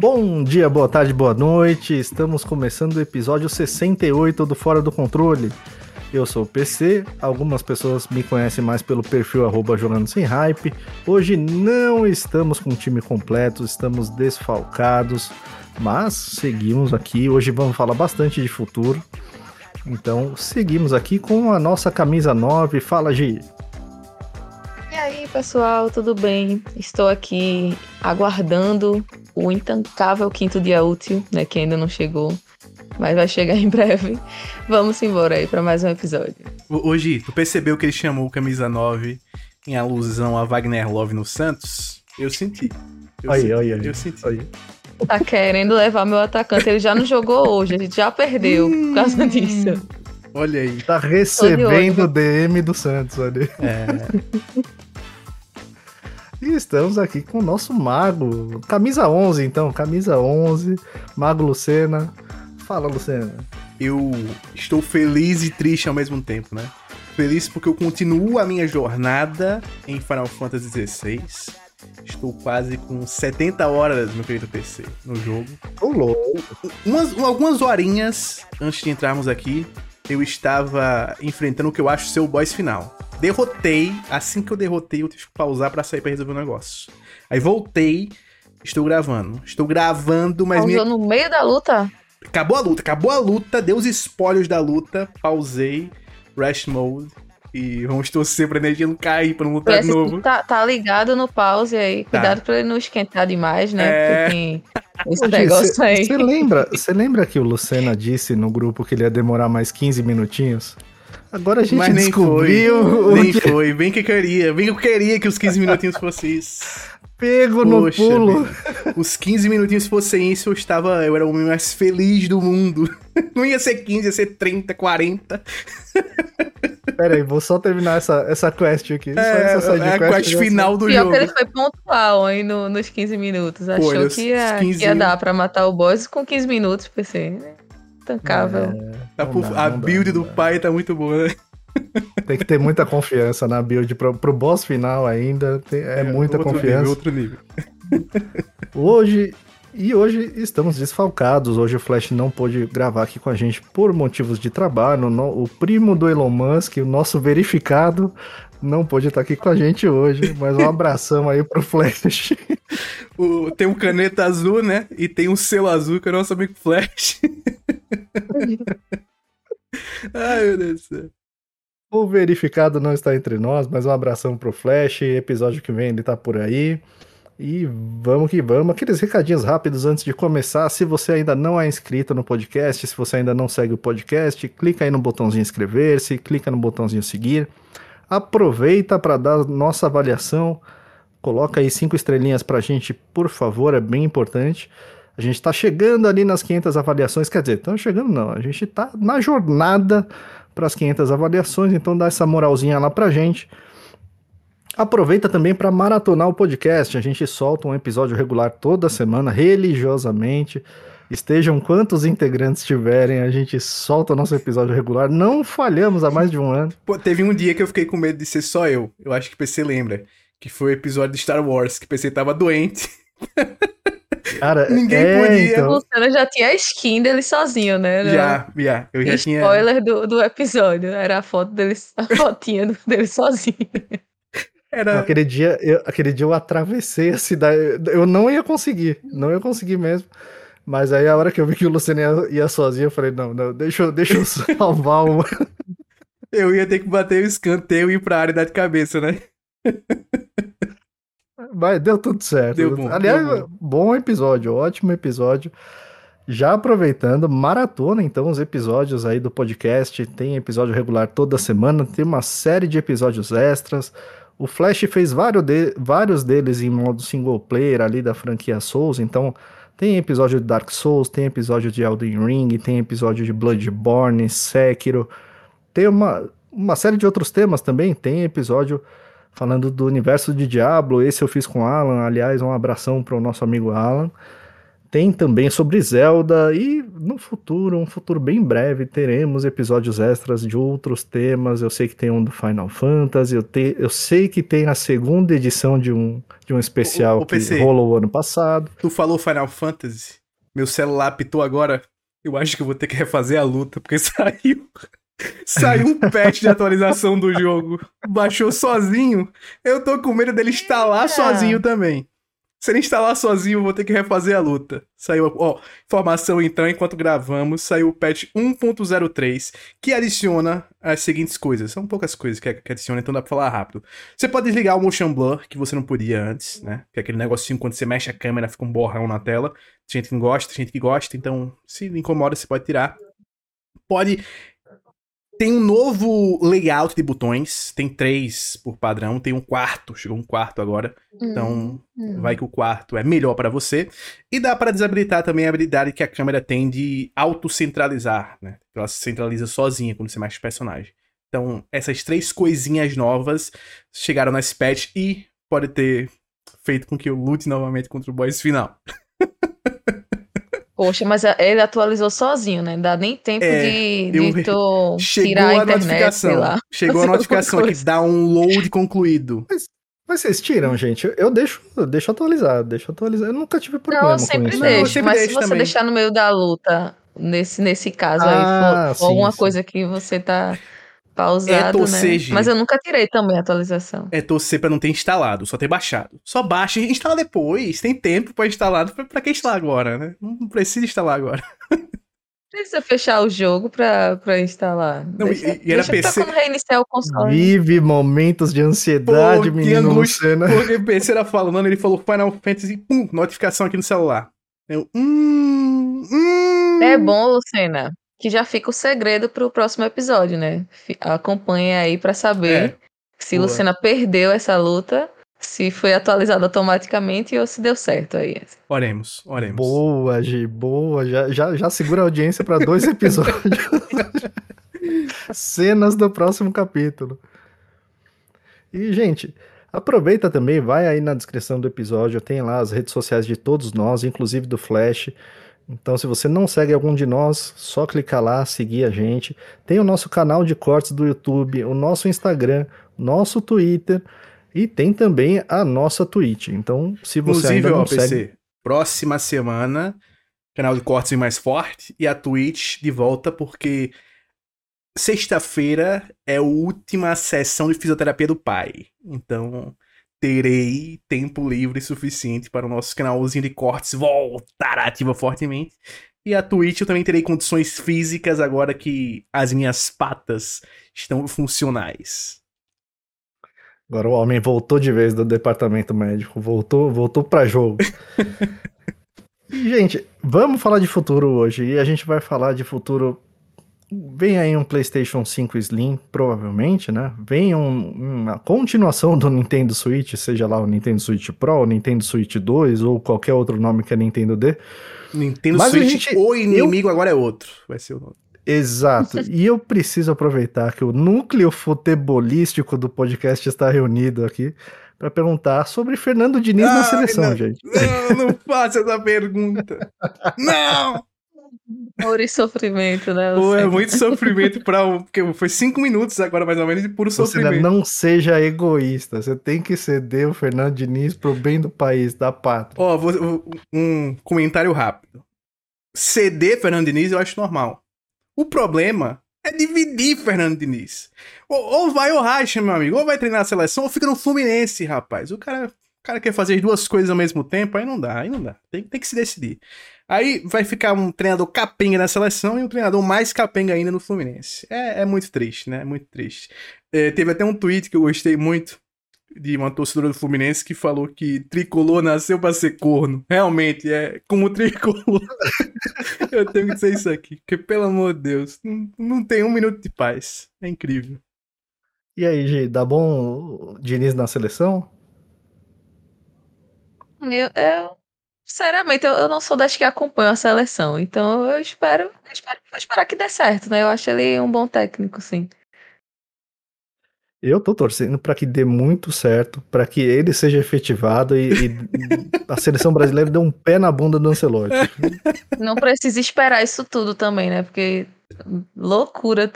Bom dia, boa tarde, boa noite. Estamos começando o episódio 68 do Fora do Controle. Eu sou o PC, algumas pessoas me conhecem mais pelo perfil arroba jogando sem hype. Hoje não estamos com o time completo, estamos desfalcados, mas seguimos aqui. Hoje vamos falar bastante de futuro. Então seguimos aqui com a nossa camisa 9. Fala, Gi. E aí, pessoal, tudo bem? Estou aqui aguardando o intancável quinto dia útil, né, que ainda não chegou, mas vai chegar em breve. Vamos embora aí para mais um episódio. Hoje, tu percebeu que ele chamou o camisa 9 em alusão a Wagner Love no Santos? Eu senti. Eu aí, senti, aí, aí. Eu senti. Aí. Tá querendo levar meu atacante, ele já não jogou hoje, a gente já perdeu por causa disso. Olha aí. Tá recebendo o DM do Santos ali. É. E estamos aqui com o nosso mago. Camisa 11, então. Camisa 11. Mago Lucena. Fala, Lucena. Eu estou feliz e triste ao mesmo tempo, né? Feliz porque eu continuo a minha jornada em Final Fantasy XVI. Estou quase com 70 horas, meu querido PC, no jogo. Ô, louco. Umas, algumas horinhas antes de entrarmos aqui, eu estava enfrentando o que eu acho ser o boss final. Derrotei, assim que eu derrotei, eu tive que pausar pra sair pra resolver o um negócio. Aí voltei, estou gravando. Estou gravando, mas Pausou minha... no meio da luta? Acabou a luta, acabou a luta, deu os spoilers da luta, pausei, rest mode. E vamos torcer pra energia não cair, pra não lutar de Parece novo. que Tá, tá ligado no pause aí. Tá. Cuidado pra ele não esquentar demais, né? É. Porque tem esse negócio aí. Você lembra, você lembra que o Lucena disse no grupo que ele ia demorar mais 15 minutinhos? Agora a gente Mas nem descobriu foi, o nem que foi. Bem que eu queria, bem que eu queria que os 15 minutinhos fossem isso. pego no Poxa pulo. vida. Os 15 minutinhos fossem isso, eu estava. Eu era o homem mais feliz do mundo. Não ia ser 15, ia ser 30, 40. Pera aí, vou só terminar essa, essa quest aqui. só É, essa é a quest quest final do Pior jogo. que ele foi pontual aí no- nos 15 minutos. Achou nos que, ia, 15 que ia dar pra matar o boss com 15 minutos, PC. né? Tancável. Tá Não dá, a não dá, build não do dá. pai tá muito boa, né? Tem que ter muita confiança na build pro, pro boss final ainda. tem- é, muita outro confiança. Nível, outro nível. Hoje. E hoje estamos desfalcados. Hoje o Flash não pôde gravar aqui com a gente por motivos de trabalho. No- o primo do Elon Musk, o nosso verificado, não pôde estar aqui com a gente hoje. Mas um abração aí pro Flash. O- tem um caneta azul, né? E tem um selo azul que é o nosso amigo Flash. Ai, meu Deus do céu. O verificado não está entre nós, mas um abração pro Flash. Episódio que vem ele tá por aí. E vamos que vamos. Aqueles recadinhos rápidos antes de começar. Se você ainda não é inscrito no podcast, se você ainda não segue o podcast, clica aí no botãozinho inscrever-se, clica no botãozinho seguir. Aproveita para dar nossa avaliação. Coloca aí cinco estrelinhas pra gente, por favor, é bem importante. A gente tá chegando ali nas 500 avaliações, quer dizer, estamos chegando não, a gente tá na jornada para as 500 avaliações, então dá essa moralzinha lá pra gente. Aproveita também para maratonar o podcast, a gente solta um episódio regular toda semana, religiosamente. Estejam quantos integrantes tiverem, a gente solta nosso episódio regular. Não falhamos há mais de um ano. Pô, teve um dia que eu fiquei com medo de ser só eu. Eu acho que o PC lembra. Que foi o episódio de Star Wars, que o PC tava doente. Cara, Ninguém é, podia. O então, Luciano já tinha a skin dele sozinho, né? Já, já. Eu já tinha. Spoiler do, do episódio. Era a foto dele, a fotinha dele sozinho. Era. Aquele dia, eu, aquele dia eu atravessei a cidade. Eu não ia conseguir, não ia conseguir mesmo. Mas aí a hora que eu vi que o Luciano ia, ia sozinho, eu falei, não, não, deixa, eu- deixa eu salvar uma. Eu ia ter que bater o escanteio e ir pra área e dar de cabeça, né? Mas deu tudo certo. Deu bom, Aliás, deu bom episódio, ótimo episódio. Já aproveitando, maratona então os episódios aí do podcast. Tem episódio regular toda semana, tem uma série de episódios extras. O Flash fez vários, de- vários deles em modo single player ali da franquia Souls, então tem episódio de Dark Souls, tem episódio de Elden Ring, tem episódio de Bloodborne, Sekiro. Tem uma, uma série de outros temas também, tem episódio falando do universo de Diablo, esse eu fiz com o Alan, aliás, um abração para o nosso amigo Alan. Tem também sobre Zelda e no futuro, um futuro bem breve, teremos episódios extras de outros temas. Eu sei que tem um do Final Fantasy, eu, te, eu sei que tem a segunda edição de um, de um especial o, o que PC, rolou ano passado. Tu falou Final Fantasy? Meu celular apitou agora. Eu acho que eu vou ter que refazer a luta, porque saiu. Saiu um patch de atualização do jogo. Baixou sozinho. Eu tô com medo dele instalar sozinho também. Se ele instalar sozinho, eu vou ter que refazer a luta. Saiu, ó, informação então, enquanto gravamos, saiu o patch 1.03, que adiciona as seguintes coisas. São poucas coisas que, que adiciona, então dá pra falar rápido. Você pode desligar o motion blur, que você não podia antes, né? Que é aquele negocinho quando você mexe a câmera, fica um borrão na tela. Tem gente que não gosta, tem gente que gosta, então se incomoda, você pode tirar. Pode tem um novo layout de botões. Tem três por padrão. Tem um quarto. Chegou um quarto agora. Hum, então, hum. vai que o quarto é melhor para você. E dá para desabilitar também a habilidade que a câmera tem de autocentralizar, né? Ela se centraliza sozinha quando você mexe o personagem. Então, essas três coisinhas novas chegaram nesse patch e pode ter feito com que eu lute novamente contra o boss final. Poxa, mas ele atualizou sozinho, né? Não dá nem tempo é, de, de tu tirar a, a internet, sei lá. Chegou a notificação aqui, download concluído. Mas, mas, vocês tiram, gente. Eu deixo, eu deixo atualizado, deixo atualizado. Eu nunca tive problema não, sempre com isso. Deixo, não, sempre mas deixo se você também. deixar no meio da luta, nesse, nesse caso ah, aí, for, for alguma coisa que você tá pausado, é torcer, né? Gente. Mas eu nunca tirei também a atualização. É torcer pra não ter instalado, só ter baixado. Só baixa e instala depois. Tem tempo pra instalar. Pra, pra que instalar agora, né? Não precisa instalar agora. Precisa fechar o jogo pra, pra instalar. Não, deixa, e, e era PC. quando reiniciar o console. Vive momentos de ansiedade, Pô, menino angústia, Lucena. Porque o PC era falando, ele falou Final Fantasy, pum, notificação aqui no celular. Eu, hum, hum. É bom, Lucena, que já fica o segredo para o próximo episódio, né? Acompanhe aí para saber é. se Boa. Lucena perdeu essa luta, se foi atualizado automaticamente ou se deu certo aí. Oremos, oremos. Boa, Gi, boa. Já, já, já segura a audiência para dois episódios. Cenas do próximo capítulo. E, gente, aproveita também, vai aí na descrição do episódio, tem lá as redes sociais de todos nós, inclusive do Flash. Então, se você não segue algum de nós, só clicar lá, seguir a gente. Tem o nosso canal de cortes do YouTube, o nosso Instagram, nosso Twitter e tem também a nossa Twitch. Então, se você Inclusive, ainda não PC, segue... próxima semana, canal de cortes mais forte e a Twitch de volta porque sexta-feira é a última sessão de fisioterapia do pai. Então, terei tempo livre suficiente para o nosso canalzinho de cortes voltar ativa fortemente. E a Twitch eu também terei condições físicas agora que as minhas patas estão funcionais. Agora o homem voltou de vez do departamento médico, voltou, voltou para jogo. gente, vamos falar de futuro hoje. E a gente vai falar de futuro Vem aí um PlayStation 5 Slim, provavelmente, né? Vem um, uma continuação do Nintendo Switch, seja lá o Nintendo Switch Pro, o Nintendo Switch 2 ou qualquer outro nome que a Nintendo dê. Nintendo Mas Switch, gente, o inimigo eu... agora é outro, vai ser o nome. Exato. e eu preciso aproveitar que o núcleo futebolístico do podcast está reunido aqui para perguntar sobre Fernando Diniz ah, na seleção, não, gente. Não, não faça essa pergunta. não! E sofrimento, né? Pô, é muito sofrimento para um. Porque foi cinco minutos agora, mais ou menos, de puro sofrimento. Você não seja egoísta. Você tem que ceder o Fernando Diniz pro bem do país, da pátria. Ó, oh, um comentário rápido. Ceder Fernando Diniz eu acho normal. O problema é dividir Fernando Diniz. Ou, ou vai ou racha, meu amigo. Ou vai treinar a seleção ou fica no Fluminense, rapaz. O cara, o cara quer fazer as duas coisas ao mesmo tempo, aí não dá, aí não dá. Tem, tem que se decidir. Aí vai ficar um treinador capenga na seleção e um treinador mais capenga ainda no Fluminense. É, é muito triste, né? Muito triste. É, teve até um tweet que eu gostei muito de uma torcedora do Fluminense que falou que tricolor nasceu para ser corno. Realmente, é como tricolor. eu tenho que dizer isso aqui, porque pelo amor de Deus, não, não tem um minuto de paz. É incrível. E aí, Gi, dá bom Diniz na seleção? Eu, eu Sinceramente, eu, eu não sou das que acompanham a seleção, então eu espero, eu espero vou esperar que dê certo, né? Eu acho ele um bom técnico, sim. Eu tô torcendo para que dê muito certo, para que ele seja efetivado e, e a seleção brasileira dê um pé na bunda do Ancelotti. Não precisa esperar isso tudo também, né? Porque loucura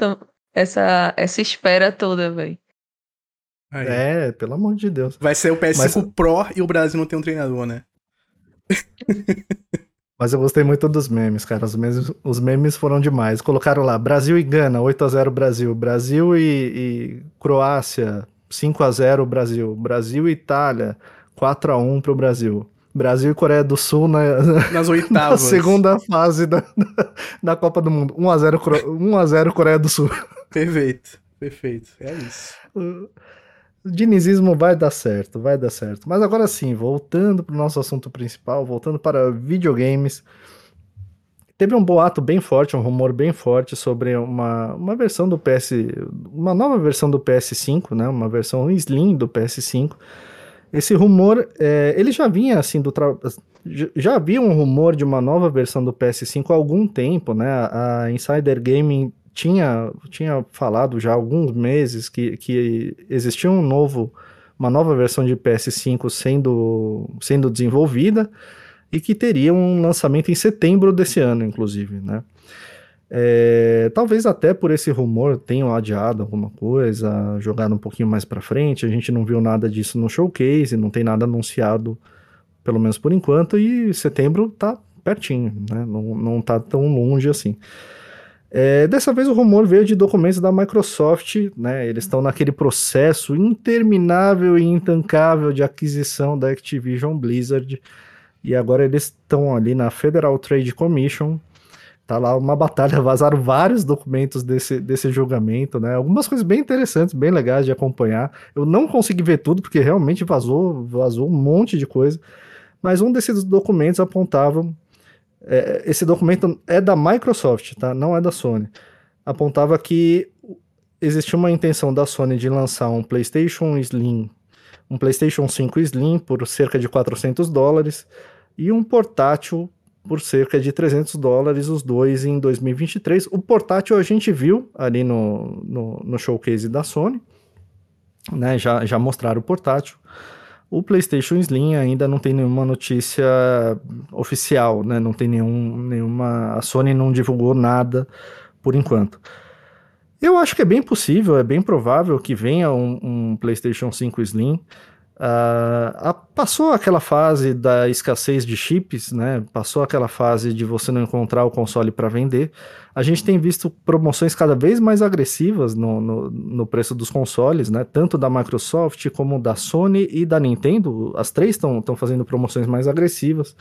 essa, essa espera toda, velho. É, pelo amor de Deus. Vai ser o PS5 Mas... Pro e o Brasil não tem um treinador, né? Mas eu gostei muito dos memes, cara. Os memes, os memes foram demais. Colocaram lá Brasil e Gana, 8 a 0 Brasil. Brasil e, e Croácia, 5 a 0 Brasil. Brasil e Itália, 4 a 1 pro Brasil. Brasil e Coreia do Sul na, nas oitavas. Na segunda fase da, da, da Copa do Mundo. 1 a 0 1 a 0 Coreia do Sul. Perfeito, perfeito. É isso. O dinizismo vai dar certo, vai dar certo. Mas agora sim, voltando para o nosso assunto principal, voltando para videogames. Teve um boato bem forte, um rumor bem forte sobre uma, uma versão do PS. Uma nova versão do PS5, né? Uma versão Slim do PS5. Esse rumor, é, ele já vinha assim do. Tra... Já havia um rumor de uma nova versão do PS5 há algum tempo, né? A Insider Gaming tinha, tinha falado já há alguns meses que, que existia um novo, uma nova versão de PS5 sendo, sendo desenvolvida e que teria um lançamento em setembro desse ano, inclusive, né? É, talvez até por esse rumor tenham adiado alguma coisa, jogado um pouquinho mais para frente. A gente não viu nada disso no showcase, não tem nada anunciado, pelo menos por enquanto, e setembro tá pertinho, né? Não, não tá tão longe assim. É, dessa vez o rumor veio de documentos da Microsoft, né? Eles estão naquele processo interminável e intancável de aquisição da Activision Blizzard. E agora eles estão ali na Federal Trade Commission. Tá lá uma batalha, vazaram vários documentos desse, desse julgamento, né? Algumas coisas bem interessantes, bem legais de acompanhar. Eu não consegui ver tudo, porque realmente vazou, vazou um monte de coisa. Mas um desses documentos apontava é, esse documento é da Microsoft, tá? Não é da Sony. Apontava que existia uma intenção da Sony de lançar um PlayStation Slim, um PlayStation 5 Slim por cerca de 400 dólares e um portátil por cerca de 300 dólares, os dois em 2023. O portátil a gente viu ali no, no, no showcase da Sony, né? Já, já mostraram o portátil. O PlayStation Slim ainda não tem nenhuma notícia oficial, né? Não tem nenhum, nenhuma. A Sony não divulgou nada por enquanto. Eu acho que é bem possível, é bem provável que venha um, um PlayStation 5 Slim. Uh, passou aquela fase da escassez de chips, né? Passou aquela fase de você não encontrar o console para vender. A gente tem visto promoções cada vez mais agressivas no, no, no, preço dos consoles, né? Tanto da Microsoft como da Sony e da Nintendo. As três estão fazendo promoções mais agressivas.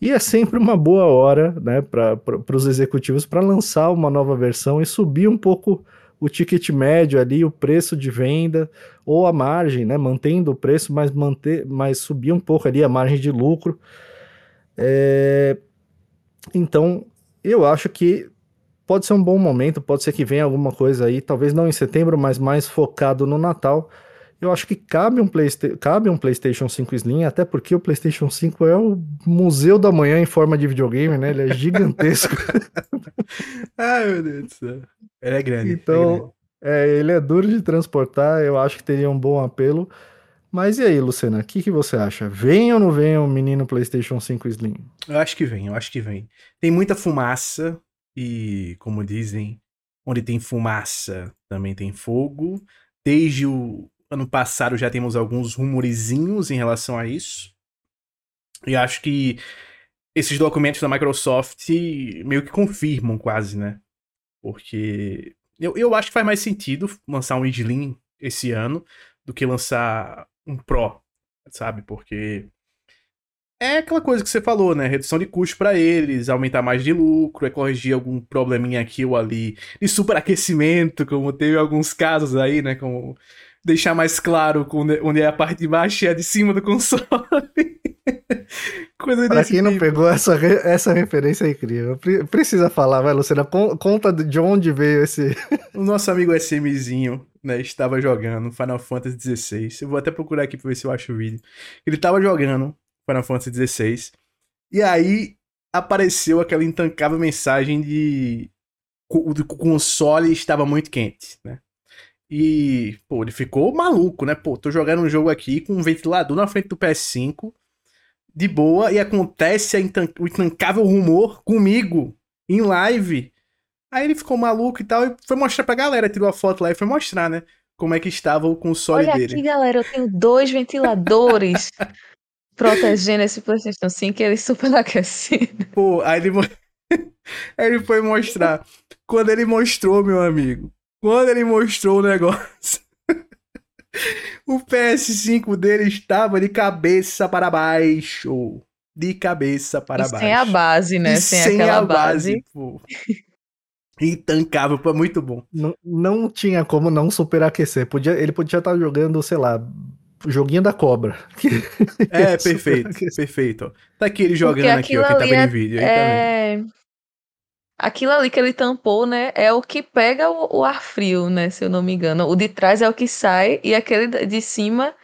E é sempre uma boa hora, né, para os executivos para lançar uma nova versão e subir um pouco o ticket médio ali, o preço de venda ou a margem, né? Mantendo o preço, mas manter, mas subir um pouco ali a margem de lucro. É... Então, eu acho que pode ser um bom momento, pode ser que venha alguma coisa aí, talvez não em setembro, mas mais focado no Natal. Eu acho que cabe um, Playsta cabe um PlayStation 5 Slim, até porque o PlayStation 5 é o museu da manhã em forma de videogame, né? Ele é gigantesco. Ai, meu Deus do céu. Ele é grande. Então, é, grande. é, ele é duro de transportar, eu acho que teria um bom apelo. Mas e aí, Luciana, o que, que você acha? Vem ou não vem o menino PlayStation 5 Slim? Eu acho que vem, eu acho que vem. Tem muita fumaça e, como dizem, onde tem fumaça também tem fogo. Desde o ano passado já temos alguns rumorizinhos em relação a isso. E acho que esses documentos da Microsoft meio que confirmam quase, né? Porque eu, eu acho que faz mais sentido lançar um Slim esse ano do que lançar um Pro, sabe? Porque é aquela coisa que você falou, né? Redução de custo para eles, aumentar mais de lucro, é corrigir algum probleminha aqui ou ali de superaquecimento, como teve alguns casos aí, né? Como deixar mais claro onde é a parte de baixo e a de cima do console. Coisa pra quem tipo. não pegou essa, essa referência é incrível. Precisa falar, vai, Luciana. Conta de onde veio esse. o nosso amigo SMzinho, né? Estava jogando Final Fantasy XVI. Eu vou até procurar aqui pra ver se eu acho o vídeo. Ele estava jogando Final Fantasy XVI. E aí apareceu aquela intancável mensagem de. O console estava muito quente, né? E, pô, ele ficou maluco, né? Pô, tô jogando um jogo aqui com um ventilador na frente do PS5, de boa, e acontece intan o intancável rumor comigo, em live. Aí ele ficou maluco e tal, e foi mostrar pra galera, tirou a foto lá e foi mostrar, né? Como é que estava o console Olha dele. aqui, galera, eu tenho dois ventiladores protegendo esse PlayStation 5 e ele superaquecido. Pô, aí ele, aí ele foi mostrar. Quando ele mostrou, meu amigo, quando ele mostrou o negócio, o PS5 dele estava de cabeça para baixo. De cabeça para E baixo. sem a base, né? E Sem, aquela base. pô. Intancável, pô, muito bom. Não, não tinha como não superaquecer. Podia, ele podia estar jogando, sei lá, joguinho da cobra. É, perfeito, perfeito. ó. Tá aqui ele jogando aqui, ó, quem tá vendo em vídeo. Aí tá vendo. É. Aquilo ali que ele tampou, né? É o que pega o, o ar frio, né? Se eu não me engano. O de trás é o que sai e aquele de cima,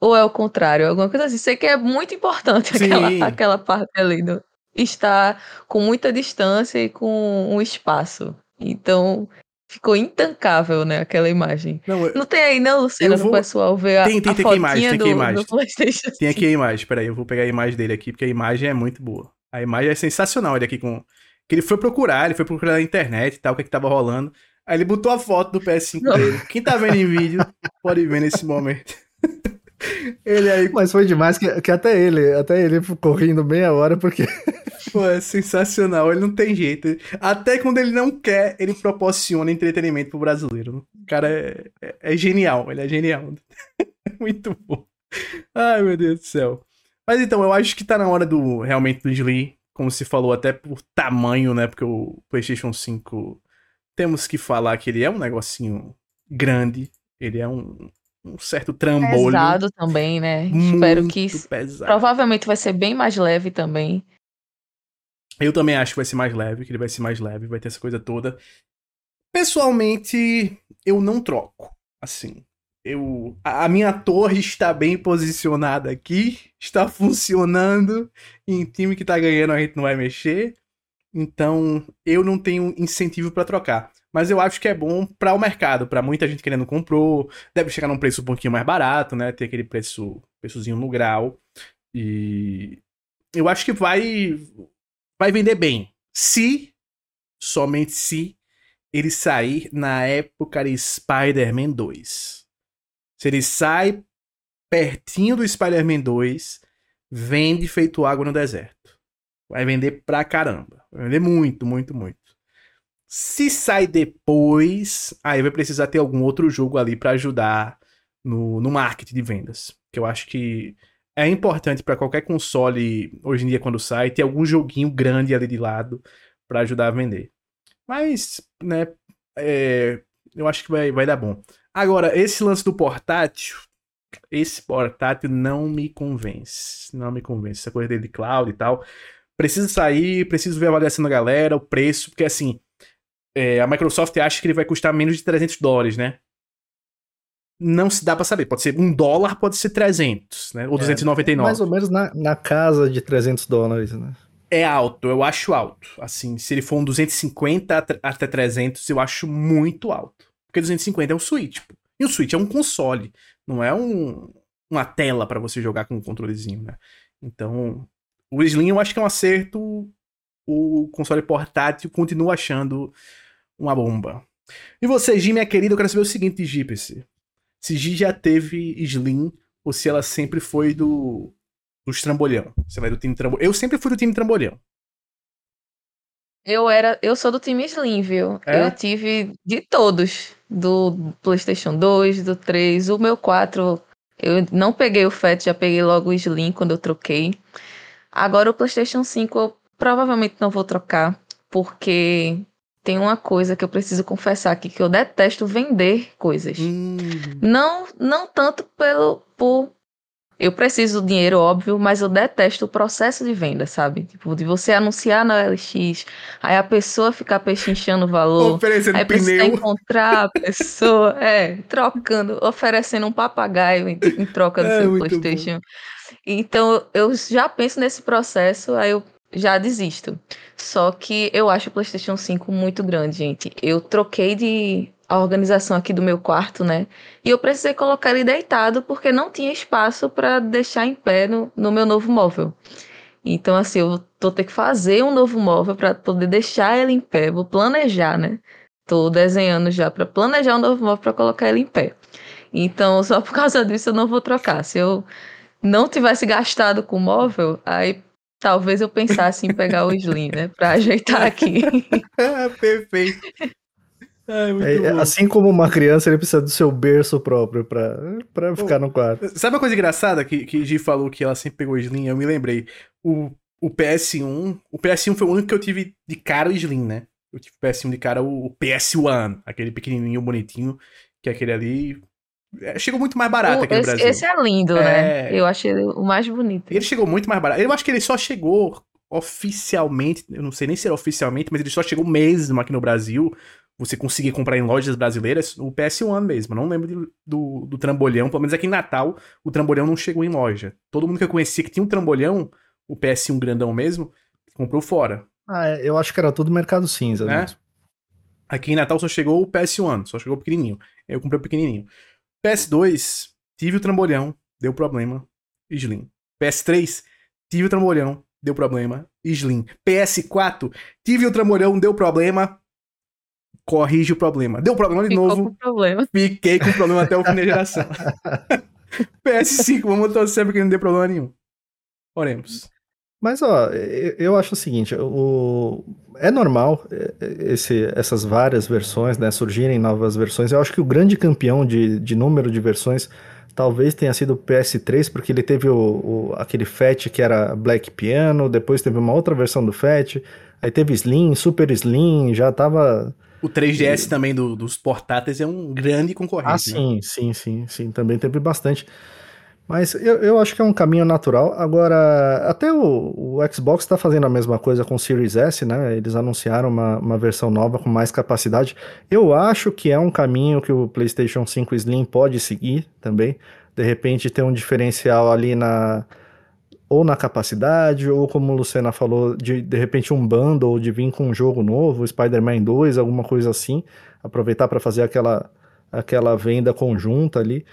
ou é o contrário? Alguma coisa assim. Sei que é muito importante Sim. aquela, aquela parte ali. Do, estar com muita distância e com um espaço. Então, ficou intancável, né? Aquela imagem. Não, eu- Não tem aí, não, Luciana, Eu vou- pro pessoal ver a, Tem, tem, a tem que imagem, fotinha tem do, que imagem. do PlayStation Tem 5. aqui a imagem, peraí, eu vou pegar a imagem dele aqui, porque a imagem é muito boa. A imagem é sensacional, ele aqui com... Que ele foi procurar, ele foi procurar na internet e tal, o que é que tava rolando. Aí ele botou a foto do PS5 Não. dele. Quem tá vendo em vídeo, pode ver nesse momento. ele aí, Mas foi demais que, que até ele, até ele ficou rindo meia hora, porque pô, é sensacional, ele não tem jeito. Até quando ele não quer, ele proporciona entretenimento pro brasileiro. O cara é, é- é genial, ele é genial. muito bom. Ai, meu Deus do céu. Mas então, eu acho que tá na hora do realmente do Slim, como se falou, até por tamanho, né? Porque o PlayStation 5 temos que falar que ele é um negocinho grande, ele é um, um certo trambolho. Pesado também, né? Muito Espero que. pesado. Provavelmente vai ser bem mais leve também. Eu também acho que vai ser mais leve, que ele vai ser mais leve, vai ter essa coisa toda. Pessoalmente, eu não troco. Assim, eu a minha torre está bem posicionada aqui, está funcionando. Em time que tá ganhando a gente não vai mexer. Então, eu não tenho incentivo para trocar. Mas eu acho que é bom para o mercado, para muita gente querendo comprou, deve chegar num preço um pouquinho mais barato, né? Ter aquele preço, preçozinho no grau. E eu acho que vai vai vender bem. Se, somente se, ele sair na época de Spider-Man 2. Se ele sai pertinho do Spider-Man 2, vende feito água no deserto. Vai vender pra caramba. Vai vender muito, muito, muito. Se sai depois, aí vai precisar ter algum outro jogo ali pra ajudar no, no marketing de vendas. Que eu acho que é importante pra qualquer console hoje em dia quando sai ter algum joguinho grande ali de lado pra ajudar a vender. Mas, né, é, eu acho que vai, vai dar bom. Agora, esse lance do portátil, esse portátil não me convence. Não me convence. Essa coisa dele de cloud e tal. Precisa sair, preciso ver a avaliação da galera, o preço, porque assim, é, a Microsoft acha que ele vai custar menos de 300 dólares, né? Não se dá pra saber. Pode ser um dólar, pode ser 300, né? Ou 299. mais ou menos na, na casa de 300 dólares, né? É alto, eu acho alto. Assim, se ele for um 250 at- até 300, eu acho muito alto. Porque 250 é um Switch. pô. E o Switch é um console, não é um, uma tela pra você jogar com um controlezinho, né? Então, o Slim eu acho que é um acerto. O console portátil continua achando uma bomba. E você, Gi, minha querida, eu quero saber o seguinte, Gi, PC. Se Gi já teve Slim ou se ela sempre foi do, dos trambolhão. Você vai do time trambolhão. Eu sempre fui do time trambolhão. Eu era, eu sou do time Slim, viu? É? Eu tive de todos, do PlayStation 2, do 3, o meu 4. Eu não peguei o Fat, já peguei logo o Slim quando eu troquei. Agora o PlayStation 5 eu provavelmente não vou trocar, porque tem uma coisa que eu preciso confessar aqui que eu detesto vender coisas. Hum, Não, não tanto pelo por eu preciso do dinheiro, óbvio, mas eu detesto o processo de venda, sabe? Tipo, de você anunciar na LX, aí a pessoa ficar pechinchando o valor, oferecendo aí precisa pneu. encontrar a pessoa, é, trocando, oferecendo um papagaio em, em troca do É, seu PlayStation. Então, eu já penso nesse processo, aí eu já desisto. Só que eu acho o PlayStation 5 muito grande, gente. Eu troquei de a organização aqui do meu quarto, né? E eu precisei colocar ele deitado porque não tinha espaço para deixar em pé no, no meu novo móvel. Então, assim, eu vou ter que fazer um novo móvel para poder deixar ele em pé. Vou planejar, né? Tô desenhando já para planejar um novo móvel para colocar ele em pé. Então, só por causa disso eu não vou trocar. Se eu não tivesse gastado com móvel, aí talvez eu pensasse em pegar o Slim, né? Pra ajeitar aqui. Perfeito. Ai, é, assim como uma criança, ele precisa do seu berço próprio pra, pra ficar no quarto. Sabe uma coisa engraçada que, que Gi falou que ela sempre pegou o Slim? Eu me lembrei. O, o PS1. O PS1 foi o único que eu tive de cara o Slim, né? Eu tive PS1 de cara o, o PS1, aquele pequenininho bonitinho, que é aquele ali. É, chegou muito mais barato o, aqui no esse, Brasil. Esse é lindo, né? é... né? Eu achei o mais bonito. Ele chegou muito mais barato. Eu acho que ele só chegou oficialmente, eu não sei nem se era oficialmente, mas ele só chegou mesmo aqui no Brasil você conseguir comprar em lojas brasileiras, o PS1 mesmo. Não lembro de, do, do trambolhão, pelo menos aqui em Natal, o trambolhão não chegou em loja. Todo mundo que eu conhecia que tinha um trambolhão, o PS1 grandão mesmo, comprou fora. Ah, é, eu acho que era tudo mercado cinza né? mesmo. Aqui em Natal só chegou o PS1, só chegou o pequenininho. Eu comprei o pequenininho. PS2, tive o trambolhão, deu problema, Slim. PS3, tive o trambolhão, deu problema, Slim. PS4, tive o trambolhão, deu problema, corrige o problema. Deu problema de Ficou novo. Com problema. Fiquei com problema até o fim da geração. PS5, vamos torcer porque não deu problema nenhum. Oremos. Mas, ó, eu acho o seguinte, o... é normal esse, essas várias versões, né, surgirem novas versões. Eu acho que o grande campeão de, de número de versões talvez tenha sido o PS3, porque ele teve o, o, aquele FAT que era Black Piano, depois teve uma outra versão do FAT, aí teve Slim, Super Slim, já tava o 3DS e... também do, dos portáteis é um grande concorrente. Ah, né? sim, né? sim, sim, sim. Também teve bastante. Mas eu, eu acho que é um caminho natural. Agora, até o, o Xbox está fazendo a mesma coisa com o Series S, né? Eles anunciaram uma, uma versão nova com mais capacidade. Eu acho que é um caminho que o PlayStation 5 Slim pode seguir também. De repente ter um diferencial ali na, ou na capacidade, ou como o Lucena falou, de de repente um bundle, de vir com um jogo novo, Spider-Man 2, alguma coisa assim, aproveitar para fazer aquela, aquela venda conjunta ali.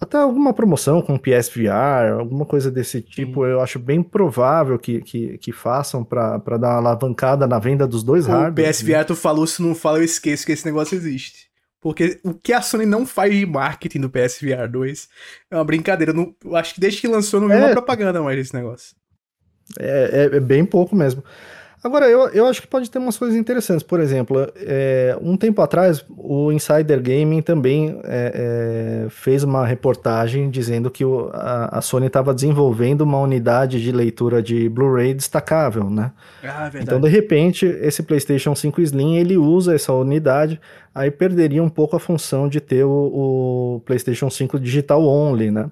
Até alguma promoção com PSVR, alguma coisa desse tipo, Sim. eu acho bem provável que, que, que façam para dar uma alavancada na venda dos dois o hardwares. PSVR, né? tu falou, se não fala, eu esqueço que esse negócio existe. Porque o que a Sony não faz de marketing do PSVR 2 é uma brincadeira. Eu, não, eu acho que desde que lançou não vi é, uma propaganda mais desse negócio. É, é, é, bem pouco mesmo. Agora, eu, eu acho que pode ter umas coisas interessantes. Por exemplo, é, um tempo atrás, o Insider Gaming também é, é, fez uma reportagem dizendo que o, a, a, Sony estava desenvolvendo uma unidade de leitura de Blu-ray destacável, né? Ah, verdade. Então, de repente, esse PlayStation 5 Slim, ele usa essa unidade, aí perderia um pouco a função de ter o, o PlayStation 5 Digital Only, né?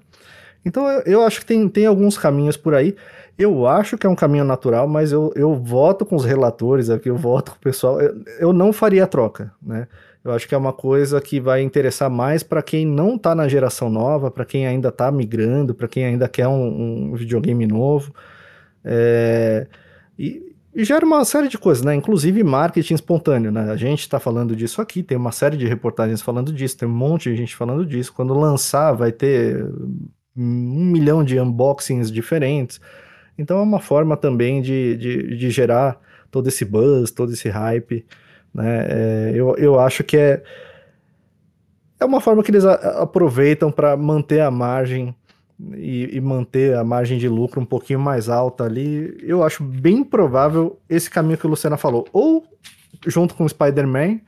Então, eu, eu acho que tem, tem alguns caminhos por aí. Eu acho que é um caminho natural, mas eu, eu voto com os relatores aqui, eu voto com o pessoal. Eu, eu não faria troca, né? Eu acho que é uma coisa que vai interessar mais para quem não está na geração nova, para quem ainda está migrando, para quem ainda quer um, um videogame novo. É, e, e, gera uma série de coisas, né? Inclusive marketing espontâneo, né? A gente está falando disso aqui, tem uma série de reportagens falando disso, tem um monte de gente falando disso. Quando lançar, vai ter um milhão de unboxings diferentes. Então é uma forma também de, de, de gerar todo esse buzz, todo esse hype. Né? É, eu, eu acho que é, é uma forma que eles a, aproveitam para manter a margem e, e, manter a margem de lucro um pouquinho mais alta ali. Eu acho bem provável esse caminho que o Luciana falou. Ou junto com o Spider-Man,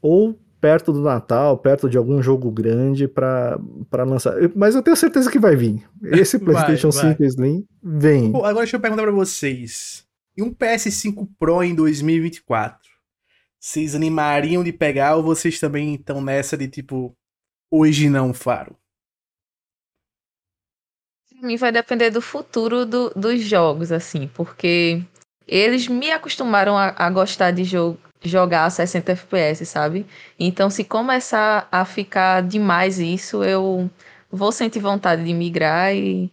ou perto do Natal, perto de algum jogo grande para lançar. Mas eu tenho certeza que vai vir. Esse PlayStation vai, 5 vai. Slim vem. Pô, agora deixa eu perguntar para vocês. E um PS5 Pro em 2024? Vocês animariam de pegar ou vocês também estão nessa de tipo, hoje não, Faro? Pra mim vai depender do futuro do, dos jogos, assim, porque eles me acostumaram a, a gostar de jogo, jogar a 60 FPS, sabe? Então, se começar a ficar demais isso, eu vou sentir vontade de migrar e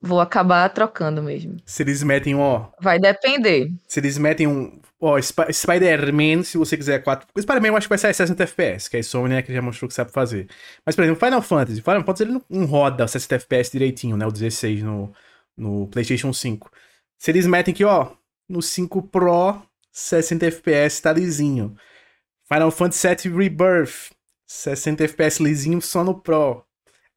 vou acabar trocando mesmo. Se eles metem, ó. Vai depender. Se eles metem um. Ó, Sp Spider-Man, se você quiser 4. O Spider-Man eu acho que vai sair 60 FPS, que a Sony né, que já mostrou que sabe fazer. Mas, por exemplo, Final Fantasy. Final Fantasy ele não roda 60 FPS direitinho, né? O 16 no, no PlayStation 5. Se eles metem aqui, ó, no 5 Pro, 60 FPS tá lisinho. Final Fantasy VII Rebirth, 60 FPS lisinho só no Pro.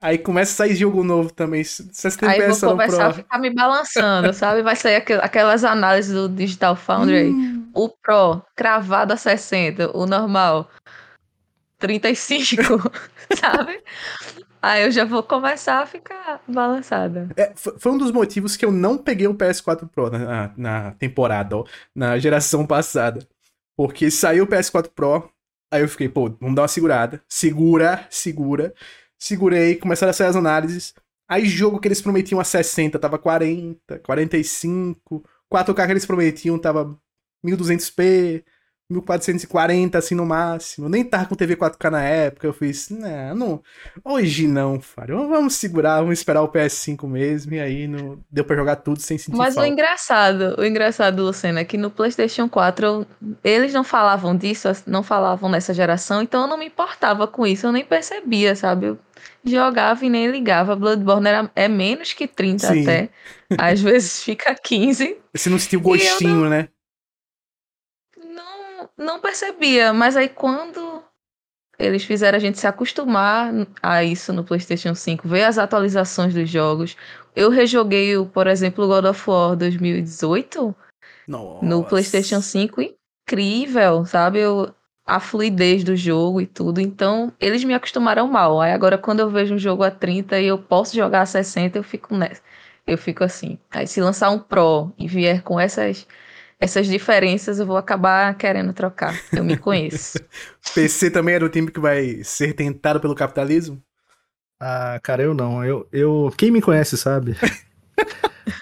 Aí começa a sair jogo novo também. 60 Aí FPS vou começar a ficar me balançando, sabe? Vai sair aquel- aquelas análises do Digital Foundry. Hum. O Pro, cravado a 60. O normal, 35, sabe? Aí eu já vou começar a ficar balançada. É, fo- foi um dos motivos que eu não peguei o PS4 Pro na, na- na temporada, ó, na geração passada. Porque saiu o PS4 Pro, aí eu fiquei, pô, vamos dar uma segurada. Segura, segura. Segurei, começaram a sair as análises. Aí jogo que eles prometiam a 60 tava 40, 45. 4K que eles prometiam tava 1200p, 1440 assim no máximo. Eu nem tava com TV 4K na época. Eu fiz, não, não hoje não, Fábio. Vamos segurar, vamos esperar o PS5 mesmo. E aí não deu pra jogar tudo sem sentir Mas o falta. engraçado, o engraçado, Luciano, é que no PlayStation 4 eu- eles não falavam disso, não falavam nessa geração, então eu não me importava com isso, eu nem percebia, sabe? Eu jogava e nem ligava. Bloodborne era, é menos que 30 Sim. até. Às vezes fica 15. Você não sentiu gostinho, né? Não, percebia, mas aí quando eles fizeram a gente se acostumar a isso no PlayStation 5, ver as atualizações dos jogos. Eu rejoguei, por exemplo, o God of War 2018 Nossa. no PlayStation 5, incrível, sabe? Eu, a fluidez do jogo e tudo. Então, eles me acostumaram mal. Aí agora, quando eu vejo um jogo a 30 e eu posso jogar a 60, eu fico nessa. Eu fico assim. Aí, se lançar um Pro e vier com essas, essas diferenças, eu vou acabar querendo trocar. Eu me conheço. PC também era o time que vai ser tentado pelo capitalismo? Ah, cara, eu não. Eu, eu, quem me conhece sabe.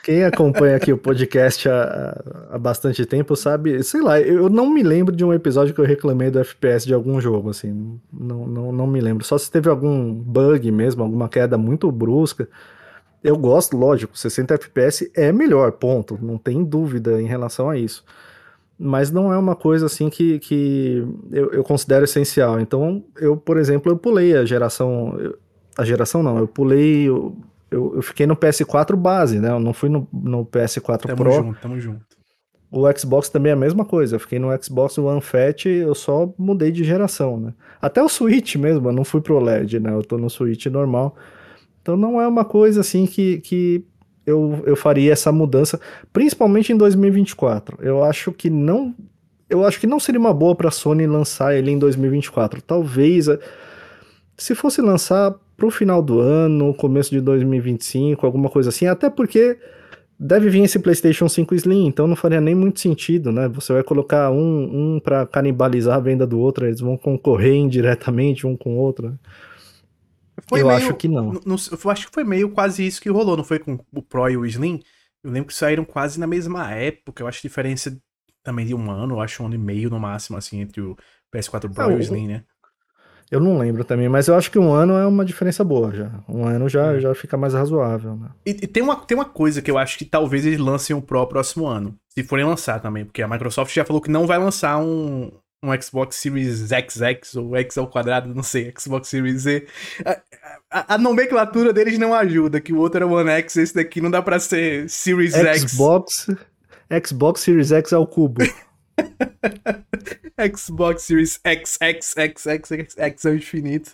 Quem acompanha aqui o podcast há, há bastante tempo sabe, sei lá, eu não me lembro de um episódio que eu reclamei do FPS de algum jogo, assim, não, não, não me lembro. Só se teve algum bug mesmo, alguma queda muito brusca. Eu gosto, lógico, 60 FPS é melhor, ponto, não tem dúvida em relação a isso. Mas não é uma coisa assim que, que eu, eu considero essencial. Então, eu, por exemplo, eu pulei a geração. eu- a geração não, eu pulei. Eu, eu, eu fiquei no PS4 base, né? Eu não fui no, no PS4 Tamo Pro. junto, tamo junto. O Xbox também é a mesma coisa. Eu fiquei no Xbox One Fat, eu só mudei de geração, né? Até o Switch mesmo, eu não fui pro LED, né? Eu tô no Switch normal. Então não é uma coisa assim que, que eu, eu faria essa mudança, principalmente em 2024. Eu acho que não. Eu acho que não seria uma boa pra Sony lançar ele em 2024. Talvez. eh, Se fosse lançar pro final do ano, começo de 2025, alguma coisa assim, até porque deve vir esse PlayStation 5 Slim, então não faria nem muito sentido, né? Você vai colocar um, um para canibalizar a venda do outro, eles vão concorrer indiretamente um com o outro. né? Eu acho que não. eu acho que foi meio quase isso que rolou, não foi com o Pro e o Slim? Eu lembro que saíram quase na mesma época. Eu acho diferença também de um ano, eu acho um ano e meio no máximo, assim, entre o PS4 Pro Ah, e o Slim, né? Eu não lembro também, mas eu acho que um ano é uma diferença boa já. Um ano já, É. já fica mais razoável, né? E, e tem, uma, tem uma coisa que eu acho que talvez eles lancem o Pro próximo ano. Se forem lançar também, porque a Microsoft já falou que não vai lançar um, um Xbox Series XX ou X ao quadrado, não sei, Xbox Series Z. A, a- a nomenclatura deles não ajuda, que o outro era One X, esse daqui não dá pra ser Series X. Xbox, Xbox Series X ao cubo. Xbox Series X, X, X, X, X, X ao infinito.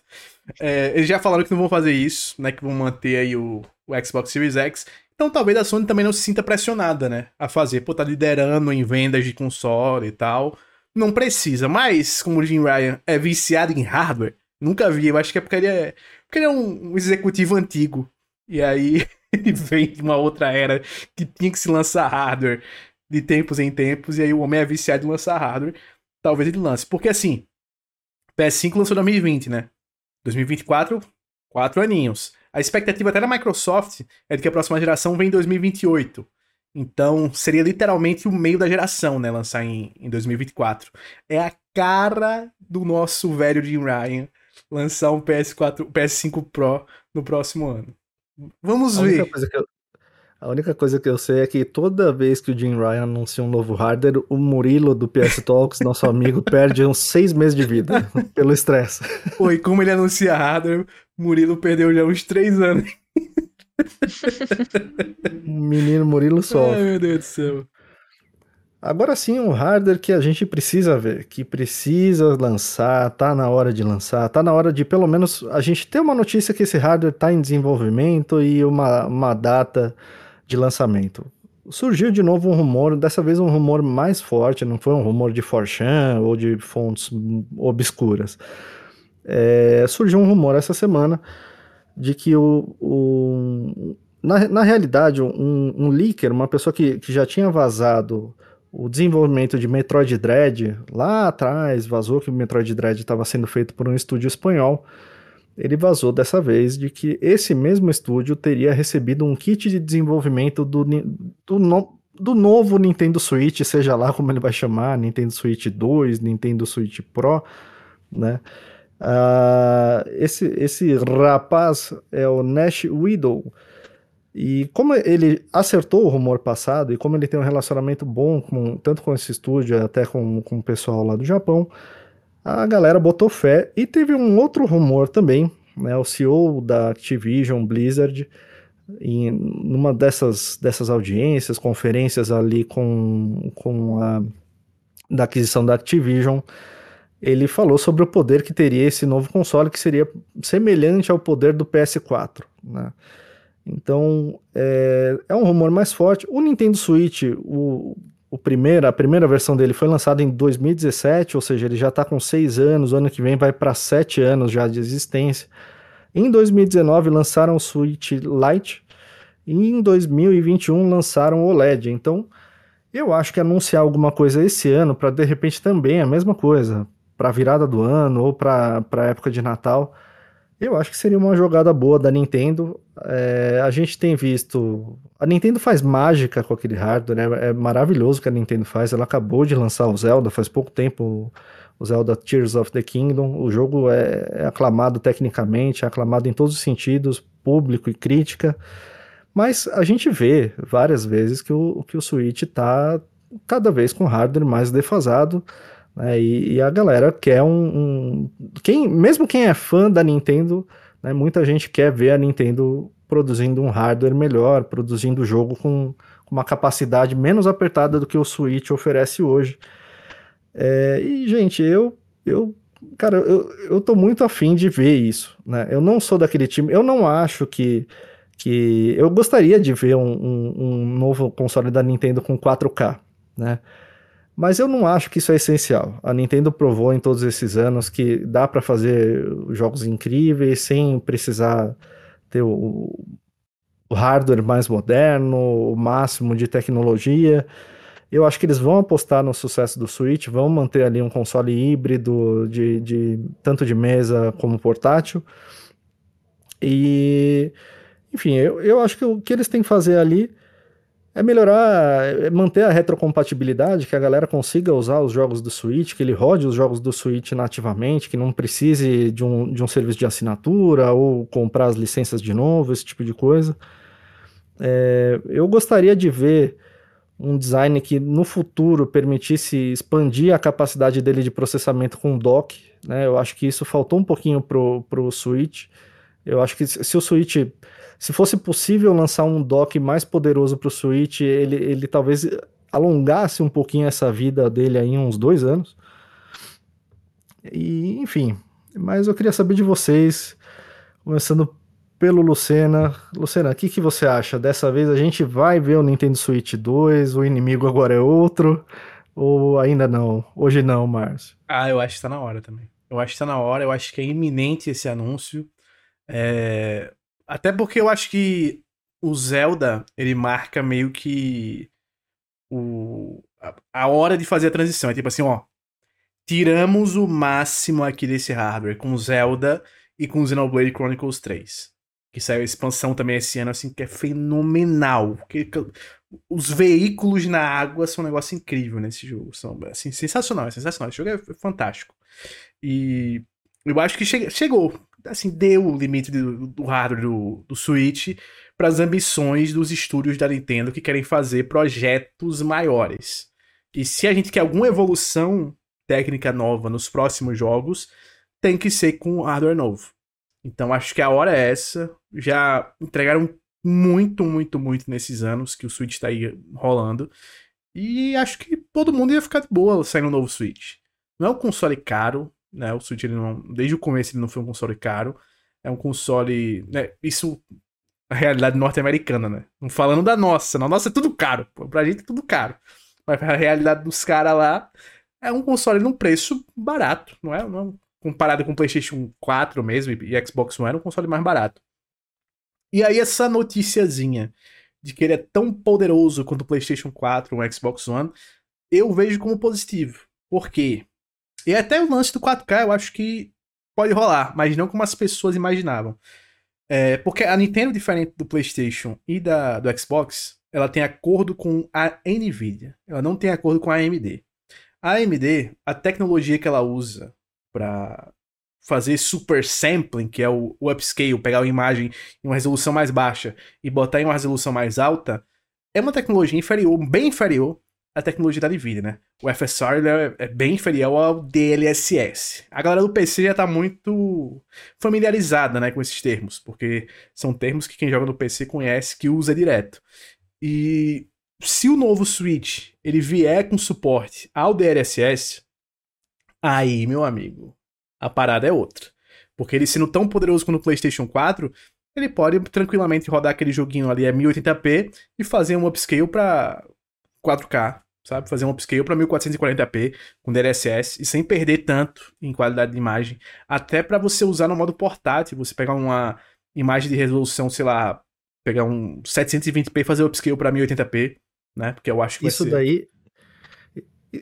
É, eles já falaram que não vão fazer isso, né? Que vão manter aí o, o Xbox Series X. Então talvez a Sony também não se sinta pressionada, né? A fazer. Pô, tá liderando em vendas de console e tal. Não precisa, mas como o Jim Ryan é viciado em hardware, nunca vi. Eu acho que é porque ele é, porque ele é um, executivo antigo. E aí ele vem de uma outra era que tinha que se lançar hardware de tempos em tempos. E aí o homem é viciado em lançar hardware talvez ele lance. Porque assim, PS5 lançou em 2020, né? 2024, quatro aninhos. A expectativa até da Microsoft é de que a próxima geração vem em 2028. Então, seria literalmente o meio da geração, né? Lançar em, em 2024. É a cara do nosso velho Jim Ryan lançar um PS4, PS5 Pro no próximo ano. Vamos A ver. eu, A única coisa que eu sei é que toda vez que o Jim Ryan anuncia um novo hardware, o Murilo do PS Talks, nosso amigo, perde uns seis meses de vida pelo estresse. Pô, e como ele anuncia hardware, Murilo perdeu já uns três anos. O menino Murilo sofre. Ai, meu Deus do céu. Agora sim, um hardware que a gente precisa ver, que precisa lançar, tá na hora de lançar, tá na hora de pelo menos a gente ter uma notícia que esse hardware tá em desenvolvimento e uma, uma data de lançamento. Surgiu de novo um rumor, dessa vez um rumor mais forte, não foi um rumor de Forchan ou de fontes obscuras. É, surgiu um rumor essa semana de que o, o na, na realidade, um, um leaker, uma pessoa que, que já tinha vazado o desenvolvimento de Metroid Dread, lá atrás, vazou que o Metroid Dread estava sendo feito por um estúdio espanhol, ele vazou dessa vez de que esse mesmo estúdio teria recebido um kit de desenvolvimento do, do, no, do novo Nintendo Switch, seja lá como ele vai chamar, Nintendo Switch 2, Nintendo Switch Pro, né? Uh, esse, esse rapaz é o Nash Widow. E como ele acertou o rumor passado, e como ele tem um relacionamento bom com, tanto com esse estúdio, até com, com o pessoal lá do Japão, a galera botou fé e teve um outro rumor também, né, o CEO da Activision Blizzard, em numa dessas, dessas audiências, conferências ali com, com a da aquisição da Activision, ele falou sobre o poder que teria esse novo console, que seria semelhante ao poder do PS4. Né? Então, é, é um rumor mais forte. O Nintendo Switch, o, o primeiro, a primeira versão dele foi lançada em 2017, ou seja, ele já está com seis anos, ano que vem vai para sete anos já de existência. Em 2019 lançaram o Switch Lite e em 2021 lançaram o OLED. Então, eu acho que anunciar alguma coisa esse ano para de repente também a mesma coisa, para virada do ano ou para época de Natal, eu acho que seria uma jogada boa da Nintendo. É, a gente tem visto. A Nintendo faz mágica com aquele hardware, né? É maravilhoso o que a Nintendo faz. Ela acabou de lançar o Zelda faz pouco tempo, o Zelda Tears of the Kingdom. O jogo é, é aclamado tecnicamente, é aclamado em todos os sentidos, público e crítica. Mas a gente vê várias vezes que o, que o Switch está cada vez com hardware mais defasado. Né? E, e, a galera quer um, um, quem, mesmo quem é fã da Nintendo, né, muita gente quer ver a Nintendo produzindo um hardware melhor, produzindo jogo com, uma capacidade menos apertada do que o Switch oferece hoje. É, e, gente, eu, eu cara, eu, eu tô muito afim de ver isso, né? Eu não sou daquele time, eu não acho que, que eu gostaria de ver um, um, um novo console da Nintendo com 4K, né? Mas eu não acho que isso é essencial. A Nintendo provou em todos esses anos que dá para fazer jogos incríveis sem precisar ter o, o hardware mais moderno, o máximo de tecnologia. Eu acho que eles vão apostar no sucesso do Switch, vão manter ali um console híbrido de, de tanto de mesa como portátil. E enfim, eu, eu acho que o que eles têm que fazer ali é melhorar, é manter a retrocompatibilidade, que a galera consiga usar os jogos do Switch, que ele rode os jogos do Switch nativamente, que não precise de um, de um serviço de assinatura ou comprar as licenças de novo, esse tipo de coisa. É, eu gostaria de ver um design que no futuro permitisse expandir a capacidade dele de processamento com dock. Né? Eu acho que isso faltou um pouquinho pro, pro Switch. Eu acho que se o Switch se fosse possível lançar um dock mais poderoso para o Switch, ele, ele talvez alongasse um pouquinho essa vida dele aí uns dois anos. E, enfim, mas eu queria saber de vocês, começando pelo Lucena. Lucena, o que, que você acha? Dessa vez a gente vai ver o Nintendo Switch 2, o inimigo agora é outro, ou ainda não? Hoje não, Márcio. Ah, eu acho que está na hora também. Eu acho que está na hora, eu acho que é iminente esse anúncio. É... Até porque eu acho que o Zelda, ele marca meio que o, a, a hora de fazer a transição. É tipo assim, ó. Tiramos o máximo aqui desse hardware com Zelda e com Xenoblade Chronicles 3. Que saiu a expansão também esse ano, assim, que é fenomenal. Que, os veículos na água são um negócio incrível nesse jogo. São, assim, sensacional, é sensacional. Esse jogo é fantástico. E eu acho que che chegou. Assim, deu o limite do, do hardware do, do Switch para as ambições dos estúdios da Nintendo que querem fazer projetos maiores. E se a gente quer alguma evolução técnica nova nos próximos jogos, tem que ser com hardware novo. Então acho que a hora é essa. Já entregaram muito, muito, muito nesses anos que o Switch está aí rolando. E acho que todo mundo ia ficar de boa saindo um novo Switch. Não é um console caro, né? O Switch ele não, desde o começo ele não foi um console caro. É um console, né? Isso a realidade norte-americana, né? Não falando da nossa, na nossa é tudo caro. Pra gente é tudo caro. Mas a realidade dos caras lá é um console num preço barato, não é? Não, comparado com o PlayStation 4 mesmo e Xbox One, é um console mais barato. E aí essa noticiazinha de que ele é tão poderoso quanto o PlayStation 4 ou o Xbox One, eu vejo como positivo. Por quê? E até o lance do 4K eu acho que pode rolar, mas não como as pessoas imaginavam. É, porque a Nintendo, diferente do PlayStation e da, do Xbox, ela tem acordo com a Nvidia. Ela não tem acordo com a AMD. A AMD, a tecnologia que ela usa para fazer super sampling, que é o, upscale, pegar uma imagem em uma resolução mais baixa e botar em uma resolução mais alta, é uma tecnologia inferior, bem inferior à tecnologia da Nvidia, né? O FSR é, é, bem inferior ao DLSS. A galera do PC já tá muito familiarizada, né, com esses termos, porque são termos que quem joga no PC conhece, que usa direto. E se o novo Switch ele vier com suporte ao DLSS, aí, meu amigo, a parada é outra. Porque ele sendo tão poderoso quanto o PlayStation 4, ele pode tranquilamente rodar aquele joguinho ali a 1080p e fazer um upscale para 4K, sabe? Fazer um upscale para 1440p com DLSS e sem perder tanto em qualidade de imagem, até para você usar no modo portátil, você pegar uma imagem de resolução, sei lá, pegar um 720p e fazer upscale para 1080p, né? Porque eu acho que isso ser... daí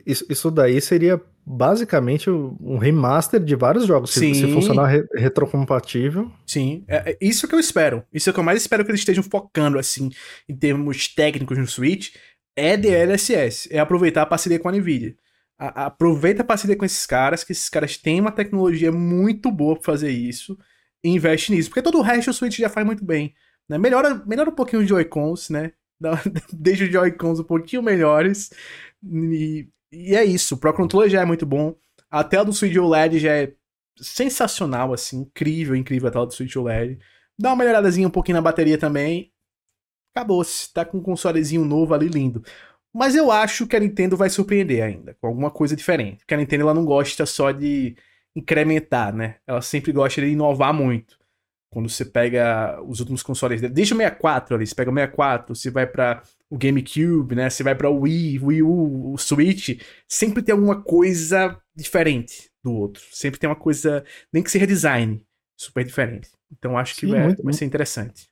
isso, isso daí seria basicamente um remaster de vários jogos, se, se funcionar re retrocompatível. Sim, é, é, isso que eu espero. Isso é que eu mais espero que eles estejam focando, assim, em termos técnicos no Switch, é DLSS, é aproveitar a parceria com a NVIDIA. A, aproveita a parceria com esses caras, que esses caras têm uma tecnologia muito boa para fazer isso, e investe nisso, porque todo o resto o Switch já faz muito bem. Né? Melhora, melhora um pouquinho os Joy-Cons, né? Deixa os Joy-Cons um pouquinho melhores, e e é isso, o Pro Controller já é muito bom. A tela do Switch OLED já é sensacional, assim, incrível, incrível a tela do Switch OLED. Dá uma melhoradazinha um pouquinho na bateria também. Acabou-se, tá com um consolezinho novo ali lindo. Mas eu acho que a Nintendo vai surpreender ainda, com alguma coisa diferente. Porque a Nintendo ela não gosta só de incrementar, né? Ela sempre gosta de inovar muito. Quando você pega os últimos consoles dele, desde o 64 ali, você pega o 64, você vai para o GameCube, né? Você vai para o Wii, Wii U, o Switch, sempre tem alguma coisa diferente do outro. Sempre tem uma coisa, nem que seja design, super diferente. Então acho que Sim, vai, muito, vai ser interessante.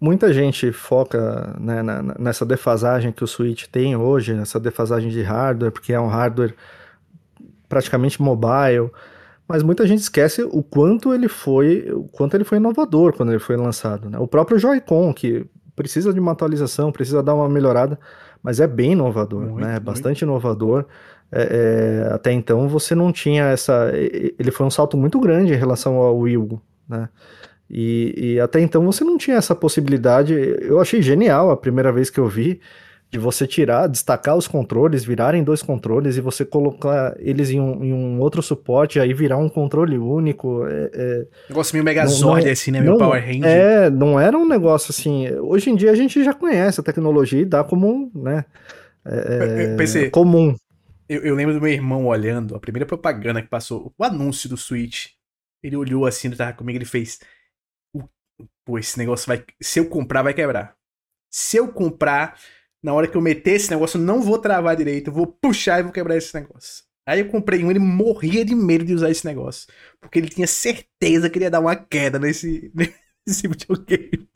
Muita gente foca né, nessa defasagem que o Switch tem hoje, nessa defasagem de hardware, porque é um hardware praticamente mobile. Mas muita gente esquece o quanto ele foi, o quanto ele foi inovador quando ele foi lançado. Né? O próprio Joy-Con, que precisa de uma atualização, precisa dar uma melhorada, mas é bem inovador, muito, né? É bastante inovador. É, é, até então você não tinha essa. Ele foi um salto muito grande em relação ao Wii U, né? E, e até então você não tinha essa possibilidade. Eu achei genial a primeira vez que eu vi de você tirar, destacar os controles, virarem dois controles e você colocar eles em um, em um outro suporte, aí virar um controle único. É, é, negócio meio Megazord, assim, né? Meio Power Ranger. É, não era um negócio assim. Hoje em dia a gente já conhece a tecnologia e dá como, né? É, pensei, comum. Eu, eu, lembro do meu irmão olhando a primeira propaganda que passou, o anúncio do Switch. Ele olhou assim, ele tava comigo, ele fez. Pô, esse negócio vai. Se eu comprar, vai quebrar. Se eu comprar, na hora que eu meter esse negócio, eu não vou travar direito, eu vou puxar e vou quebrar esse negócio. Aí eu comprei um, ele morria de medo de usar esse negócio. Porque ele tinha certeza que ele ia dar uma queda nesse, nesse videogame.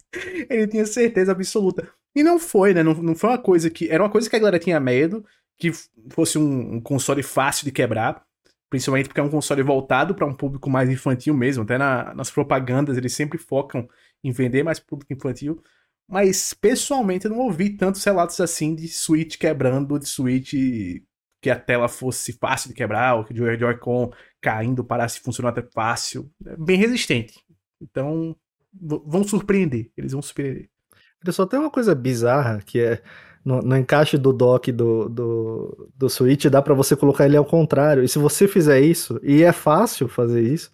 Ele tinha certeza absoluta. E não foi, né? Não, não foi uma coisa que. Era uma coisa que a galera tinha medo, que fosse um, um console fácil de quebrar. Principalmente porque é um console voltado para um público mais infantil mesmo. Até na, nas propagandas eles sempre focam em vender mais público infantil. Mas pessoalmente eu não ouvi tantos relatos assim de Switch quebrando, de Switch que a tela fosse fácil de quebrar, ou que o Joy-Con caindo parasse funcionar até fácil. É bem resistente. Então, vão surpreender. Eles vão surpreender. Ele só tem uma coisa bizarra que é no, no encaixe do dock do, do, do Switch dá para você colocar ele ao contrário. E se você fizer isso, e é fácil fazer isso,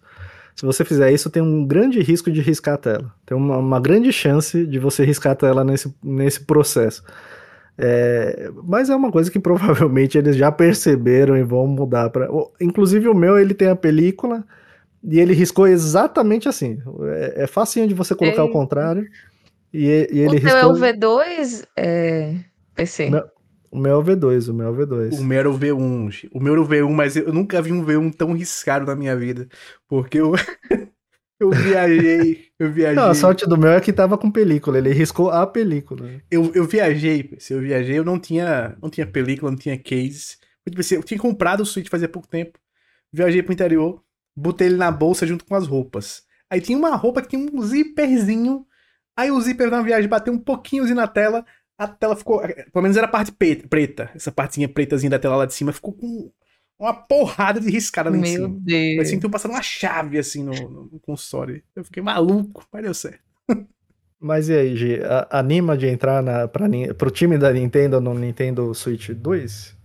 se você fizer isso, tem um grande risco de riscar a tela. Tem uma, uma grande chance de você riscar a tela nesse, nesse processo. É, mas é uma coisa que provavelmente eles já perceberam e vão mudar para. Inclusive o meu ele tem a película e ele riscou exatamente assim. É, é facinho de você colocar ao contrário. E, e ele o riscou... é o V2 é, PC. Meu, o meu é o V2, o meu é o V2. O meu era o V1. O meu era o V1, mas eu nunca vi um V1 tão riscado na minha vida. Porque eu. Eu viajei, eu viajei. Não, a sorte do meu é que tava com película, ele riscou a película. Eu, eu viajei, se eu viajei, eu não tinha, não tinha película, não tinha case. Eu, eu tinha comprado o Switch fazia pouco tempo. Viajei pro interior, botei ele na bolsa junto com as roupas. Aí tinha uma roupa que tinha um zíperzinho. Aí o zíper na viagem bateu um pouquinhozinho na tela. A tela ficou. Pelo menos era a parte preta. Essa partezinha pretazinha da tela lá de cima ficou com uma porrada de riscada ali Meu em cima. Meu Deus. Parecia que passando uma chave assim no, no, console. Eu fiquei maluco, mas deu certo. Mas e aí, G, anima de entrar na, pra, pro time da Nintendo no Nintendo Switch 2?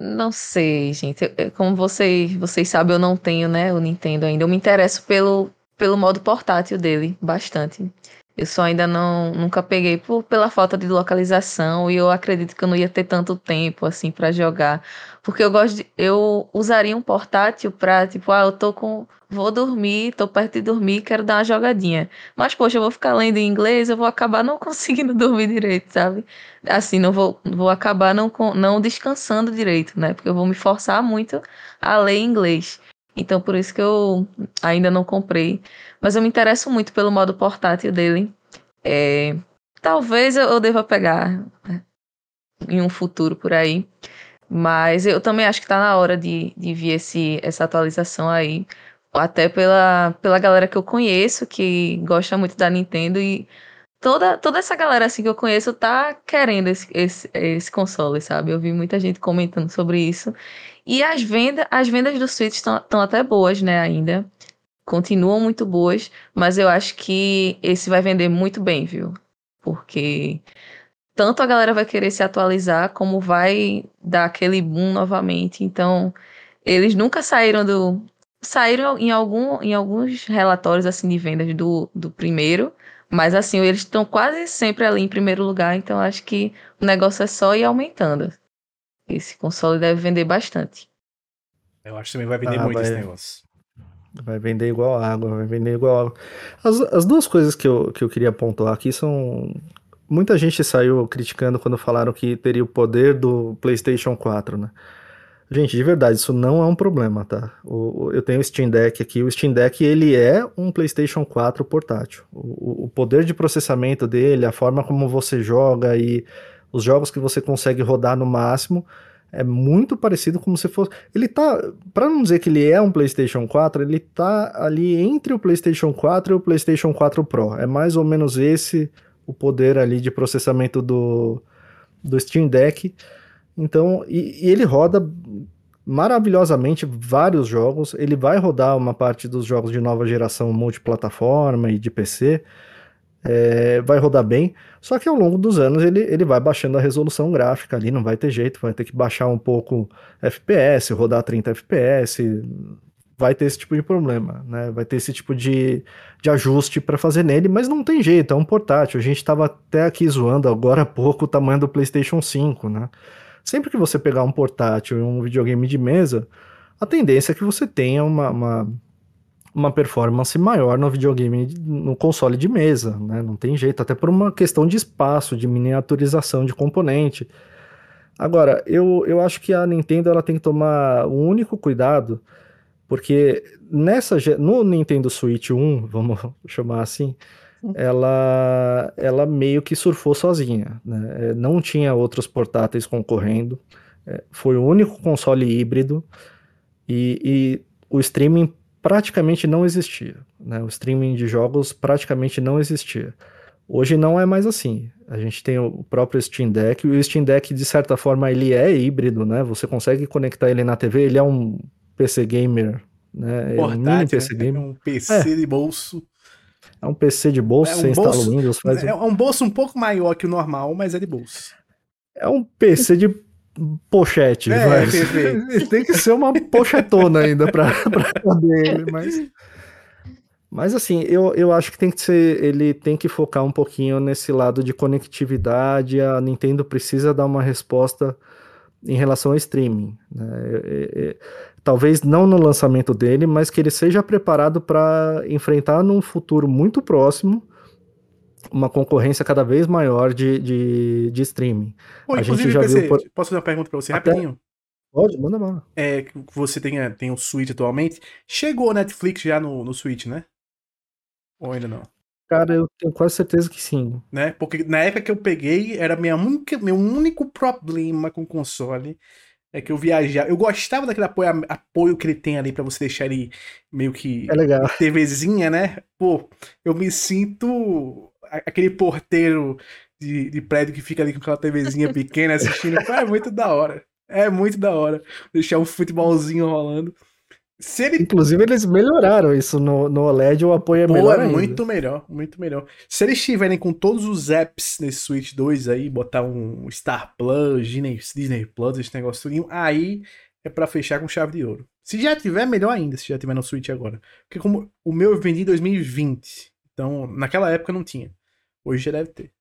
Não sei, gente. Como vocês, vocês sabem, eu não tenho, né, o Nintendo ainda. Eu me interesso pelo, pelo modo portátil dele, bastante. Eu só ainda não nunca peguei por, pela falta de localização e eu acredito que eu não ia ter tanto tempo assim para jogar, porque eu gosto de, eu usaria um portátil para tipo, ah, eu tô com vou dormir, tô perto de dormir, quero dar uma jogadinha. Mas poxa, eu vou ficar lendo em inglês, eu vou acabar não conseguindo dormir direito, sabe? Assim, não vou vou acabar não não descansando direito, né? Porque eu vou me forçar muito a ler inglês. Então por isso que eu ainda não comprei. Mas eu me interesso muito pelo modo portátil dele. É, talvez eu, deva pegar né, em um futuro por aí. Mas eu também acho que tá na hora de, de vir esse, essa atualização aí. Até pela, pela galera que eu conheço, que gosta muito da Nintendo. E toda, toda essa galera assim que eu conheço tá querendo esse, esse, esse console, sabe? Eu vi muita gente comentando sobre isso. E as vendas, as vendas do Switch estão até boas, né, ainda. Continuam muito boas, mas eu acho que esse vai vender muito bem, viu? Porque tanto a galera vai querer se atualizar, como vai dar aquele boom novamente. Então, eles nunca saíram do. Saíram em, algum, em alguns relatórios assim de vendas do, do primeiro, mas assim, eles estão quase sempre ali em primeiro lugar, então acho que o negócio é só ir aumentando. Esse console deve vender bastante. Eu acho que também vai vender ah, muito vai, esse negócio. Vai vender igual água, vai vender igual água. As, as duas coisas que eu, que eu queria pontuar aqui são. Muita gente saiu criticando quando falaram que teria o poder do PlayStation 4, né? Gente, de verdade, isso não é um problema, tá? O, eu tenho o Steam Deck aqui. O Steam Deck ele é um PlayStation 4 portátil. O, o poder de processamento dele, a forma como você joga e os jogos que você consegue rodar no máximo é muito parecido como se fosse. Ele tá. Para não dizer que ele é um PlayStation 4, ele tá ali entre o PlayStation 4 e o PlayStation 4 Pro. É mais ou menos esse o poder ali de processamento do, do Steam Deck. Então, e, e ele roda maravilhosamente vários jogos. Ele vai rodar uma parte dos jogos de nova geração multiplataforma e de PC é, vai rodar bem, só que ao longo dos anos ele, ele vai baixando a resolução gráfica ali, não vai ter jeito, vai ter que baixar um pouco FPS, rodar 30 FPS, vai ter esse tipo de problema, né? Vai ter esse tipo de, de ajuste para fazer nele, mas não tem jeito, é um portátil. A gente estava até aqui zoando agora há pouco o tamanho do PlayStation 5, né? Sempre que você pegar um portátil e um videogame de mesa, a tendência é que você tenha uma, uma uma performance maior no videogame, no console de mesa, né? Não tem jeito, até por uma questão de espaço, de miniaturização de componente. Agora, eu, eu acho que a Nintendo ela tem que tomar um único cuidado, porque nessa no Nintendo Switch 1, vamos chamar assim, ela, ela meio que surfou sozinha, né? É, não tinha outros portáteis concorrendo, é, foi o único console híbrido e, e o streaming praticamente não existia. Né? O streaming de jogos praticamente não existia. Hoje não é mais assim. A gente tem o próprio Steam Deck, e o Steam Deck, de certa forma, ele é híbrido, né? Você consegue conectar ele na TV, ele é um PC gamer, né? Portátil, é um mini PC né? gamer. É um PC É. de bolso. É um PC de bolso, É um você instala bolso- o Windows, faz... É um bolso um pouco maior que o normal, mas é de bolso. É um PC de pochete, É, perfeito. Tem que ser uma pochetona ainda pra caber ele, mas... Mas assim, eu, eu acho que tem que ser, ele tem que focar um pouquinho nesse lado de conectividade, a Nintendo precisa dar uma resposta em relação ao streaming, né? É- é- talvez não no lançamento dele, mas que ele seja preparado para enfrentar num futuro muito próximo uma concorrência cada vez maior de, de, de streaming. Pô, A inclusive, gente já PC, viu por- posso fazer uma pergunta pra você Até- rapidinho? Pode, manda bala. É, você tem, a- tem o Switch atualmente. Chegou a Netflix já no, no Switch, né? Ou ainda não? Cara, eu tenho quase certeza que sim. Né? Porque na época que eu peguei, era minha única, meu único problema com o console. É que eu viajava. Eu gostava daquele apoio, apoio que ele tem ali pra você deixar ele meio que É legal. TVzinha, né? Pô, eu me sinto aquele porteiro de, de prédio que fica ali com aquela TVzinha pequena assistindo. É muito da hora. É muito da hora. Deixar um futebolzinho rolando. Se ele. Inclusive, eles melhoraram isso no, no OLED, o apoio é Pô, melhor é ainda. muito melhor, muito melhor. Se eles tiverem com todos os apps nesse Switch 2 aí, botar um Star Plus, Disney, Plus, esse negócio tudinho, aí é pra fechar com chave de ouro. Se já tiver, melhor ainda, se já tiver no Switch agora. Porque como o meu eu vendi em 2020, então naquela época não tinha. Hoje já deve ter.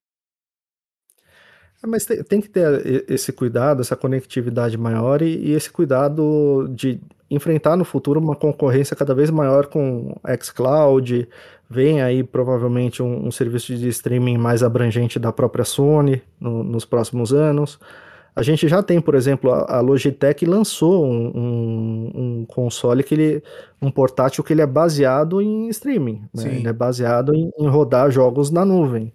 É, Mas tem, tem que ter e- esse cuidado, essa conectividade maior e, e esse cuidado de enfrentar no futuro uma concorrência cada vez maior com xCloud. Vem aí provavelmente um, um serviço de streaming mais abrangente da própria Sony no- nos próximos anos. A gente já tem, por exemplo, a, a Logitech lançou um, um- um console que ele, um portátil que ele é baseado em streaming, né? Sim. Ele é baseado em, em rodar jogos na nuvem.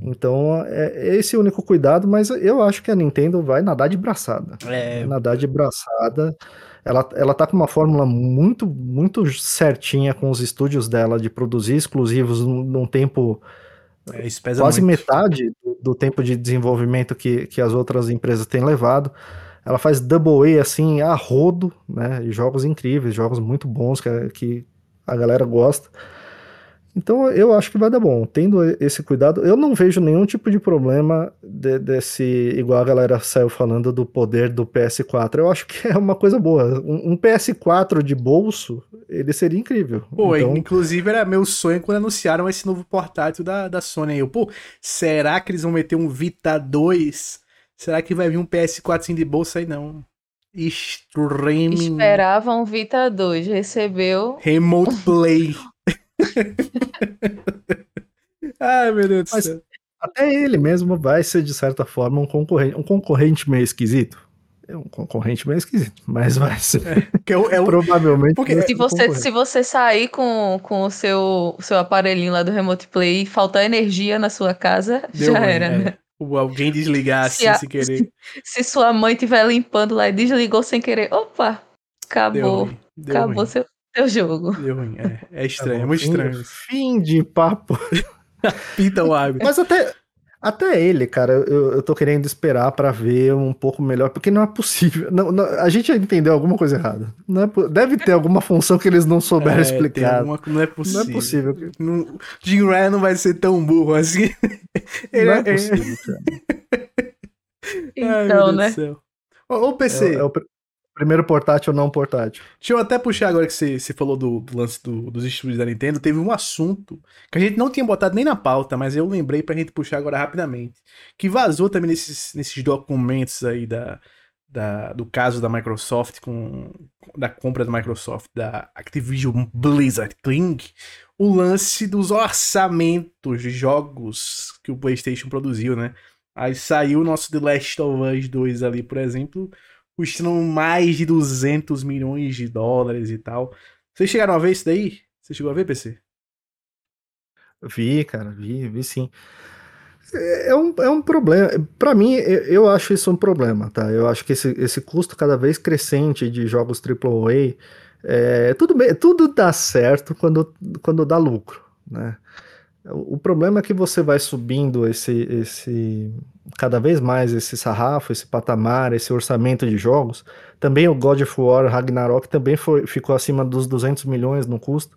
Então, é esse o único cuidado, mas eu acho que a Nintendo vai nadar de braçada. É, Vai nadar de braçada. Ela, ela tá com uma fórmula muito, muito certinha com os estúdios dela de produzir exclusivos num, num tempo é, quase muito. metade do, tempo de desenvolvimento que, que as outras empresas têm levado. Ela faz double A assim a rodo, né? Jogos incríveis, jogos muito bons que, que a galera gosta. Então eu acho que vai dar bom. Tendo esse cuidado, eu não vejo nenhum tipo de problema de- desse, igual a galera saiu falando do poder do PS4. Eu acho que é uma coisa boa. Um, um PS4 de bolso, ele seria incrível. Pô, então, inclusive era meu sonho quando anunciaram esse novo portátil da, da Sony aí. Eu, pô, será que eles vão meter um Vita 2? Será que vai vir um PS4 assim de bolsa aí? Não. Streaming. Esperava um Vita 2, recebeu. Remote Play. Ai, meu Deus do céu. Até ele mesmo vai ser, de certa forma, um concorrente, um concorrente meio esquisito. É um concorrente meio esquisito, mas vai ser. Que é o- é o- Provavelmente. porque- Se um você, se você sair com, com o seu, seu aparelhinho lá do Remote Play e faltar energia na sua casa, deu já ruim, era, é. né? Ou alguém desligar Se assim a- sem querer. Se sua mãe estiver limpando lá e desligou sem querer, opa, Deu acabou. ruim. Deu Acabou ruim. seu, seu jogo. Deu ruim. É, é estranho, Tá é bom, muito fim- estranho. Fim de papo. Pinta o água. Mas até, até ele, cara, eu, eu tô querendo esperar pra ver um pouco melhor, porque não é possível. Não, não- a gente já entendeu alguma coisa errada. Não é deve ter alguma função que eles não souberam É, explicar. alguma- não é Não possível. é possível. Não, Jim Ryan não vai ser tão burro assim. Ele Não é é- possível, cara. Ai, meu Então, Deus do né? céu. Ô, ô, PC, É, é o primeiro portátil não portátil. deixa eu até puxar agora que você, você falou do, do lance do- dos estúdios da Nintendo. Teve um assunto que a gente não tinha botado nem na pauta, mas eu lembrei pra gente puxar agora rapidamente. Que vazou também nesses, nesses documentos aí da, da- do caso da Microsoft com da compra da Microsoft da Activision Blizzard King, o lance dos orçamentos de jogos que o PlayStation produziu, né? Aí saiu o nosso The Last of Us 2 ali, por exemplo, custando mais de 200 milhões de dólares e tal. Vocês chegaram a ver isso daí? Você chegou a ver, PC? Vi, cara, vi, vi sim. É é um, é um problema. Pra mim, eu, eu acho isso um problema, tá? Eu acho que esse, esse custo cada vez crescente de jogos AAA, é, tudo bem, tudo dá certo quando, quando dá lucro, né? O problema é que você vai subindo esse, esse cada vez mais esse sarrafo, esse patamar, esse orçamento de jogos. Também o God of War Ragnarok também foi, ficou acima dos 200 milhões no custo.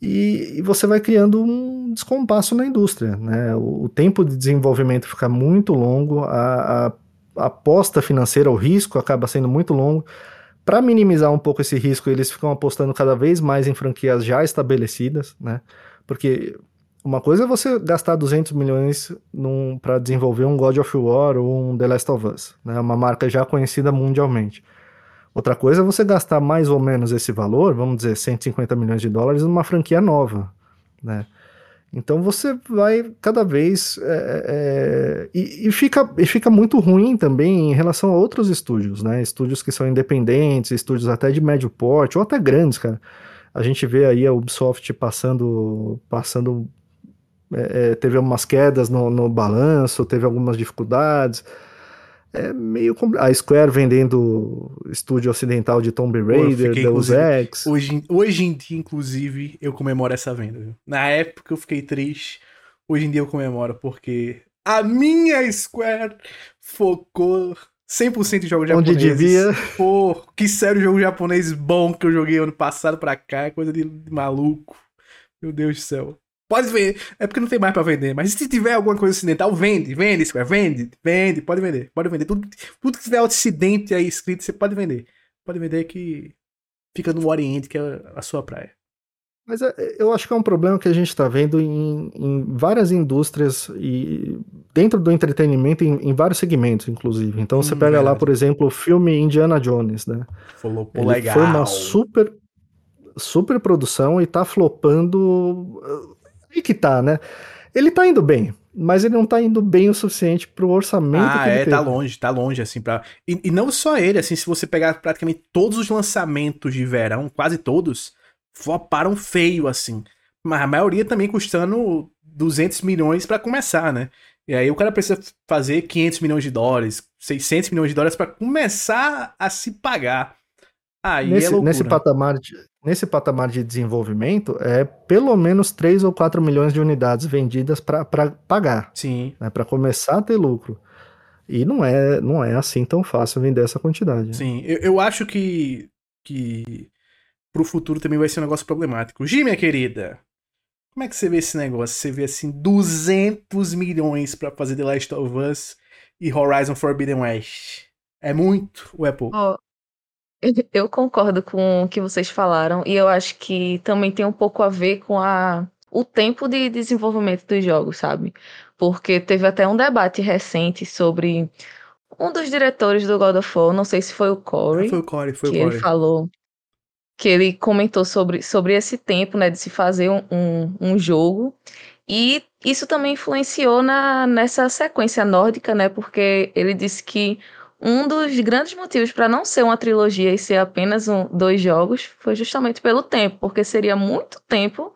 E, e você vai criando um descompasso na indústria. Né? O, o tempo de desenvolvimento fica muito longo, a, a, aposta financeira, o risco acaba sendo muito longo. Para minimizar um pouco esse risco, eles ficam apostando cada vez mais em franquias já estabelecidas, né? Porque uma coisa é você gastar 200 milhões para desenvolver um God of War ou um The Last of Us, né? Uma marca já conhecida mundialmente. Outra coisa é você gastar mais ou menos esse valor, vamos dizer 150 milhões de dólares, numa franquia nova, né? Então você vai cada vez. É, é, e, e, fica, e fica muito ruim também em relação a outros estúdios, né? Estúdios que são independentes, estúdios até de médio porte, ou até grandes, cara. A gente vê aí a Ubisoft passando. passando é, é teve umas quedas no, no balanço, teve algumas dificuldades é meio A Square vendendo estúdio ocidental de Tomb Raider, Deus Ex. Hoje, hoje em dia, inclusive, eu comemoro essa venda. Viu? Na época eu fiquei triste. Hoje em dia eu comemoro porque a minha Square focou 100% em jogos japoneses. Onde devia. Pô, que sério jogo japonês bom que eu joguei ano passado pra cá. Coisa de maluco. Meu Deus do céu. Pode vender. É porque não tem mais para vender. Mas se tiver alguma coisa ocidental, vende, vende, Square, vende, vende, pode vender. Pode vender. Tudo, tudo que tiver ocidente aí escrito, você pode vender. Pode vender que fica no Oriente, que é a sua praia. Mas é, eu acho que é um problema que a gente está vendo em, em, várias indústrias e dentro do entretenimento, em, em vários segmentos, inclusive. Então você hum, pega verdade. lá, por exemplo, o filme Indiana Jones, né? Falou, Ele legal. Foi uma super, super produção e tá flopando Aí que tá, né? Ele tá indo bem, mas ele não tá indo bem o suficiente pro orçamento ah, que ele é, teve. tá longe, tá longe, assim, pra... E, e, não só ele, assim, se você pegar praticamente todos os lançamentos de verão, quase todos, floparam feio, assim. Mas a maioria também custando 200 milhões para começar, né? E aí o cara precisa fazer 500 milhões de dólares, 600 milhões de dólares para começar a se pagar. Aí nesse, é loucura. Nesse patamar, de, nesse patamar de desenvolvimento, é pelo menos 3 ou 4 milhões de unidades vendidas para pagar. Sim. Né, para começar a ter lucro. E não é, não é assim tão fácil vender essa quantidade. Sim, eu, eu acho que, que pro futuro também vai ser um negócio problemático. Gi, minha querida, como é que você vê esse negócio? Você vê assim 200 milhões para fazer The Last of Us e Horizon Forbidden West. É muito ou é pouco? Oh, eu concordo com o que vocês falaram e eu acho que também tem um pouco a ver com a, o tempo de desenvolvimento dos jogos, sabe? Porque teve até um debate recente sobre um dos diretores do God of War, não sei se foi o Corey. Ah, foi o Corey, foi que o Corey. ele falou que ele comentou sobre, sobre esse tempo, né, de se fazer um, um, um jogo. E isso também influenciou na, nessa sequência nórdica, né? Porque ele disse que um dos grandes motivos para não ser uma trilogia e ser apenas um, dois jogos foi justamente pelo tempo, porque seria muito tempo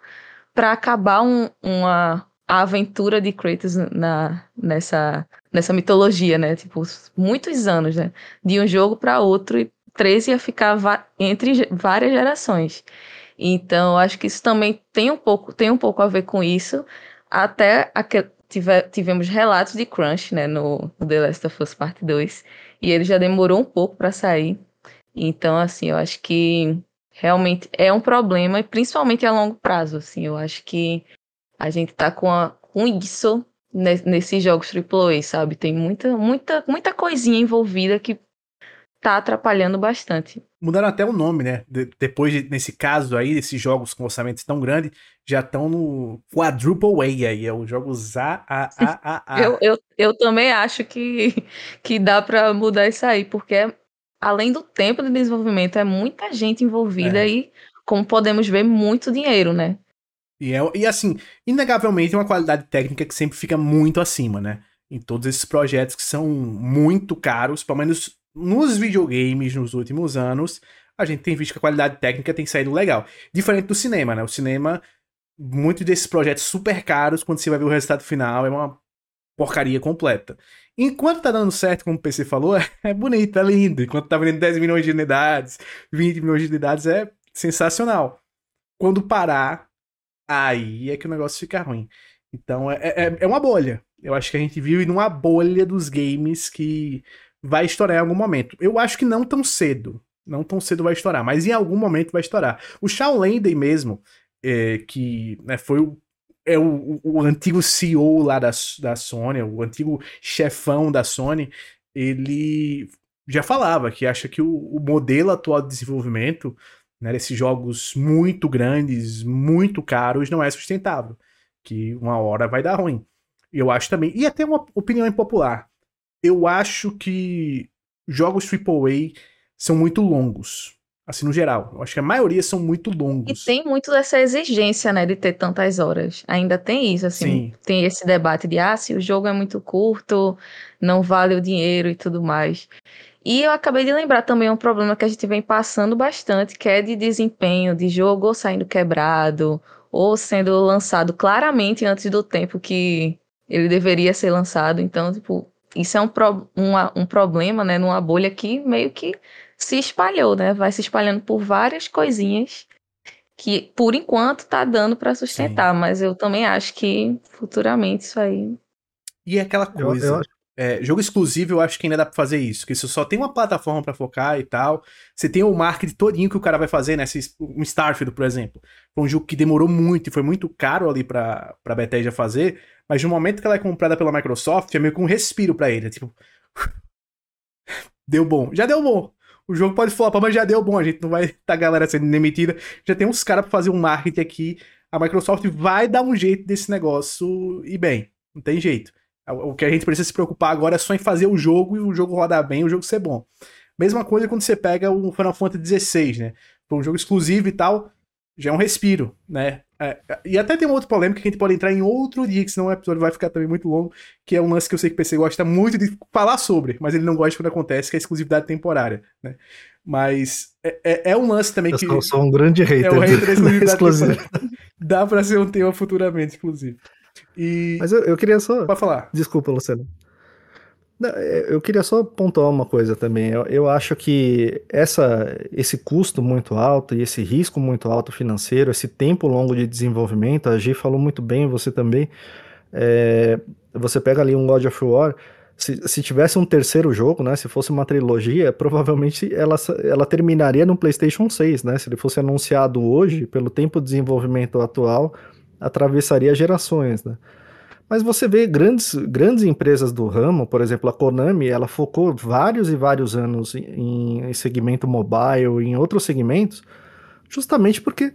para acabar um, uma aventura de Kratos na, nessa, nessa mitologia, né? Tipo, muitos anos, né? De um jogo para outro e 13 ia ficar entre várias gerações. Então, acho que isso também tem um pouco, tem um pouco a ver com isso. Até tive, tivemos relatos de crunch, né, no, no The Last of Us Part 2, e ele já demorou um pouco para sair. Então, assim, eu acho que realmente é um problema, e principalmente a longo prazo, assim, eu acho que a gente tá com, a, com isso nesses jogos AAA, sabe? Tem muita, muita, muita coisinha envolvida que tá atrapalhando bastante. Mudaram até o nome, né? De, depois, de, nesse caso aí, desses jogos com orçamentos tão grande, já estão no Quadruple A aí, é os jogos A, A, A, A, A. eu, eu, eu também acho que, que dá para mudar isso aí, porque além do tempo de desenvolvimento, é muita gente envolvida é. e, como podemos ver, muito dinheiro, né? E, é, e assim, inegavelmente é uma qualidade técnica que sempre fica muito acima, né? Em todos esses projetos que são muito caros, pelo menos nos videogames nos últimos anos, a gente tem visto que a qualidade técnica tem saído legal. Diferente do cinema, né? O cinema, muitos desses projetos super caros, quando você vai ver o resultado final, é uma porcaria completa. Enquanto tá dando certo, como o PC falou, é bonito, é lindo. Enquanto tá vendendo 10 milhões de unidades, 20 milhões de unidades, é sensacional. Quando parar, aí é que o negócio fica ruim. Então é, é, é uma bolha. Eu acho que a gente vive numa bolha dos games que vai estourar em algum momento. Eu acho que não tão cedo. Não tão cedo vai estourar, mas em algum momento vai estourar. O Shawn Landen mesmo, é, que né, foi o, é o, o, antigo CEO lá da, da Sony, o antigo chefão da Sony, ele já falava que acha que o, o modelo atual de desenvolvimento né, desses jogos muito grandes, muito caros, não é sustentável. Que uma hora vai dar ruim. Eu acho também. E até uma opinião impopular. Eu acho que jogos AAA são muito longos. Assim, no geral. Eu acho que a maioria são muito longos. E tem muito dessa exigência, né, de ter tantas horas. Ainda tem isso, assim. Sim. Tem esse debate de, ah, se o jogo é muito curto, não vale o dinheiro e tudo mais. E eu acabei de lembrar também um problema que a gente vem passando bastante, que é de desempenho de jogo ou saindo quebrado, ou sendo lançado claramente antes do tempo que ele deveria ser lançado. Então, tipo, isso é um, pro, uma, um problema, né, numa bolha que meio que se espalhou, né? Vai se espalhando por várias coisinhas que, por enquanto, tá dando para sustentar, Sim. mas eu também acho que futuramente isso aí. E é aquela coisa. Eu, eu... É, jogo exclusivo, eu acho que ainda dá pra fazer isso. Que você só tem uma plataforma para focar e tal. Você tem o marketing todinho que o cara vai fazer, né? Um Starfield, por exemplo. Foi um jogo que demorou muito e foi muito caro ali pra, pra Bethesda fazer. Mas no momento que ela é comprada pela Microsoft, é meio que um respiro para ele. É tipo. Deu bom. Já deu bom. O jogo pode flopar, mas já deu bom. A gente não vai tá galera sendo demitida. Já tem uns caras pra fazer um marketing aqui. A Microsoft vai dar um jeito desse negócio e bem. Não tem jeito. O que a gente precisa se preocupar agora é só em fazer o jogo e o jogo rodar bem, o jogo ser bom. Mesma coisa quando você pega o Final Fantasy XVI, né? Foi um jogo exclusivo e tal, já é um respiro, né? É, e até tem uma outra polêmica que a gente pode entrar em outro dia, que senão o episódio vai ficar também muito longo, que é um lance que eu sei que o PC gosta muito de falar sobre, mas ele não gosta quando acontece, que é a exclusividade temporária, né? Mas é, é, é um lance também eu que... Eu sou um grande hater. É um hater da exclusividade Dá pra ser um tema futuramente, inclusive. E... Mas eu, eu queria só. Pode falar. Desculpa, Luciano. É, eu queria só pontuar uma coisa também. Eu, eu, acho que essa, esse custo muito alto e esse risco muito alto financeiro, esse tempo longo de desenvolvimento, a Gi falou muito bem, você também. É, você pega ali um God of War. Se, se, tivesse um terceiro jogo, né, se fosse uma trilogia, provavelmente ela, ela terminaria no PlayStation 6, né? Se ele fosse anunciado hoje, pelo tempo de desenvolvimento atual, atravessaria gerações, né? Mas você vê grandes, grandes empresas do ramo, por exemplo, a Konami, ela focou vários e vários anos em, em segmento mobile, em outros segmentos, justamente porque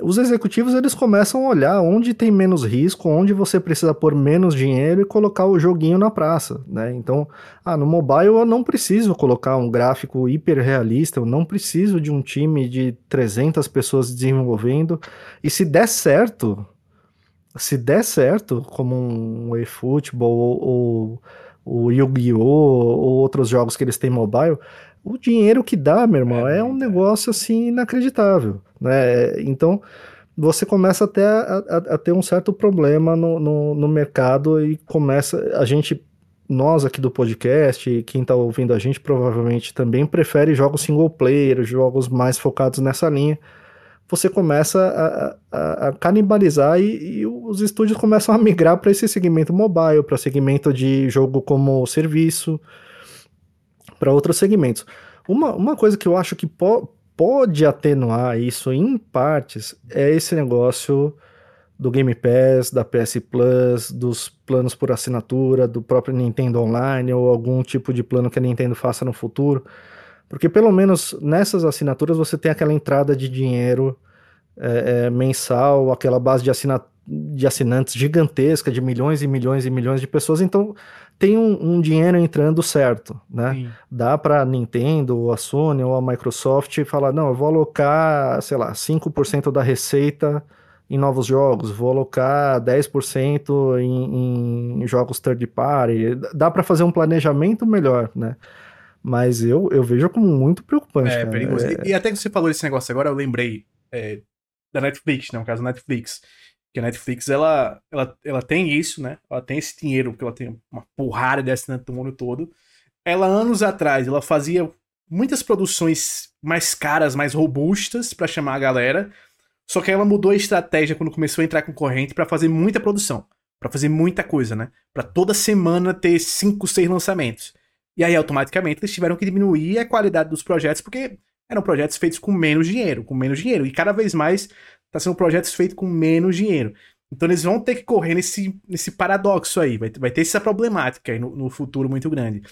os executivos eles começam a olhar onde tem menos risco, onde você precisa pôr menos dinheiro e colocar o joguinho na praça, né? Então, ah, no mobile eu não preciso colocar um gráfico hiper realista, eu não preciso de um time de 300 pessoas desenvolvendo. E se der certo, se der certo, como um eFootball ou o Yu-Gi-Oh! ou outros jogos que eles têm mobile, o dinheiro que dá, meu irmão, é, é um negócio assim inacreditável, né? Então você começa até a, a, a ter um certo problema no, no, no, mercado e começa a gente nós aqui do podcast, quem está ouvindo a gente provavelmente também prefere jogos single player, jogos mais focados nessa linha você começa a, a, a canibalizar e, e, os estúdios começam a migrar para esse segmento mobile, para segmento de jogo como serviço, para outros segmentos. Uma, uma coisa que eu acho que po pode atenuar isso em partes é esse negócio do Game Pass, da PS Plus, dos planos por assinatura, do próprio Nintendo Online ou algum tipo de plano que a Nintendo faça no futuro porque pelo menos nessas assinaturas você tem aquela entrada de dinheiro é, é, mensal, aquela base de, assina de assinantes gigantesca, de milhões e milhões e milhões de pessoas, então tem um, um dinheiro entrando certo, né? Sim. Dá para Nintendo, ou a Sony, ou a Microsoft falar, não, eu vou alocar, sei lá, 5% da receita em novos jogos, vou alocar 10% em, em jogos third party, dá para fazer um planejamento melhor, né? Mas eu, eu vejo como muito preocupante. É, cara. perigoso. É... E, e, até que você falou desse negócio agora, eu lembrei é, da Netflix, né? No caso da Netflix. Que a Netflix, ela, ela, ela tem isso, né? Ela tem esse dinheiro, porque ela tem uma porrada de assinante do mundo todo. Ela, anos atrás, ela fazia muitas produções mais caras, mais robustas para chamar a galera. Só que ela mudou a estratégia quando começou a entrar concorrente para fazer muita produção, para fazer muita coisa, né? Para toda semana ter 5, 6 lançamentos. E aí automaticamente eles tiveram que diminuir a qualidade dos projetos porque eram projetos feitos com menos dinheiro, com menos dinheiro. E cada vez mais tá sendo projetos feitos com menos dinheiro. Então eles vão ter que correr nesse, nesse paradoxo aí. Vai, vai ter essa problemática aí no, no futuro muito grande.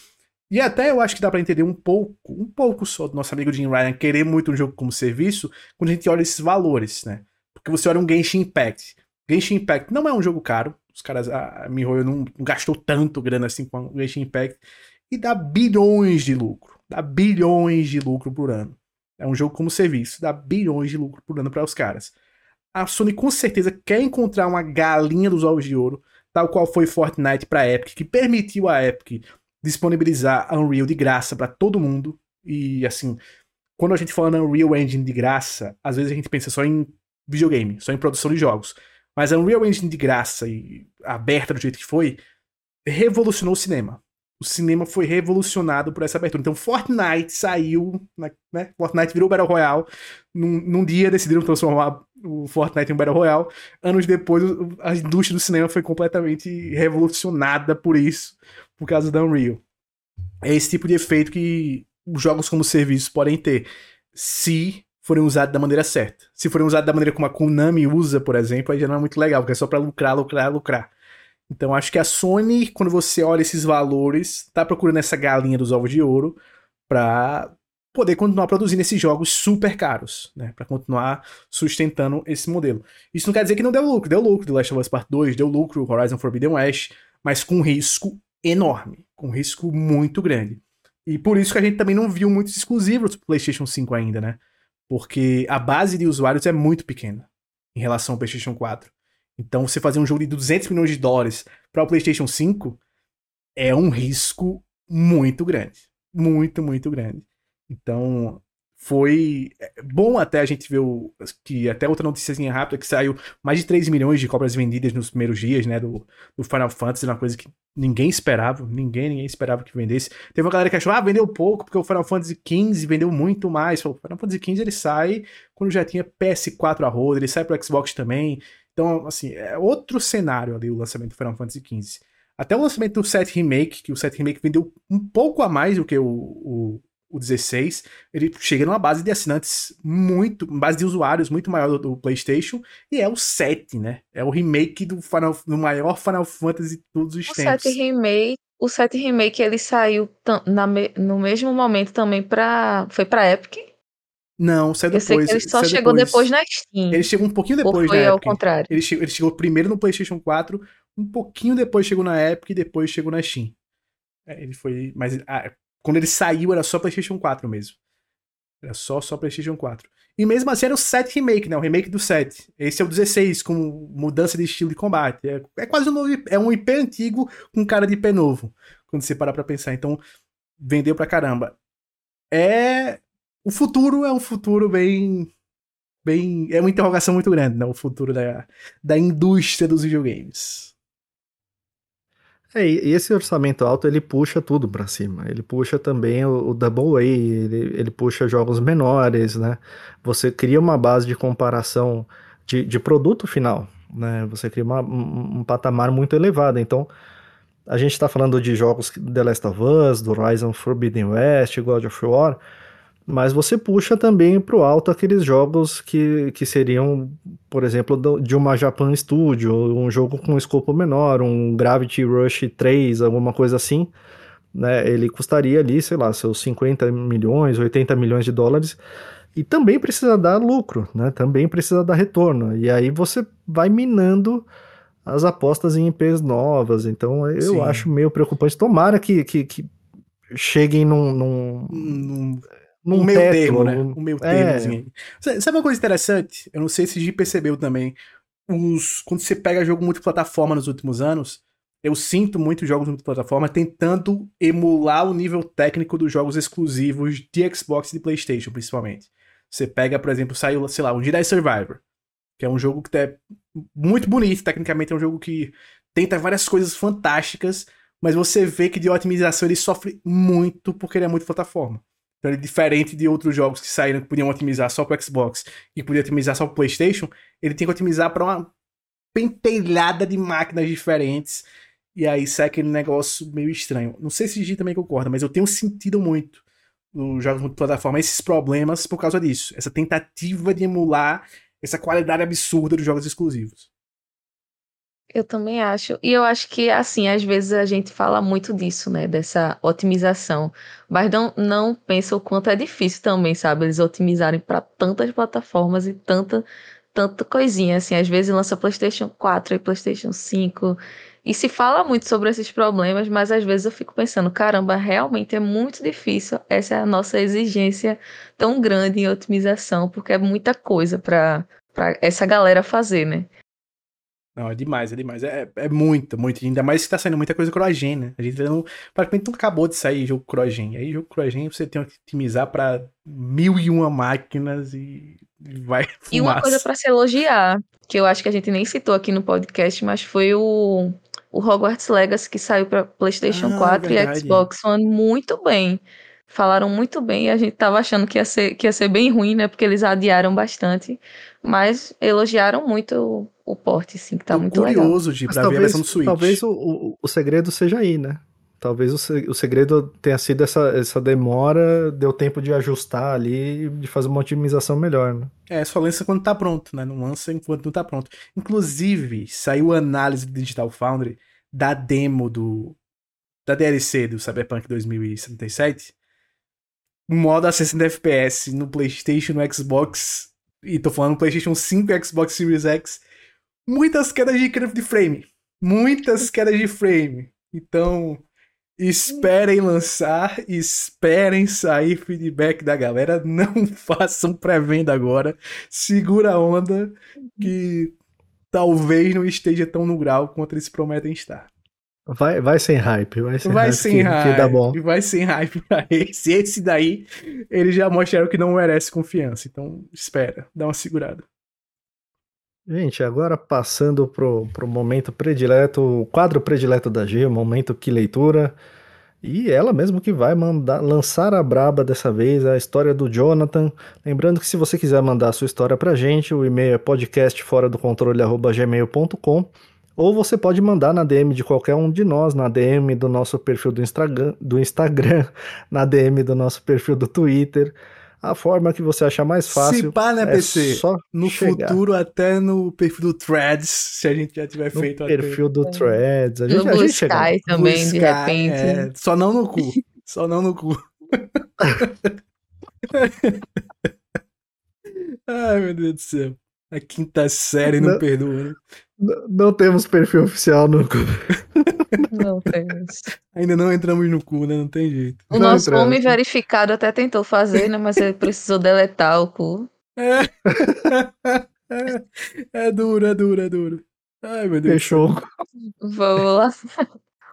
E até eu acho que dá para entender um pouco, um pouco só do nosso amigo Jim Ryan querer muito um jogo como serviço, quando a gente olha esses valores, né? Porque você olha um Genshin Impact. Genshin Impact não é um jogo caro. Os caras, a MiHoYo não, não gastou tanto grana assim com o Genshin Impact. E dá bilhões de lucro. Dá bilhões de lucro por ano. É um jogo como serviço. Dá bilhões de lucro por ano para os caras. A Sony com certeza quer encontrar uma galinha dos ovos de ouro, tal qual foi Fortnite para Epic, que permitiu a Epic disponibilizar Unreal de graça para todo mundo. E assim, quando a gente fala na Unreal Engine de graça, às vezes a gente pensa só em videogame, só em produção de jogos. Mas a Unreal Engine de graça e aberta do jeito que foi, revolucionou o cinema. O cinema foi revolucionado por essa abertura. Então, Fortnite saiu, né? Fortnite virou Battle Royale. Num, num dia decidiram transformar o Fortnite em Battle Royale. Anos depois, a indústria do cinema foi completamente revolucionada por isso por causa da Unreal. É esse tipo de efeito que os jogos como serviço podem ter, se forem usados da maneira certa. Se forem usados da maneira como a Konami usa, por exemplo, aí já não é muito legal, porque é só para lucrar, lucrar, lucrar. Então acho que a Sony, quando você olha esses valores, tá procurando essa galinha dos ovos de ouro para poder continuar produzindo esses jogos super caros, né? Para continuar sustentando esse modelo. Isso não quer dizer que não deu lucro, deu lucro The Last of Us Part 2, deu lucro Horizon Forbidden West, mas com risco enorme, com risco muito grande. E por isso que a gente também não viu muitos exclusivos do PlayStation 5 ainda, né? Porque a base de usuários é muito pequena em relação ao PlayStation 4. Então, você fazer um jogo de 200 milhões de dólares para o PlayStation 5 é um risco muito grande. Muito, muito grande. Então, foi é, bom até a gente ver o, que até outra notícia rápida que saiu mais de 3 milhões de cópias vendidas nos primeiros dias, né, do, do Final Fantasy, uma coisa que ninguém esperava, ninguém, ninguém esperava que vendesse. Teve uma galera que achou, ah, vendeu pouco, porque o Final Fantasy XV vendeu muito mais. O Final Fantasy XV ele sai quando já tinha PS4 a roda, ele sai pro Xbox também. Então, assim, é outro cenário ali o lançamento do Final Fantasy XV. Até o lançamento do 7 Remake, que o 7 Remake vendeu um pouco a mais do que o, o o 16, ele chega numa base de assinantes muito, base de usuários muito maior do, do, PlayStation, e é o 7, né? É o remake do, Final, do maior Final Fantasy de todos os o tempos. 7 remake, o 7 remake ele saiu na, no mesmo momento também para foi para Epic? Não, saiu depois. Eu sei que ele só chegou depois. depois. na Steam. Ele chegou um pouquinho depois ou foi na ao Epic. contrário? Ele chegou, ele chegou primeiro no PlayStation 4, um pouquinho depois chegou na Epic e depois chegou na Steam. É, ele foi, mas ah, quando ele saiu, era só PlayStation 4 mesmo. Era só, só PlayStation 4. E mesmo assim era o 7 Remake, né? O remake do 7. Esse é o 16, com mudança de estilo de combate. É, é quase um novo, é um IP antigo com cara de IP novo. Quando você parar pra pensar. Então, vendeu pra caramba. É. O futuro é um futuro bem. bem. É uma interrogação muito grande, né? O futuro da, da indústria dos videogames. É, e esse orçamento alto ele puxa tudo para cima. Ele puxa também o, o Double A, ele, ele puxa jogos menores, né? Você cria uma base de comparação de, de produto final, né? Você cria uma, um, um patamar muito elevado. Então, a gente está falando de jogos The Last of Us, do Horizon Forbidden West, God of War mas você puxa também para o alto aqueles jogos que, que seriam, por exemplo, de uma Japan Studio, um jogo com um escopo menor, um Gravity Rush 3, alguma coisa assim, né? Ele custaria ali, sei lá, seus 50 milhões, 80 milhões de dólares, e também precisa dar lucro, né? Também precisa dar retorno. E aí você vai minando as apostas em IPs novas. Então eu Sim. acho meio preocupante. Tomara que, que, que cheguem num, num, num num meio teto, termo, né? Um meio é. termo. Sabe uma coisa interessante? Eu não sei se o G percebeu também. Os, quando você pega jogo multiplataforma nos últimos anos, eu sinto muito jogos multiplataforma tentando emular o nível técnico dos jogos exclusivos de Xbox e de PlayStation, principalmente. Você pega, por exemplo, saiu, sei lá, um Jedi Survivor, que é um jogo que é muito bonito, tecnicamente é um jogo que tenta várias coisas fantásticas, mas você vê que de otimização ele sofre muito porque ele é muito plataforma. Então, ele, diferente de outros jogos que saíram que podiam otimizar só pro Xbox e podia otimizar só pro PlayStation, ele tem que otimizar para uma pentelhada de máquinas diferentes. E aí sai aquele negócio meio estranho. Não sei se o G também concorda, mas eu tenho sentido muito nos jogos multiplataforma esses problemas por causa disso. Essa tentativa de emular essa qualidade absurda dos jogos exclusivos. Eu também acho. E eu acho que, assim, às vezes a gente fala muito disso, né? Dessa otimização. Mas não, não pensa o quanto é difícil também, sabe? Eles otimizarem para tantas plataformas e tanta, tanta coisinha. Assim, às vezes lança PlayStation 4 e PlayStation 5. E se fala muito sobre esses problemas, mas às vezes eu fico pensando, caramba, realmente é muito difícil. Essa é a nossa exigência tão grande em otimização, porque é muita coisa para essa galera fazer, né? Não, é demais, é demais. É, é muito, muito. Ainda mais que tá saindo muita coisa crogen, né? A gente não, praticamente não acabou de sair jogo crogen. Aí jogo crogen você tem que otimizar para mil e uma máquinas e vai fumaça. E uma coisa para se elogiar, que eu acho que a gente nem citou aqui no podcast, mas foi o, o Hogwarts Legacy que saiu para PlayStation ah, 4 verdade. e Xbox One muito bem. Falaram muito bem e a gente tava achando que ia, ser, que ia ser bem ruim, né? Porque eles adiaram bastante. Mas elogiaram muito o porte, sim, que tá Tô muito curioso legal. de pra talvez, ver a versão do Switch. Talvez o, o, o segredo seja aí, né? Talvez o, o segredo tenha sido essa, essa demora, deu tempo de ajustar ali, de fazer uma otimização melhor, né? É, só lança quando tá pronto, né? Não lança enquanto não tá pronto. Inclusive, saiu análise do Digital Foundry da demo do da DLC do Cyberpunk 2077. Modo a 60 FPS no PlayStation, no Xbox, e tô falando PlayStation 5 e Xbox Series X muitas quedas de, de frame. Muitas quedas de frame. Então, esperem lançar, esperem sair feedback da galera. Não façam pré-venda agora. Segura a onda que talvez não esteja tão no grau quanto eles prometem estar. Vai, vai sem hype, vai sem vai hype. Sem que, hype que dá bom. Vai sem hype pra esse. Esse daí, eles já mostraram que não merece confiança. Então, espera, dá uma segurada. Gente, agora passando pro, pro momento predileto, o quadro predileto da G, o momento que leitura. E ela mesmo que vai mandar lançar a braba dessa vez, a história do Jonathan. Lembrando que se você quiser mandar a sua história pra gente, o e-mail é podcastforadocontrole@gmail.com ou você pode mandar na DM de qualquer um de nós, na DM do nosso perfil do Instagram, do Instagram na DM do nosso perfil do Twitter a forma que você achar mais fácil. Se pá, né, é PC? Só no chegar. futuro, até no perfil do Threads, se a gente já tiver no feito. No perfil do Threads. A gente, no a gente Sky chega. também, Blue de Sky, repente. É, só não no cu. só não no cu. Ai, meu Deus do céu. A quinta série não, não perdoa, né? Não, não temos perfil oficial no cu. Não temos. Ainda não entramos no cu, né? Não tem jeito. O não nosso entramos. verificado até tentou fazer, né? Mas ele precisou deletar o cu. É. é duro, é duro, é duro. Ai, meu Deus. Fechou. Vamos lá.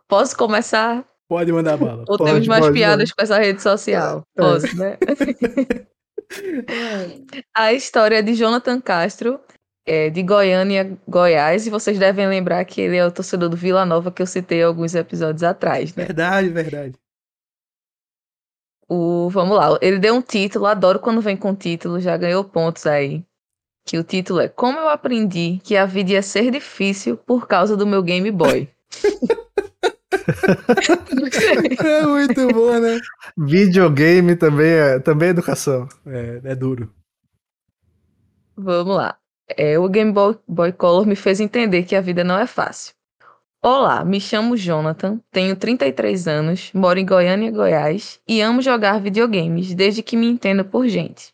Posso começar? Pode mandar bala. Ou pode, temos mais piadas com essa rede social? É. Posso, né? A história de Jonathan Castro é, de Goiânia, Goiás, e vocês devem lembrar que ele é o torcedor do Vila Nova que eu citei alguns episódios atrás, né? Verdade, verdade. O, vamos lá, ele deu um título, adoro quando vem com título, já ganhou pontos aí. Que o título é Como eu aprendi que a vida ia ser difícil por causa do meu Game Boy. é muito bom, né? Videogame também é, também é educação. É, é duro. Vamos lá. É, o Game Boy, Boy Color me fez entender que a vida não é fácil. Olá, me chamo Jonathan, tenho 33 anos, moro em Goiânia, Goiás e amo jogar videogames desde que me entendo por gente.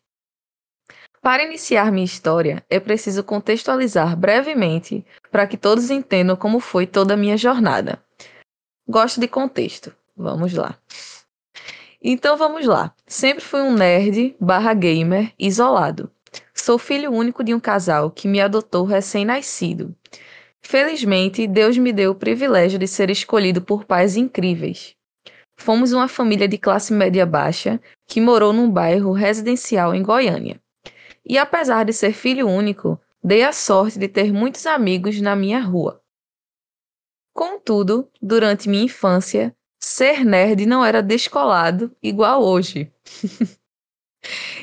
Para iniciar minha história, é preciso contextualizar brevemente para que todos entendam como foi toda a minha jornada. Gosto de contexto. Vamos lá. Então vamos lá. Sempre fui um nerd barra gamer isolado. Sou filho único de um casal que me adotou recém-nascido. Felizmente, Deus me deu o privilégio de ser escolhido por pais incríveis. Fomos uma família de classe média baixa que morou num bairro residencial em Goiânia. E apesar de ser filho único, dei a sorte de ter muitos amigos na minha rua. Contudo, durante minha infância, ser nerd não era descolado igual hoje.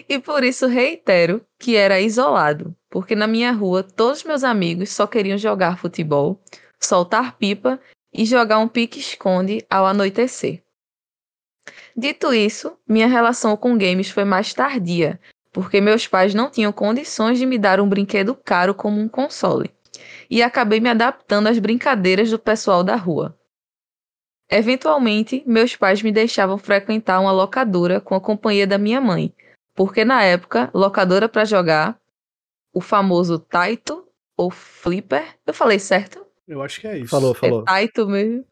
e por isso reitero que era isolado, porque na minha rua todos meus amigos só queriam jogar futebol, soltar pipa e jogar um pique-esconde ao anoitecer. Dito isso, minha relação com games foi mais tardia, porque meus pais não tinham condições de me dar um brinquedo caro como um console, e acabei me adaptando às brincadeiras do pessoal da rua. Eventualmente, meus pais me deixavam frequentar uma locadora com a companhia da minha mãe, porque na época, locadora para jogar, o famoso Taito ou Flipper, eu falei certo? Eu acho que é isso. Falou, falou. É Taito mesmo.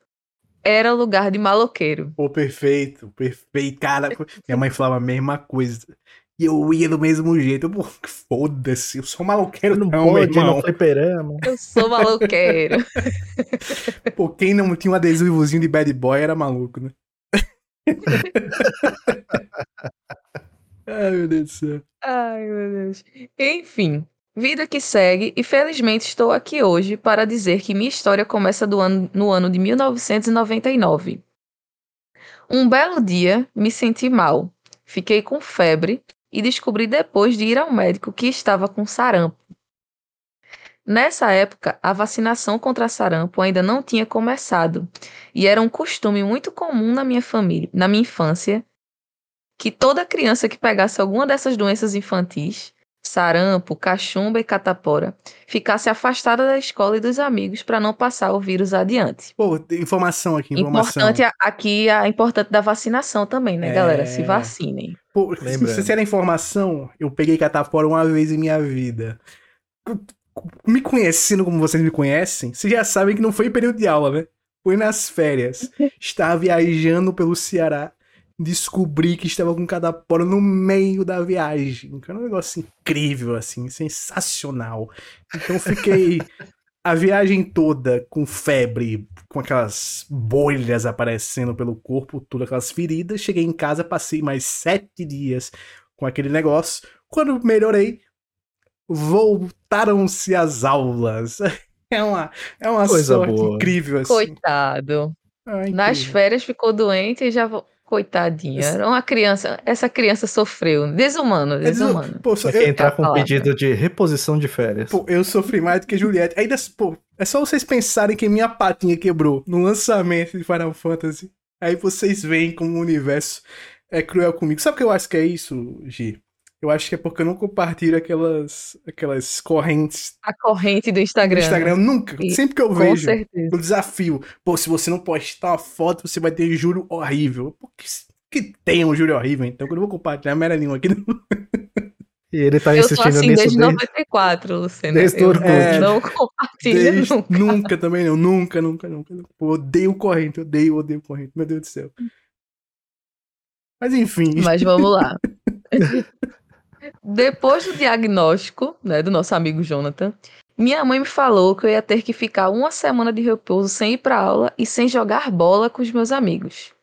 Era lugar de maloqueiro. Pô, perfeito, perfeito. Cara, minha mãe falava a mesma coisa. E eu ia do mesmo jeito. Pô, foda-se, eu sou maloqueiro Não, não, não pode irmão. fliperama. Eu sou maloqueiro. Pô, quem não tinha um adesivozinho de bad boy era maluco, né? Ai, meu Deus do céu. Ai, meu Deus. Enfim, vida que segue, e felizmente estou aqui hoje para dizer que minha história começa ano, no ano de 1999. Um belo dia, me senti mal, fiquei com febre e descobri depois de ir ao médico que estava com sarampo. Nessa época, a vacinação contra sarampo ainda não tinha começado, e era um costume muito comum na minha família, na minha infância, que toda criança que pegasse alguma dessas doenças infantis, sarampo, cachumba e catapora, ficasse afastada da escola e dos amigos para não passar o vírus adiante. Pô, informação aqui, informação. Importante a- aqui a importante da vacinação também, né, É. galera? Se vacinem. Pô, Lembrando. se era informação, eu peguei catapora uma vez em minha vida. Me conhecendo como vocês me conhecem, vocês já sabem que não foi em período de aula, né? Foi nas férias. Estava viajando pelo Ceará, descobri que estava com catapora no meio da viagem. Que era um negócio incrível, assim, sensacional. Então fiquei a viagem toda com febre, com aquelas bolhas aparecendo pelo corpo, todas aquelas feridas. Cheguei em casa, passei mais sete dias com aquele negócio. Quando melhorei, voltaram-se as aulas. É uma, é uma Coisa sorte boa. incrível, assim. Coitado. Ah, Nas férias ficou doente e já. vo- Coitadinha. Era uma criança. Essa criança sofreu. Desumano, É desu- desumano. Pô, só- eu, entrar com um palavra. pedido de reposição de férias. pô, eu sofri mais do que Juliette. Ainda, pô, é só vocês pensarem que minha patinha quebrou no lançamento de Final Fantasy. Aí vocês veem como o universo é cruel comigo. Sabe o que eu acho que é isso, Gi? Eu acho que é porque eu não compartilho aquelas, aquelas correntes A corrente do Instagram. Instagram. Nunca. E- Sempre que eu Com vejo certeza. o desafio. Pô, se você não postar uma foto, você vai ter juro horrível. Pô, que, que tem um juro horrível, então? Que eu não vou compartilhar merda nenhuma aqui. E ele tá Eu sou insistindo assim nisso desde desde... 94, Luciana. desde o eu Orkut. É. não compartilho Desde- nunca. nunca também não. Nunca, nunca, nunca. nunca. Pô, odeio corrente, odeio, odeio corrente. Meu Deus do céu. Mas enfim. Mas vamos lá. Depois do diagnóstico, né, do nosso amigo Jonathan, minha mãe me falou que eu ia ter que ficar uma semana de repouso sem ir para aula e sem jogar bola com os meus amigos.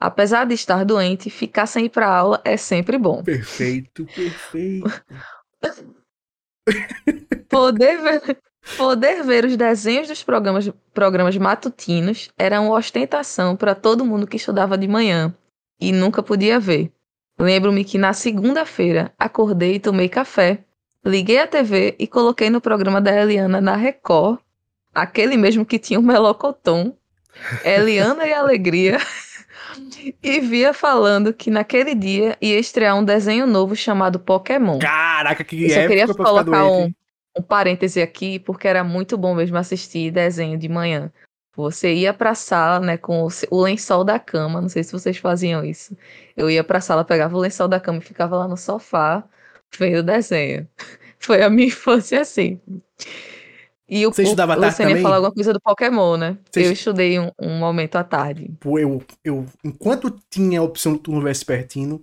Apesar de estar doente, ficar sem ir para aula é sempre bom. Perfeito, perfeito. Poder ver, poder ver os desenhos dos programas, programas matutinos era uma ostentação para todo mundo que estudava de manhã e nunca podia ver. Lembro-me que na segunda-feira acordei e tomei café, liguei a TV e coloquei no programa da Eliana na Record, aquele mesmo que tinha o Melocoton, Eliana e Alegria, e via falando que naquele dia ia estrear um desenho novo chamado Pokémon. Caraca, que Eu queria época pra ficar colocar um, um parêntese aqui, porque era muito bom mesmo assistir desenho de manhã. Você ia pra sala, né, com o, lençol da cama, não sei se vocês faziam isso. Eu ia pra sala, pegava o lençol da cama e ficava lá no sofá vendo o desenho. Foi a minha infância assim. E o, Você estudava à o tarde Luciano ia também? falar alguma coisa do Pokémon, né? Você- Eu estudei um, um momento à tarde. Pô, eu, eu, enquanto tinha a opção do turno vespertino,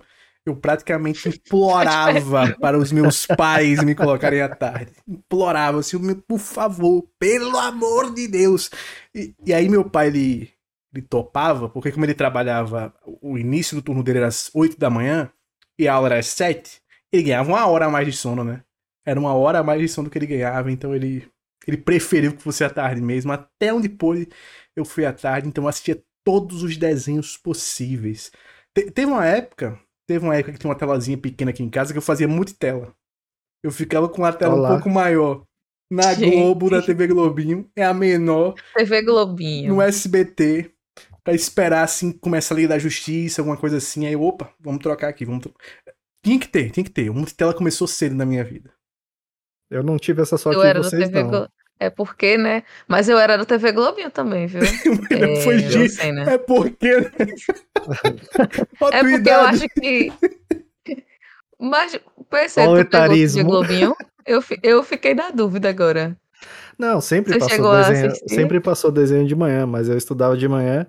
eu praticamente implorava para os meus pais me colocarem à tarde. Implorava, assim, me- por favor, pelo amor de Deus. E, e aí meu pai, ele, ele topava, porque como ele trabalhava, o início do turno dele era às 8 da manhã, e a aula era às 7, ele ganhava uma hora a mais de sono, né? Era uma hora a mais de sono que ele ganhava, então ele, ele preferiu que fosse à tarde mesmo. Até onde pôde, eu fui à tarde, então eu assistia todos os desenhos possíveis. Te- teve uma época teve uma época que tinha uma telazinha pequena aqui em casa que eu fazia multitela. Eu ficava com a tela Olá. um pouco maior na Gente. Globo, na TV Globinho, é a menor, TV Globinho. no SBT, pra esperar, assim, começar a Liga da Justiça, alguma coisa assim. Aí, opa, vamos trocar aqui, vamos... tro- Tinha que ter, tinha que ter. O multitela começou cedo na minha vida. Eu não tive essa sorte Eu de era da vocês, TV não. Glo... É porque, né? Mas eu era da TV Globinho também, viu? É, foi eu de... sei, né? É porque... né? É porque eu acho que. Mas, pegou etarismo. de Globinho? Eu, eu fiquei na dúvida agora. Não, sempre Você passou desenho, sempre passou desenho de manhã, mas eu estudava de manhã.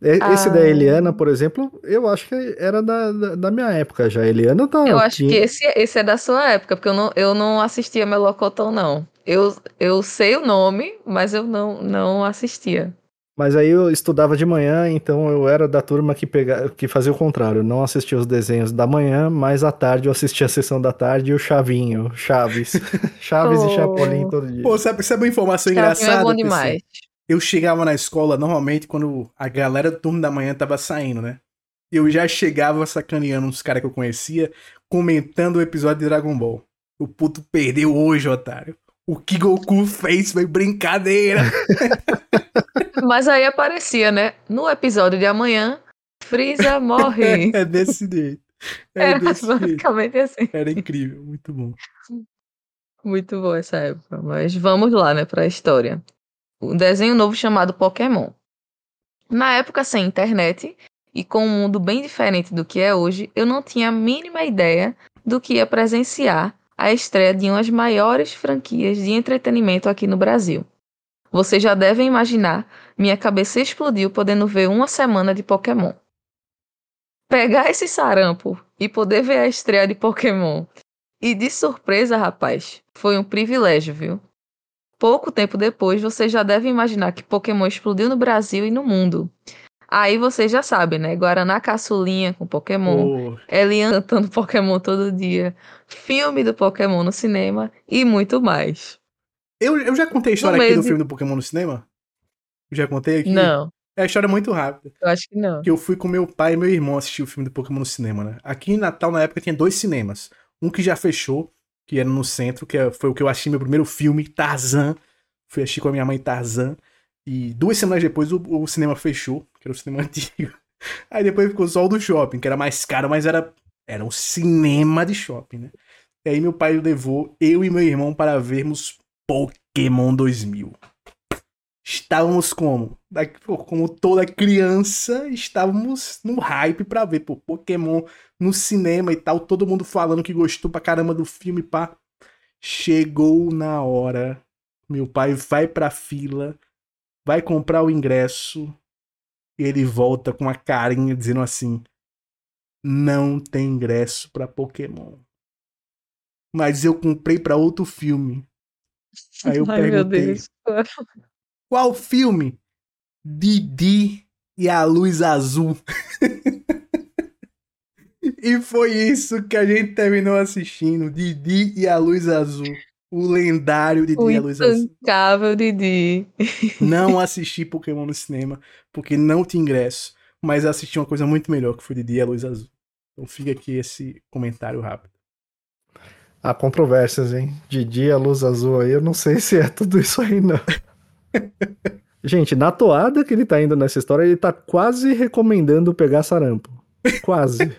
Esse Ah. da Eliana, por exemplo, eu acho que era da, da, da minha época já. A Eliana tá. Eu acho que tinha- esse, esse é da sua época, porque eu não, eu não assistia Melocotão, não. Eu, eu sei o nome, mas eu não, não assistia. Mas aí eu estudava de manhã, então eu era da turma que, pega... que fazia o contrário. Não assistia os desenhos da manhã, mas à tarde eu assistia a sessão da tarde e o Chavinho, Chaves. Chaves Oh. e Chapolin todo dia. Pô, sabe, sabe uma informação Chavinho engraçada? é bom demais. Eu chegava na escola normalmente quando a galera do turno da manhã tava saindo, né? Eu já chegava sacaneando uns caras que eu conhecia, comentando o episódio de Dragon Ball. O puto perdeu hoje, otário. O que Goku fez foi brincadeira. Mas aí aparecia, né? No episódio de amanhã, Freeza morre. é desse jeito. É Era desse jeito. basicamente assim. Era incrível, muito bom. Muito boa essa época. Mas vamos lá, né, pra história. Um desenho novo chamado Pokémon. Na época sem internet e com um mundo bem diferente do que é hoje, eu não tinha a mínima ideia do que ia presenciar a estreia de uma das maiores franquias de entretenimento aqui no Brasil. Vocês já devem imaginar, minha cabeça explodiu podendo ver uma semana de Pokémon. Pegar esse sarampo e poder ver a estreia de Pokémon e de surpresa, rapaz, foi um privilégio, viu? Pouco tempo depois, vocês já devem imaginar que Pokémon explodiu no Brasil e no mundo. Aí vocês já sabem, né? Guaraná caçulinha com Pokémon, Pô, Elian cantando Pokémon todo dia, filme do Pokémon no cinema e muito mais. eu, eu já contei a história No aqui do de- filme do Pokémon no cinema? Eu já contei aqui? Não, É a história muito rápida. eu acho que não. que eu fui com meu pai e meu irmão assistir o filme do Pokémon no cinema, né? Aqui em Natal, na época, tinha dois cinemas. Um que já fechou, que era no centro, que é- foi o que eu assisti meu primeiro filme, Tarzan. Fui assistir com a minha mãe Tarzan. E duas semanas depois o, o cinema fechou, que era o cinema antigo. Aí depois ficou só o do shopping, que era mais caro, mas era, era um cinema de shopping, né? E aí meu pai levou eu e meu irmão para vermos Pokémon 2000. Estávamos como? Como toda criança, estávamos no hype pra ver pô, Pokémon no cinema e tal, todo mundo falando que gostou pra caramba do filme, pá. Chegou na hora, meu pai vai pra fila, vai comprar o ingresso, e ele volta com a carinha dizendo assim: Não tem ingresso pra Pokémon. Mas eu comprei pra outro filme. Aí eu Ai, meu perguntei: Deus. qual filme? Didi e a Luz Azul. e foi isso que a gente terminou assistindo. Didi e a Luz Azul. O lendário Didi O e a Luz Azul. intancável Didi. Não assisti Pokémon no cinema, porque não tinha ingresso. Mas assisti uma coisa muito melhor, que foi Didi e a Luz Azul. Então fica aqui esse comentário rápido. Há controvérsias, hein? Didi, a luz azul aí, eu não sei se é tudo isso aí, não. Gente, na toada que ele tá indo nessa história, ele tá quase recomendando pegar sarampo. Quase.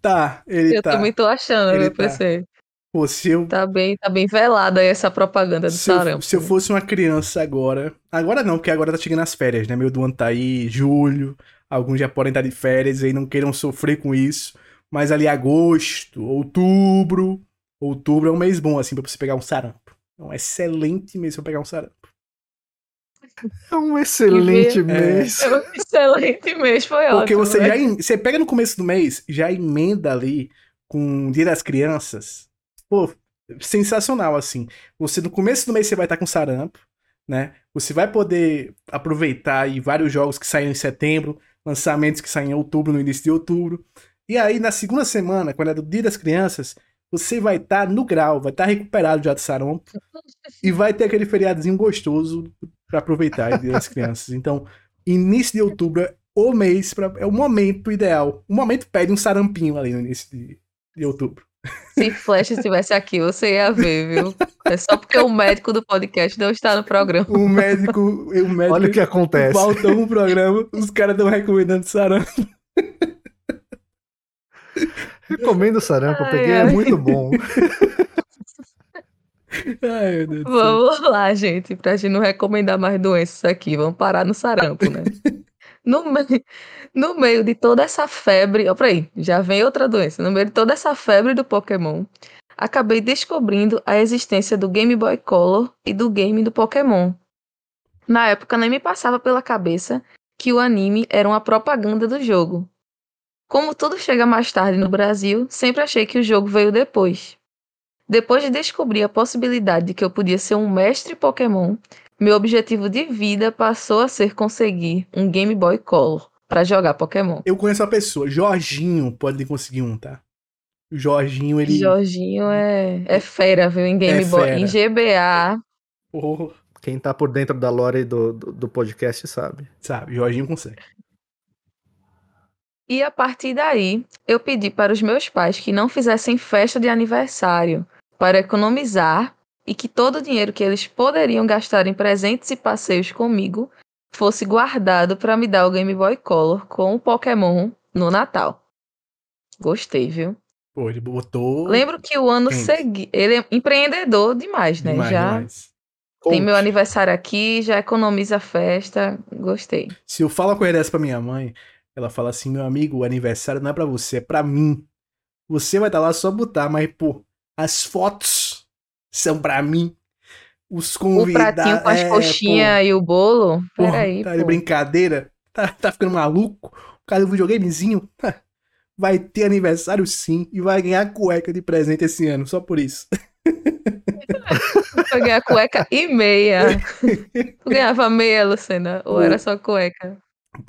Tá, ele Eu tá. também tô achando, Ele meu tá. PC. Pô, se eu Tá bem, tá bem velada aí essa propaganda do Se eu, sarampo. se eu fosse uma criança agora. Agora não, porque agora tá chegando as férias, né? Meu do ano tá aí, julho. Alguns já podem estar de férias e não queiram sofrer com isso. Mas ali agosto, outubro. Outubro é um mês bom, assim, pra você pegar um sarampo. É um excelente mês pra pegar um sarampo. É um excelente mês. É um excelente mês, foi ótimo. Porque você né? já. em- Você pega no começo do mês, já emenda ali com o Dia das Crianças. Pô, sensacional, assim. Você no começo do mês você vai estar com sarampo, né? Você vai poder aproveitar aí vários jogos que saem em setembro, lançamentos que saem em outubro, no início de outubro. E aí, na segunda semana, quando é do Dia das Crianças, você vai estar no grau, vai estar recuperado já do sarampo e vai ter aquele feriadozinho gostoso pra aproveitar aí, das Crianças. Então, início de outubro o mês, pra, é o momento ideal. O momento pede um sarampinho ali no início de, de outubro. Se Flash estivesse aqui, você ia ver, viu? É só porque o médico do podcast não está no programa. O médico. O médico Olha o que acontece. Faltou um programa, os caras estão recomendando sarampo. Recomendo o sarampo, eu Ai, peguei, é ai. muito bom. Ai, meu Deus do céu. Vamos lá, gente, pra gente não recomendar mais doenças aqui. Vamos parar no sarampo, né? No, no meio de toda essa febre. Ó, peraí, já vem outra doença. No meio de toda essa febre do Pokémon, acabei descobrindo a existência do Game Boy Color e do game do Pokémon. Na época, nem me passava pela cabeça que o anime era uma propaganda do jogo. Como tudo chega mais tarde no Brasil, sempre achei que o jogo veio depois. Depois de descobrir a possibilidade de que eu podia ser um mestre Pokémon, meu objetivo de vida passou a ser conseguir um Game Boy Color para jogar Pokémon. Eu conheço uma pessoa, Jorginho pode conseguir um, tá? O Jorginho, ele. Jorginho é, é fera, viu? Em Game É Boy. fera. Em GBA. Oh, Quem tá por dentro da lore do, do, do podcast sabe. sabe, Jorginho consegue. E a partir daí, eu pedi para os meus pais que não fizessem festa de aniversário para economizar e que todo o dinheiro que eles poderiam gastar em presentes e passeios comigo fosse guardado para me dar o Game Boy Color com o Pokémon no Natal. Gostei, viu? Pô, ele botou. Lembro que o ano seguinte. Ele é empreendedor demais, né? demais, já demais. tem meu aniversário aqui, já economiza a festa. Gostei. Se eu falo uma coisa dessa pra minha mãe, ela fala assim: meu amigo, o aniversário não é pra você, é pra mim. Você vai estar lá só botar, mas, pô, as fotos são pra mim. Os O convidados. pratinho com as é, coxinhas e o bolo. pô, Peraí, tá de pô. brincadeira? Tá, tá ficando maluco? O cara do videogamezinho vai ter aniversário sim e vai ganhar cueca de presente esse ano, só por isso. Foi ganhar cueca e meia. Tu ganhava meia, Lucena? Ou era só cueca?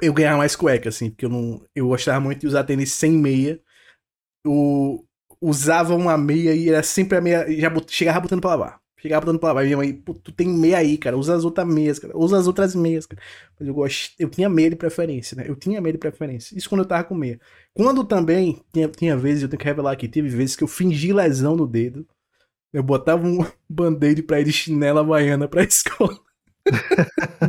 eu ganhava mais cueca, assim, porque eu não. Eu gostava muito de usar tênis sem meia. Eu usava uma meia e era sempre a meia. Já bot, chegava botando pra lavar. Chegava botando pra lavar. E minha mãe, pô, tu tem meia aí, cara. Usa as outras meias, cara. Usa as outras meias, cara. Mas eu gosto. Eu tinha meia de preferência, né? Eu tinha meia de preferência. Isso quando eu tava com meia. Quando também, tinha, tinha vezes, eu tenho que revelar aqui, teve vezes que eu fingi lesão no dedo. Eu botava um band-aid pra ir de chinela havaiana pra escola.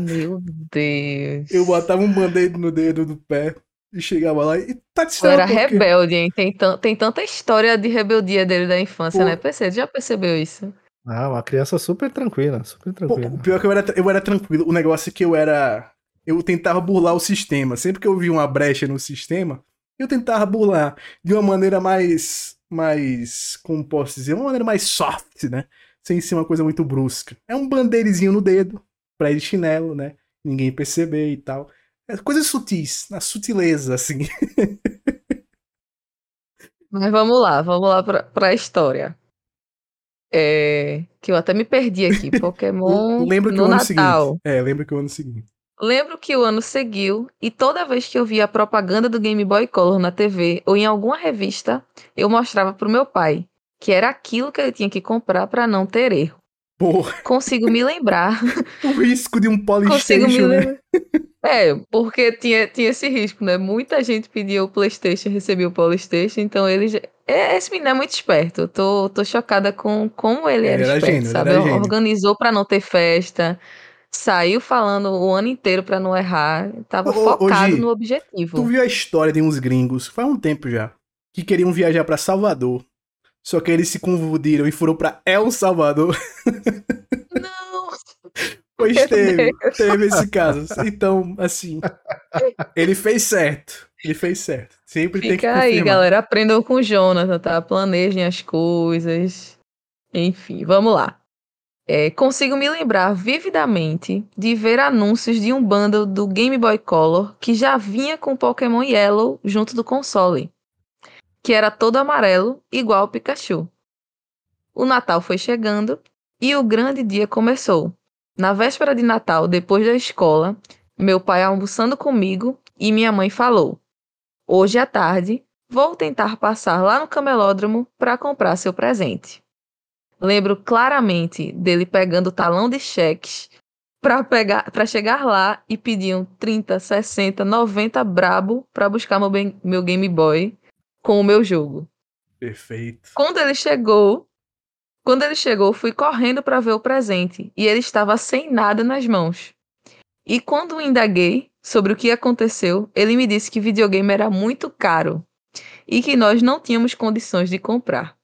Meu Deus. Eu botava um band-aid no dedo do pé e chegava lá e tá te era por quê? rebelde, hein? Tem, tem tanta história de rebeldia dele da infância, Pô. né? PC, já percebeu isso? Ah, uma criança super tranquila, super Pô, tranquila. o pior é que eu era, eu era tranquilo. O negócio é que eu era. Eu tentava burlar o sistema. Sempre que eu via uma brecha no sistema, eu tentava burlar de uma maneira mais. Mais. Como posso dizer? Uma maneira mais soft, né? Sem ser uma coisa muito brusca. É um bandeirinho no dedo, pra ir de chinelo, né? Ninguém perceber e tal. É coisas sutis, na sutileza, assim. Mas vamos lá, vamos lá pra, pra história. É, que eu até me perdi aqui. Pokémon Lembra que no o ano Natal. seguinte. É, lembra que o ano seguinte. Lembro que o ano seguiu e toda vez que eu via a propaganda do Game Boy Color na TV ou em alguma revista, eu mostrava pro meu pai que era aquilo que ele tinha que comprar pra não ter erro. Porra, Consigo me lembrar. o risco de um Consigo me né? É, porque tinha, tinha esse risco, né? Muita gente pedia o PlayStation e recebia o PlayStation, então ele já... é, Esse menino é muito esperto. Eu tô, tô chocada com como ele era, Ele era esperto, gênio, ele sabe? era. Organizou pra não ter festa, saiu falando o ano inteiro pra não errar, tava Ô, ô, ô, focado Gi, no objetivo. Tu viu a história de uns gringos, faz um tempo já, que queriam viajar pra Salvador. Só que eles se confundiram e foram pra El Salvador. Não! Pois Meu teve, teve esse caso. Então, assim, ele fez certo. Ele fez certo. Sempre tem que Fica aí, confirmar. galera. Aprendam com o Jonathan, tá? Planejem as coisas. Enfim, vamos lá. É, consigo me lembrar vividamente de ver anúncios de um bundle do Game Boy Color que já vinha com Pokémon Yellow junto do console, que era todo amarelo, igual ao Pikachu. O Natal foi chegando e o grande dia começou. Na véspera de Natal, depois da escola, meu pai almoçando comigo e minha mãe falou: Hoje à tarde, vou tentar passar lá no camelódromo para comprar seu presente. Lembro claramente dele pegando o talão de cheques, pegar, pra chegar lá e pediam 30, 60, 90 brabo pra buscar meu, meu Game Boy com o meu jogo. Perfeito. Quando ele chegou, quando ele chegou, fui correndo para ver o presente e ele estava sem nada nas mãos. E quando indaguei sobre o que aconteceu, ele me disse que videogame era muito caro e que nós não tínhamos condições de comprar.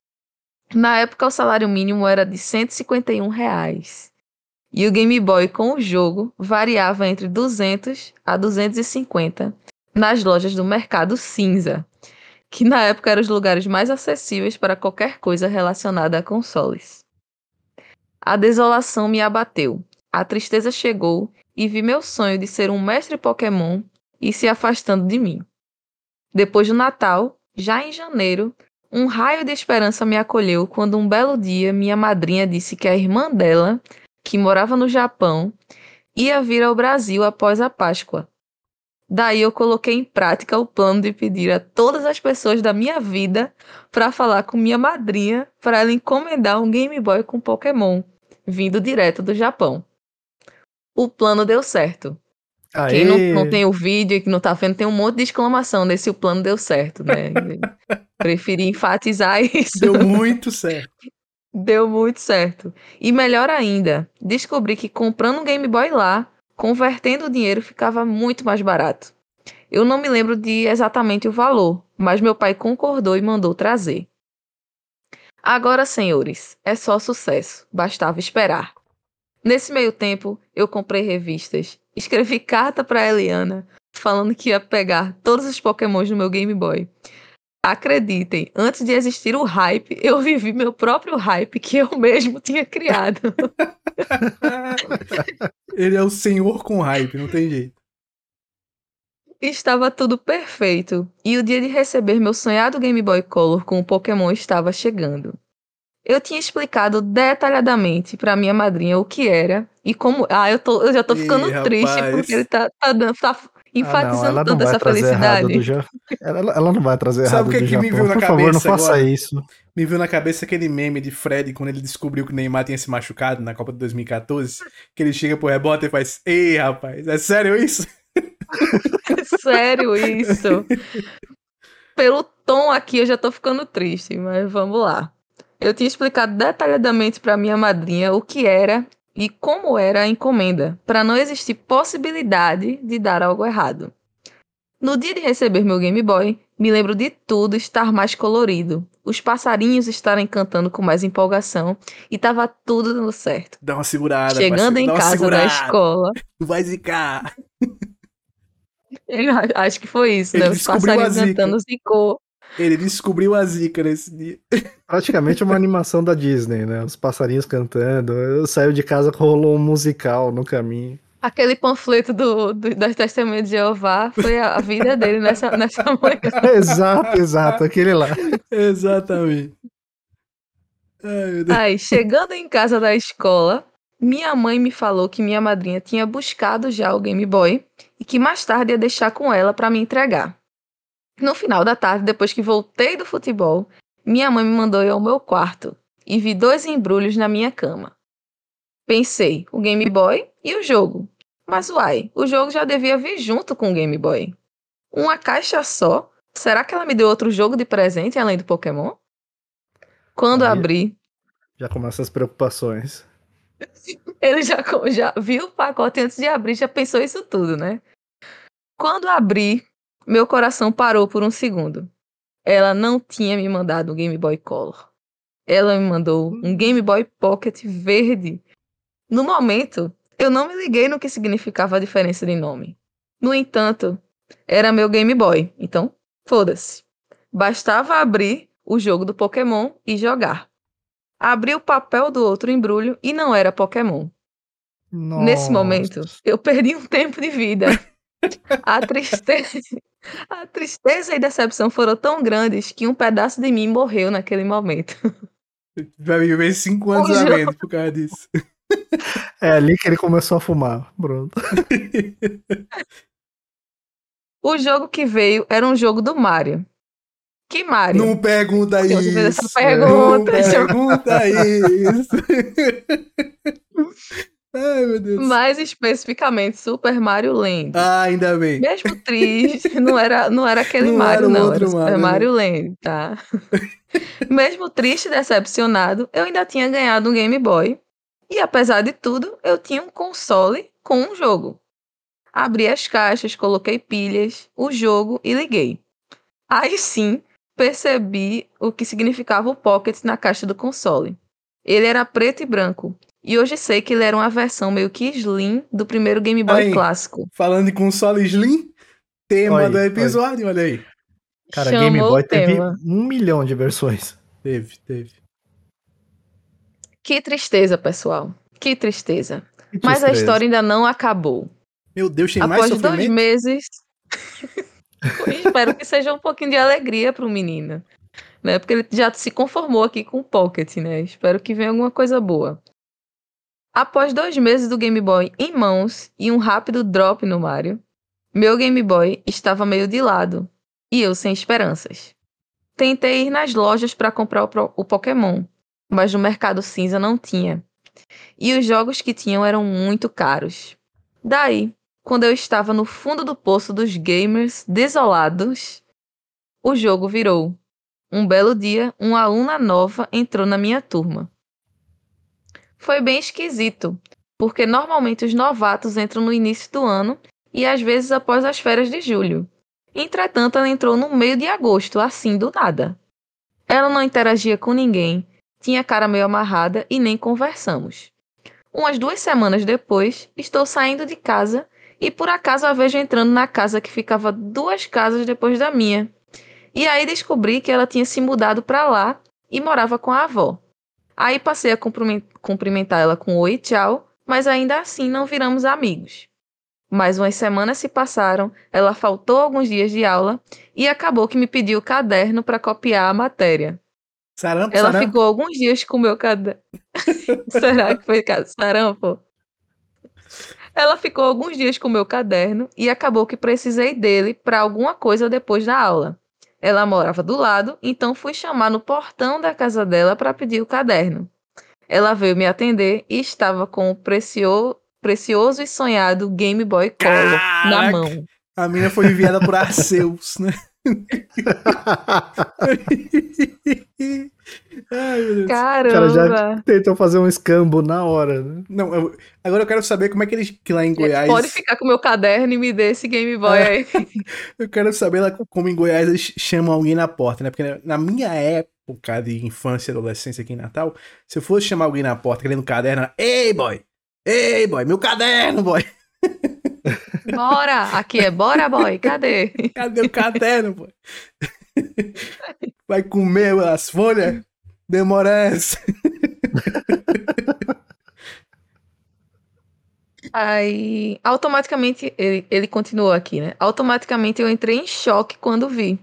Na época, o salário mínimo era de 151 reais. E o Game Boy com o jogo variava entre 200 a 250 nas lojas do mercado cinza que na época eram os lugares mais acessíveis para qualquer coisa relacionada a consoles. A desolação me abateu, a tristeza chegou e vi meu sonho de ser um mestre Pokémon e se afastando de mim. Depois do Natal, já em janeiro, um raio de esperança me acolheu quando um belo dia minha madrinha disse que a irmã dela, que morava no Japão, ia vir ao Brasil após a Páscoa Daí eu coloquei em prática o plano de pedir a todas as pessoas da minha vida para falar com minha madrinha para ela encomendar um Game Boy com Pokémon, vindo direto do Japão. O plano deu certo. Aê. Quem não, não tem o vídeo e que não tá vendo, tem um monte de exclamação nesse o plano deu certo, né? Preferi enfatizar isso. Deu muito certo. Deu muito certo. E melhor ainda, descobri que comprando um Game Boy lá, convertendo o dinheiro ficava muito mais barato. Eu não me lembro de exatamente o valor, mas meu pai concordou e mandou trazer. Agora, senhores, é só sucesso, bastava esperar. Nesse meio tempo, eu comprei revistas, escrevi carta para Eliana falando que ia pegar todos os Pokémons no meu Game Boy. Acreditem, antes de existir o hype, eu vivi meu próprio hype que eu mesmo tinha criado. Ele é o senhor com hype, não tem jeito. Estava tudo perfeito, e o dia de receber meu sonhado Game Boy Color com o Pokémon estava chegando. Eu tinha explicado detalhadamente para minha madrinha o que era e como. Ah, eu, tô, eu já tô Ih, ficando triste rapaz. porque ele tá, tá, dando- tá enfatizando Ah, não, ela não tanto vai essa felicidade. do Ja- ela, ela não vai trazer Sabe errado o que que me veio na Por favor, não cabeça faça agora? isso. Me viu na cabeça aquele meme de Fred quando ele descobriu que o Neymar tinha se machucado na Copa de 2014. Que ele chega pro rebote e faz: Ei, rapaz, é sério isso? Sério isso. Pelo tom aqui eu já tô ficando triste, mas vamos lá. Eu tinha explicado detalhadamente para minha madrinha o que era e como era a encomenda, para não existir possibilidade de dar algo errado. No dia de receber meu Game Boy, me lembro de tudo estar mais colorido, os passarinhos estarem cantando com mais empolgação e tava tudo dando certo. Dá uma segurada. Chegando em casa da escola, Tu vai zicar. eu acho que foi isso, Ele né? Os passarinhos cantando zicou. Ele descobriu a zica nesse dia. Praticamente uma animação da Disney, né? Os passarinhos cantando. Eu saio de casa, rolou um musical no caminho. Aquele panfleto do, do- das Testemunhas de Jeová foi a, a vida dele nessa, nessa manhã. exato, exato, aquele lá. Exatamente. Ai, meu Deus. Aí, chegando em casa da escola, minha mãe me falou que minha madrinha tinha buscado já o Game Boy e que mais tarde ia deixar com ela para me entregar. No final da tarde, depois que voltei do futebol, minha mãe me mandou ir ao meu quarto e vi dois embrulhos na minha cama. Pensei, o Game Boy e o jogo. Mas uai, o jogo já devia vir junto com o Game Boy. Uma caixa só? Será que ela me deu outro jogo de presente além do Pokémon? Quando Aí- abri, Já começam as preocupações. Ele já, já viu o pacote antes de abrir, já pensou isso tudo, né? Quando abri, meu coração parou por um segundo. Ela não tinha me mandado um Game Boy Color. Ela me mandou um Game Boy Pocket verde. No momento, eu não me liguei no que significava a diferença de nome. No entanto, era meu Game Boy, então foda-se. Bastava abrir o jogo do Pokémon e jogar. Abri o papel do outro embrulho e não era Pokémon. Nesse Nossa. momento, eu perdi um tempo de vida. A tristeza, a tristeza e decepção foram tão grandes que um pedaço de mim morreu naquele momento. Vai viver cinco anos O a jogo- menos por causa disso. É ali que ele começou a fumar. Pronto. O jogo que veio era um jogo do Mario. Que Mario? Não pergunta Porque isso. essa Não pergunta, já- pergunta isso. Ai, meu Deus. Mais especificamente, Super Mario Land. Ah, ainda bem. Mesmo triste, não era, não era aquele Não Mario, era o não. Era Super Mario, né? Mario Land, tá? Mesmo triste e decepcionado, eu ainda tinha ganhado um Game Boy. E apesar de tudo, eu tinha um console com um jogo. Abri as caixas, coloquei pilhas, o jogo e liguei. Aí sim, percebi o que significava o Pocket na caixa do console. Ele era preto e branco. E hoje sei que ele era uma versão meio que slim do primeiro Game Boy Aí. clássico. Falando de console Slim, tema Olha aí, do olha. episódio, olha aí. Cara, Chamou Game Boy o teve tema. um milhão de versões. Teve, teve. Que tristeza, pessoal. Que tristeza. Que Mas a tristeza. história ainda não acabou. Meu Deus, tem mais Após dois meses. Espero que seja um pouquinho de alegria pro menino. Né? Porque ele já se conformou aqui com o Pocket, né? Espero que venha alguma coisa boa. Após dois meses do Game Boy em mãos e um rápido drop no Mario, meu Game Boy estava meio de lado e eu sem esperanças. Tentei ir nas lojas para comprar o, o Pokémon, mas no mercado cinza não tinha. E os jogos que tinham eram muito caros. Daí, quando eu estava no fundo do poço dos gamers desolados, o jogo virou. Um belo dia, uma aluna nova entrou na minha turma. Foi bem esquisito, porque normalmente os novatos entram no início do ano e às vezes após as férias de julho. Entretanto, ela entrou no meio de agosto, assim do nada. Ela não interagia com ninguém, tinha a cara meio amarrada e nem conversamos. Umas duas semanas depois, estou saindo de casa e por acaso a vejo entrando na casa que ficava duas casas depois da minha. E aí descobri que ela tinha se mudado para lá e morava com a avó. Aí passei a cumprimen- cumprimentar ela com oi e tchau, mas ainda assim não viramos amigos. Mais umas semanas se passaram, ela faltou alguns dias de aula e acabou que me pediu o caderno para copiar a matéria. Sarampo, Ela sarampo. ficou alguns dias com o meu caderno. Será que foi sarampo? Ela ficou alguns dias com o meu caderno e acabou que precisei dele para alguma coisa depois da aula. Ela morava do lado, então fui chamar no portão da casa dela para pedir o caderno. Ela veio me atender e estava com o precio- precioso e sonhado Game Boy Color na Caraca! mão. A menina foi enviada por Arceus, né? Ai, Caramba! já tentou fazer um escambo na hora, né? Não, eu- agora eu quero saber como é que eles que lá em Goiás. Pode ficar com o meu caderno e me dê esse Game Boy É. aí. Eu quero saber lá como em Goiás eles chamam alguém na porta, né? Porque na- na minha época de infância e adolescência aqui em Natal, se eu fosse chamar alguém na porta querendo um caderno, era, ei, boy! Ei, boy, meu caderno, boy! Bora! Aqui é bora, boy. Cadê? Cadê o caderno, boy? Vai comer as folhas? Demora essa. Aí, automaticamente, ele, ele continuou aqui, né? Automaticamente eu entrei em choque quando vi.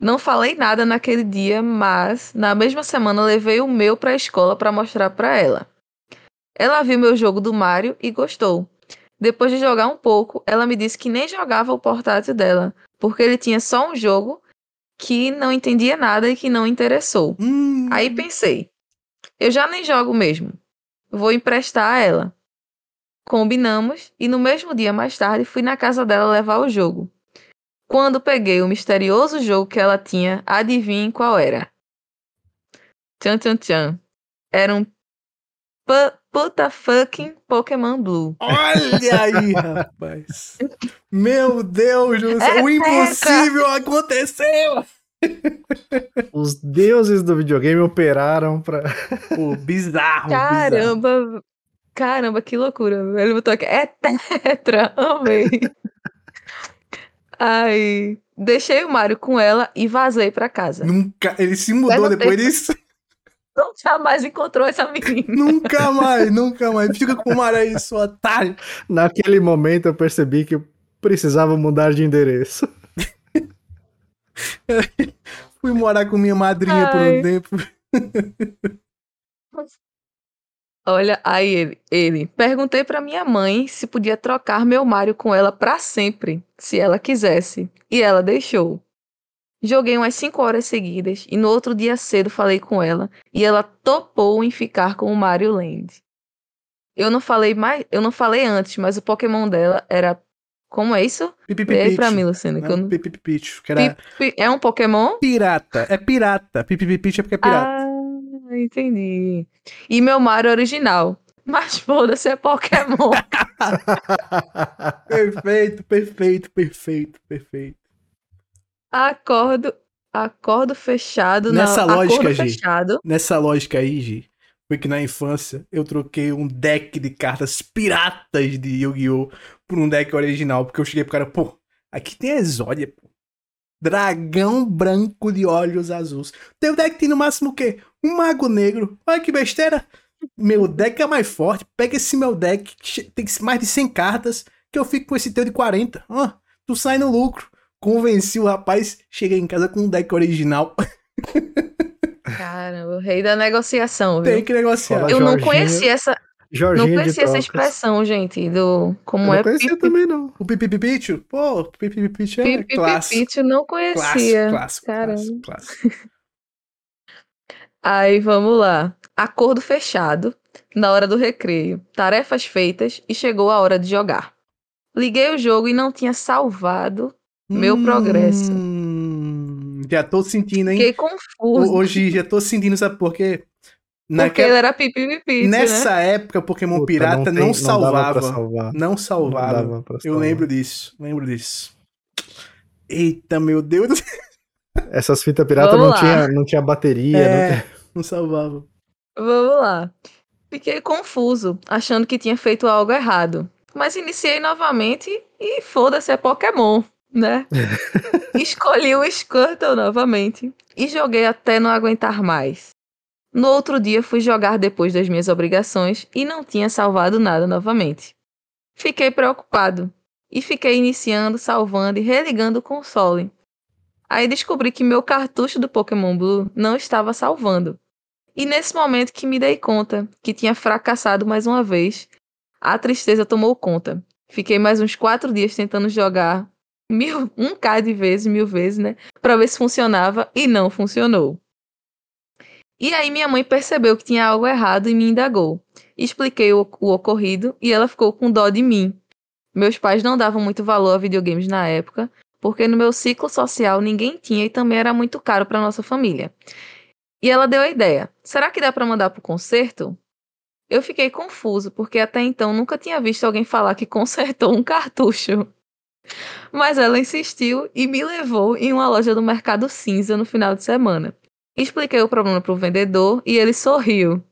Não falei nada naquele dia, mas na mesma semana levei o meu pra escola pra mostrar pra ela. Ela viu meu jogo do Mario e gostou. Depois de jogar um pouco, ela me disse que nem jogava o portátil dela, porque ele tinha só um jogo que não entendia nada e que não interessou. Hum, Aí pensei, eu já nem jogo mesmo. Vou emprestar a ela. Combinamos e no mesmo dia mais tarde fui na casa dela levar o jogo. Quando peguei o misterioso jogo que ela tinha, adivinhem qual era? Tchan tchan tchan. Era um pu- puta fucking Pokémon Blue. Olha aí, rapaz. Meu Deus do céu, É o impossível aconteceu! Os deuses do videogame operaram pra. Pô, bizarro, bizarro. Caramba, caramba, que loucura. Ele botou aqui, é tetra, amei. Ai, deixei o Mario com ela e vazei pra casa. Nunca, ele se mudou depois disso. Nunca mais encontrou essa menina. nunca mais, nunca mais. Fica com o Mario aí, seu otário. Naquele momento eu percebi que eu precisava mudar de endereço. Fui morar com minha madrinha por Ai. um tempo. Olha, aí ele, ele. Perguntei pra minha mãe se podia trocar meu Mario com ela pra sempre, se ela quisesse. E ela deixou. Joguei umas 5 horas seguidas e no outro dia cedo falei com ela e ela topou em ficar com o Mario Land. Eu não falei mais, eu não falei antes, mas o Pokémon dela era como é isso? Lê aí pra mim, Luciano. Que não... Que era É um Pokémon? pirata. É pirata. Pipipipichu é porque é pirata. Ah, entendi. E meu Mario original. Mas foda-se, é Pokémon. Perfeito, perfeito, perfeito, perfeito. Acordo, acordo fechado. Nessa não, lógica, Gi. fechado. Nessa lógica aí, Gi, foi que na infância eu troquei um deck de cartas piratas de Yu-Gi-Oh! por um deck original, porque eu cheguei pro cara, pô, aqui tem Exódia, pô. Dragão branco de olhos azuis. Teu deck tem no máximo o quê? Um mago negro. Olha que besteira. Meu deck é mais forte. Pega esse meu deck, que tem mais de 100 cartas, que eu fico com esse teu de 40. Ó, tu sai no lucro. Convenci o rapaz, cheguei em casa com um deck original. Caramba, o rei da negociação, viu? Tem que negociar. Fala, Eu não Jorginho. conhecia essa, Jorginho não conhecia essa expressão, gente, do como Eu é não conhecia pipi- também, não. O Pipipipichu? Pô, o Pipipipichu é pipi- clássico. eu não conhecia. Clássico, clássico, Caramba. clássico, clássico. Aí vamos lá. Acordo fechado, na hora do recreio, tarefas feitas e chegou a hora de jogar. Liguei o jogo e não tinha salvado, Meu progresso. Hum, Já tô sentindo, hein? fiquei confuso. Hoje já tô sentindo, sabe por quê? Porque Naquela- ele era pipi pipi, né? Nessa época, Pokémon Puta, Pirata tem- não, salvava. pra salvar. Não salvava. Não Eu lembro disso, lembro disso. Eita, meu Deus do céu, Essas fitas piratas Vamos não lá. tinha, não tinha bateria. É. não tinha- não salvava. Vamos lá. Fiquei confuso, achando que tinha feito algo errado. Mas iniciei novamente e foda-se, é Pokémon, né? Escolhi o Squirtle novamente e joguei até não aguentar mais. No outro dia fui jogar depois das minhas obrigações e não tinha salvado nada novamente. Fiquei preocupado e fiquei iniciando, salvando e religando o console. Aí descobri que meu cartucho do Pokémon Blue não estava salvando. E nesse momento que me dei conta que tinha fracassado mais uma vez, a tristeza tomou conta. Fiquei mais uns quatro dias tentando jogar mil, um K de vezes, mil vezes, né? Pra ver se funcionava e não funcionou. E aí minha mãe percebeu que tinha algo errado e me indagou. Expliquei o, o ocorrido e ela ficou com dó de mim. Meus pais não davam muito valor a videogames na época, porque no meu ciclo social ninguém tinha e também era muito caro para nossa família. E ela deu a ideia: será que dá para mandar pro concerto? Eu fiquei confuso, porque até então nunca tinha visto alguém falar que consertou um cartucho. Mas ela insistiu e me levou em uma loja do Mercado Cinza no final de semana. Expliquei o problema pro vendedor e ele sorriu.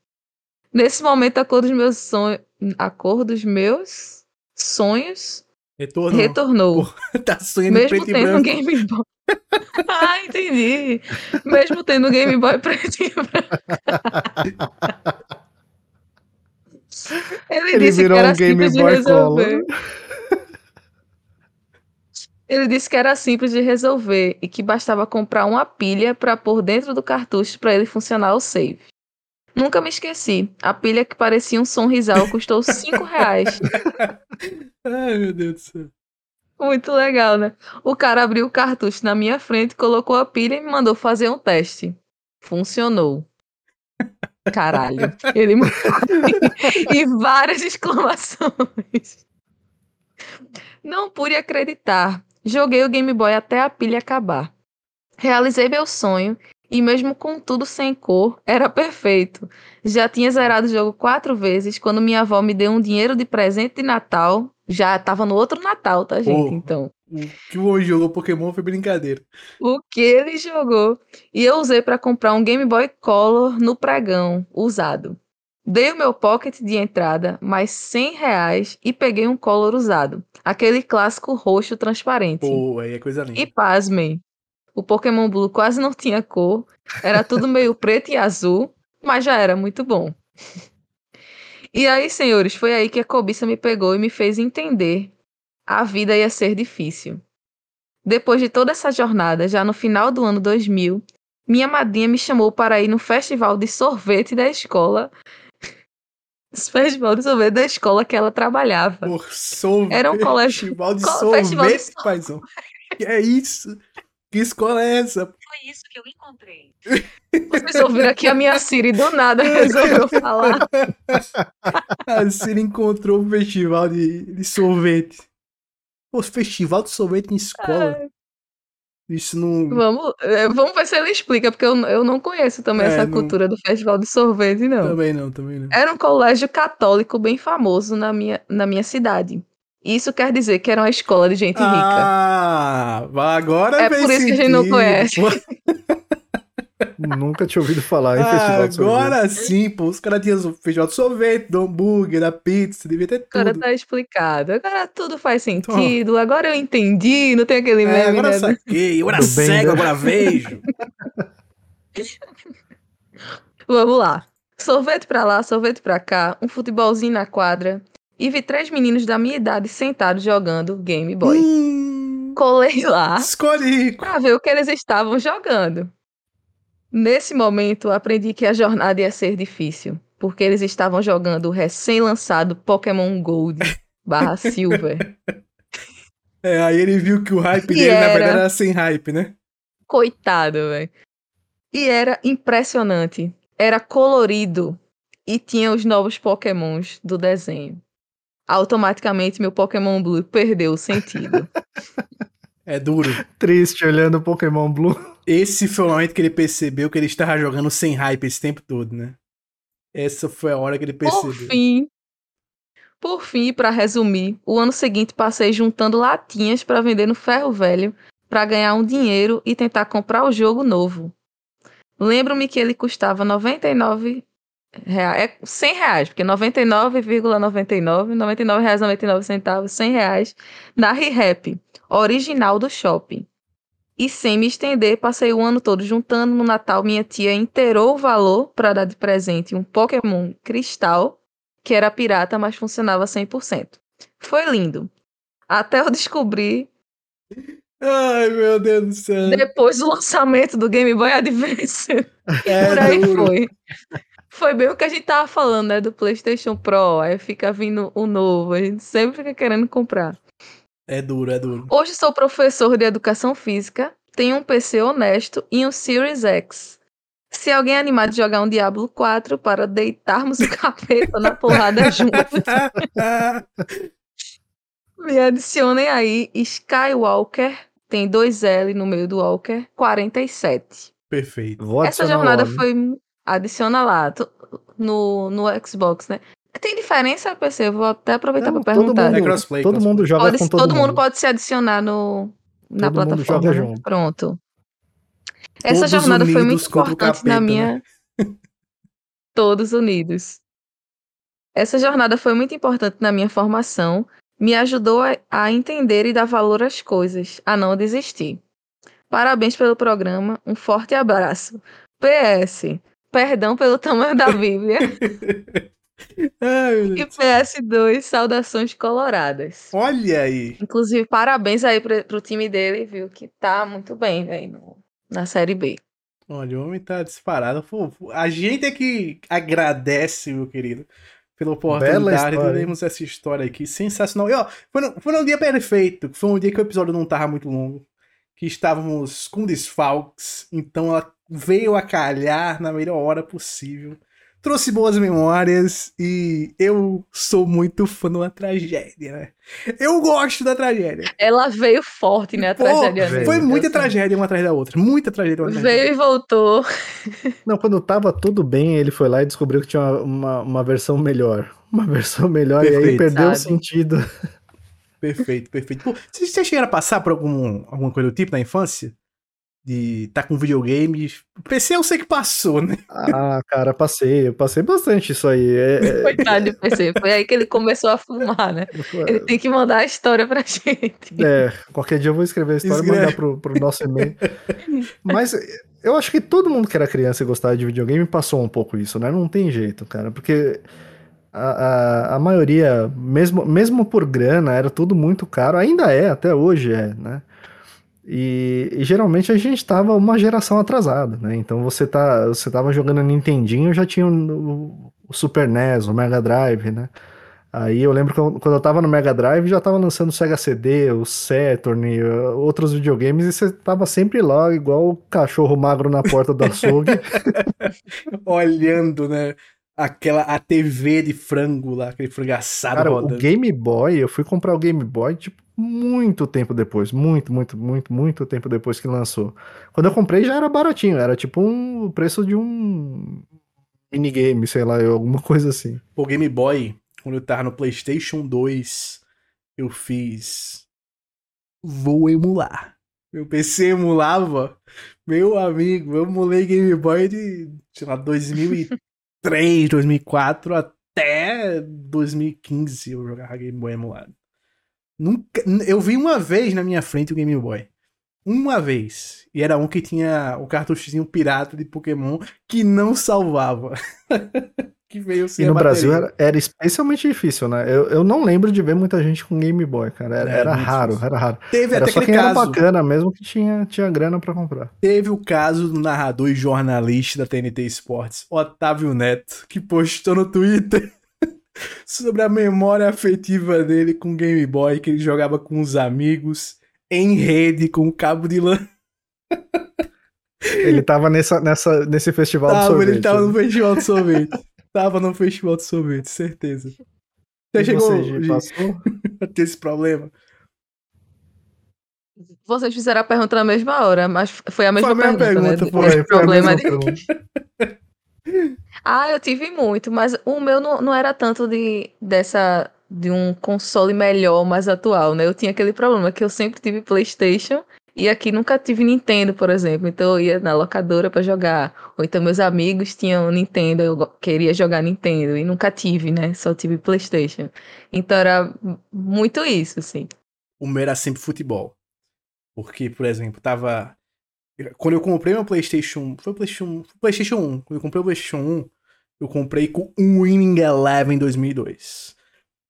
Nesse momento, a cor dos meus sonhos, a cor dos meus sonhos Retorno. retornou. tá sonhando Mesmo preto e tendo um branco. Game Boy. ah, entendi. Mesmo tendo um Game Boy preto e branco. Ele, Ele disse que virou era um Game Boy resolver. Color. Ele disse que era simples de resolver e que bastava comprar uma pilha para pôr dentro do cartucho para ele funcionar o save. Nunca me esqueci. A pilha que parecia um sonrisal custou 5 reais. Ai, meu Deus do céu. Muito legal, né? O cara abriu o cartucho na minha frente, colocou a pilha e me mandou fazer um teste. Funcionou. Caralho. Ele e várias exclamações. Não pude acreditar. Joguei o Game Boy até a pilha acabar. Realizei meu sonho e mesmo com tudo sem cor, era perfeito. Já tinha zerado o jogo quatro vezes quando minha avó me deu um dinheiro de presente de Natal. Já tava no outro Natal, tá, gente? Oh. Então, O que o homem jogou Pokémon foi brincadeira. o que ele jogou. E eu usei para comprar um Game Boy Color no pregão, usado. Dei o meu pocket de entrada, mais 100 reais, e peguei um Color usado. Aquele clássico roxo transparente. Pô, aí é coisa linda. E pasmem, o Pokémon Blue quase não tinha cor, era tudo meio preto e azul, mas já era muito bom. E aí, senhores, foi aí que a cobiça me pegou e me fez entender a vida ia ser difícil. Depois de toda essa jornada, já no final do ano 2000, minha madrinha me chamou para ir no festival de sorvete da escola. Festival de sorvete da escola que ela trabalhava. Por sorvete. Era um colégio- Festival de sorvete, festival de paizão. Que é isso? Que escola é essa? Foi isso que eu encontrei. Vocês ouviram aqui a minha Siri do nada resolveu falar. A Siri encontrou um festival de, de sorvete. Pô, festival de sorvete em escola. É. Isso não. Vamos, é, vamos ver se ele explica, porque eu, eu não conheço também É, essa não- cultura do festival de sorvete, não. Também não, também não. Era um colégio católico bem famoso na minha, na minha cidade. Isso quer dizer que era uma escola de gente rica. Ah, agora É por isso que a gente não conhece. Nunca tinha ouvido falar em Ah, festival de sorvete. agora sim, pô. Os caras tinham o festival de sorvete, do hambúrguer, da pizza, devia ter Agora tudo. tá explicado. Agora tudo faz sentido. Agora eu entendi. Não tem aquele É, meme, agora né? eu saquei. Eu era Do bem, cego, né? agora vejo. Vamos lá. Sorvete pra lá, sorvete pra cá, um futebolzinho na quadra. E vi três meninos da minha idade sentados jogando Game Boy. Hum, Colei lá escolhi. pra ver o que eles estavam jogando. Nesse momento, aprendi que a jornada ia ser difícil, porque eles estavam jogando o recém-lançado Pokémon Gold barra Silver. É, aí ele viu que o hype E dele, na era. verdade, era sem hype, né? Coitado, velho. E era impressionante. Era colorido e tinha os novos Pokémons do desenho. Automaticamente meu Pokémon Blue perdeu o sentido. É duro. Triste olhando o Pokémon Blue. Esse foi o momento que ele percebeu que ele estava jogando sem hype esse tempo todo, né? Essa foi a hora que ele Por percebeu. fim, por fim, para resumir, o ano seguinte passei juntando latinhas para vender no ferro velho para ganhar um dinheiro e tentar comprar o jogo novo. Lembro-me que ele custava 99 reais, é 100 reais, porque 99,99, 99 reais 99 centavos, 100 reais na ReHap, original do shopping. E sem me estender, passei o ano todo juntando. No Natal, minha tia inteirou o valor para dar de presente um Pokémon Cristal, que era pirata, mas funcionava 100%. Foi lindo. Até eu descobrir, Ai, meu Deus do céu. depois do lançamento do Game Boy Advance. É Por aí duro. foi. Foi bem o que a gente tava falando, né? Do PlayStation Pro. Aí fica vindo o novo. A gente sempre fica querendo comprar. É duro, é duro. Hoje sou professor de educação física, tenho um PC honesto e um Series X. Se alguém é animado de jogar um Diablo 4 para deitarmos o capeta na porrada juntos, me adicionem aí Skywalker, tem dois L no meio do Walker, 47. Perfeito. Vou Essa jornada logo. foi. Adiciona lá, no, no Xbox, né? Tem diferença, PC? Eu vou até aproveitar Não, para todo perguntar. mundo, É crossplay, todo crossplay. mundo joga Pode- com todo, todo, mundo. pode se adicionar no, na Todo mundo plataforma. joga né? junto. Pronto. Essa Todos jornada foi muito importante na capeta, né? minha. Todos unidos. Essa jornada foi muito importante na minha formação. Me ajudou a, a entender e dar valor às coisas, a não desistir. Parabéns pelo programa. Um forte abraço. PS. Perdão pelo tamanho da Bíblia. Ai, E Deus. PS2, saudações coloradas. Olha aí. Inclusive, parabéns aí pro, pro time dele, viu? Que tá muito bem, velho, na Série B. Olha, o homem tá disparado. Pô, a gente é que agradece, meu querido, pela oportunidade de termos essa história aqui. Sensacional. E, ó, foi, no, foi num dia perfeito. Foi um dia que o episódio não tava muito longo. Que estávamos com desfalques. Então ela veio a calhar na melhor hora possível. Trouxe boas memórias e eu sou muito fã de uma tragédia, né? Eu gosto da tragédia. Ela veio forte, né? A Pô, tragédia veio. Foi muita tragédia uma atrás da outra. Muita tragédia uma atrás da outra. Veio e voltou. Não, quando tava tudo bem, ele foi lá e descobriu que tinha uma, uma, uma versão melhor. Uma versão melhor, e aí Perfeito. perdeu o Sabe? sentido. Perfeito, perfeito. Pô, vocês vocês chegaram a passar por algum, alguma coisa do tipo na infância? De tá com videogame? O PC eu sei que passou, né? Ah, cara, passei, eu passei bastante isso aí. É, Coitado de PC. Foi aí que ele começou a fumar, né? Ele tem que mandar a história pra gente. É, qualquer dia eu vou escrever a história e Escreve. mandar pro, pro nosso e-mail. Mas eu acho que todo mundo que era criança e gostava de videogame passou um pouco isso, né? Não tem jeito, cara. Porque a, a, a maioria, mesmo, mesmo por grana, era tudo muito caro. Ainda é, até hoje é, né? E, e geralmente a gente tava uma geração atrasada, né? Então você, tá, você tava jogando Nintendinho, já tinha o, o Super NES, o Mega Drive, né? Aí eu lembro que eu- quando eu tava no Mega Drive já tava lançando o Sega CD, o Saturn, eh, outros videogames, e você tava sempre lá, igual o cachorro magro na porta do açougue. Olhando, né? Aquela a TV de frango lá, aquele frango assado Cara, o rodando. Game Boy, eu fui comprar o Game Boy, tipo, muito tempo depois. Muito, muito, muito, muito tempo depois que lançou. Quando eu comprei já era baratinho, era tipo um preço de um minigame, sei lá, alguma coisa assim. O Game Boy, quando eu tava no PlayStation 2, eu fiz. Vou emular. Meu PC emulava. Meu amigo, eu emulei Game Boy de, sei lá, 2003, 2004 até 2015 eu jogava Game Boy emulado. Nunca, eu vi uma vez na minha frente o Game Boy. Uma vez. E era um que tinha o cartuchozinho pirata de Pokémon que não salvava. que veio sem E no. Brasil era, era especialmente difícil, né? Eu, eu não lembro de ver muita gente com Game Boy, cara. Era, É, era raro, difícil. era raro. Teve Era até só aquele quem era caso. bacana mesmo que tinha, tinha grana pra comprar. Teve o caso do narrador e jornalista da TNT Esportes, Otávio Neto, que postou no Twitter sobre a memória afetiva dele com Game Boy, que ele jogava com os amigos, em rede, com cabo de lã. Ele tava nessa, nessa, nesse festival de Tava, sorvete. ele tava no festival de sorvete. tava no festival de sorvete, certeza. Você E chegou você, passou? a ter esse problema? Vocês fizeram a pergunta na mesma hora, mas foi a mesma Foi a mesma pergunta, pergunta, né? foi, O foi a problema mesma de pergunta. Ah, eu tive muito, mas o meu não, não era tanto de dessa de um console melhor, mais atual, né? Eu tinha aquele problema que eu sempre tive PlayStation e aqui nunca tive Nintendo, por exemplo. Então eu ia na locadora pra jogar, ou então meus amigos tinham Nintendo, eu queria jogar Nintendo e nunca tive, né? Só tive PlayStation. Então era muito isso, assim. o meu era sempre futebol. Porque, por exemplo, tava. Quando eu comprei meu PlayStation. Foi PlayStation, foi o PlayStation 1. Quando eu comprei o PlayStation 1, eu comprei com o Winning Eleven 2002.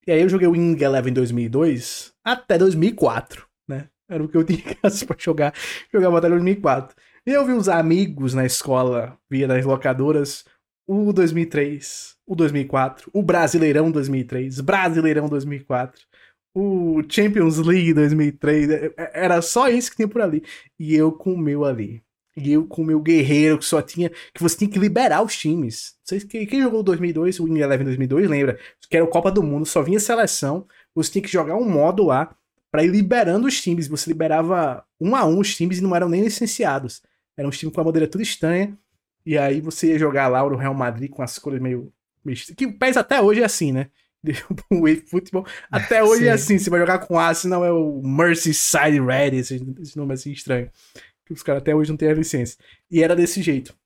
E aí eu joguei o Winning Eleven 2002 até 2004, né? Era o que eu tinha em casa pra jogar. Jogava até 2004. E eu vi os amigos na escola, via nas locadoras, o 2003, o 2004, o Brasileirão 2003, Brasileirão 2004 o Champions League 2003, é- é- era só isso que tinha por ali. E eu com o meu ali. E eu com o meu guerreiro, que só tinha. Que você tinha que liberar os times. Vocês, quem, quem jogou 2002, o Eleven 2002, lembra? Que era o Copa do Mundo, só vinha seleção. Você tinha que jogar um modo lá pra ir liberando os times. Você liberava um a um os times e não eram nem licenciados. Eram uns times com a bandeira tudo estranha. E aí você ia jogar lá o Real Madrid com as cores meio. meio que o PES até hoje é assim, né? O Football até hoje Sim. é assim, você vai jogar com Arsenal, é o Merseyside Red, esse, esse nome assim estranho. Que os caras até hoje não têm a licença. E era desse jeito.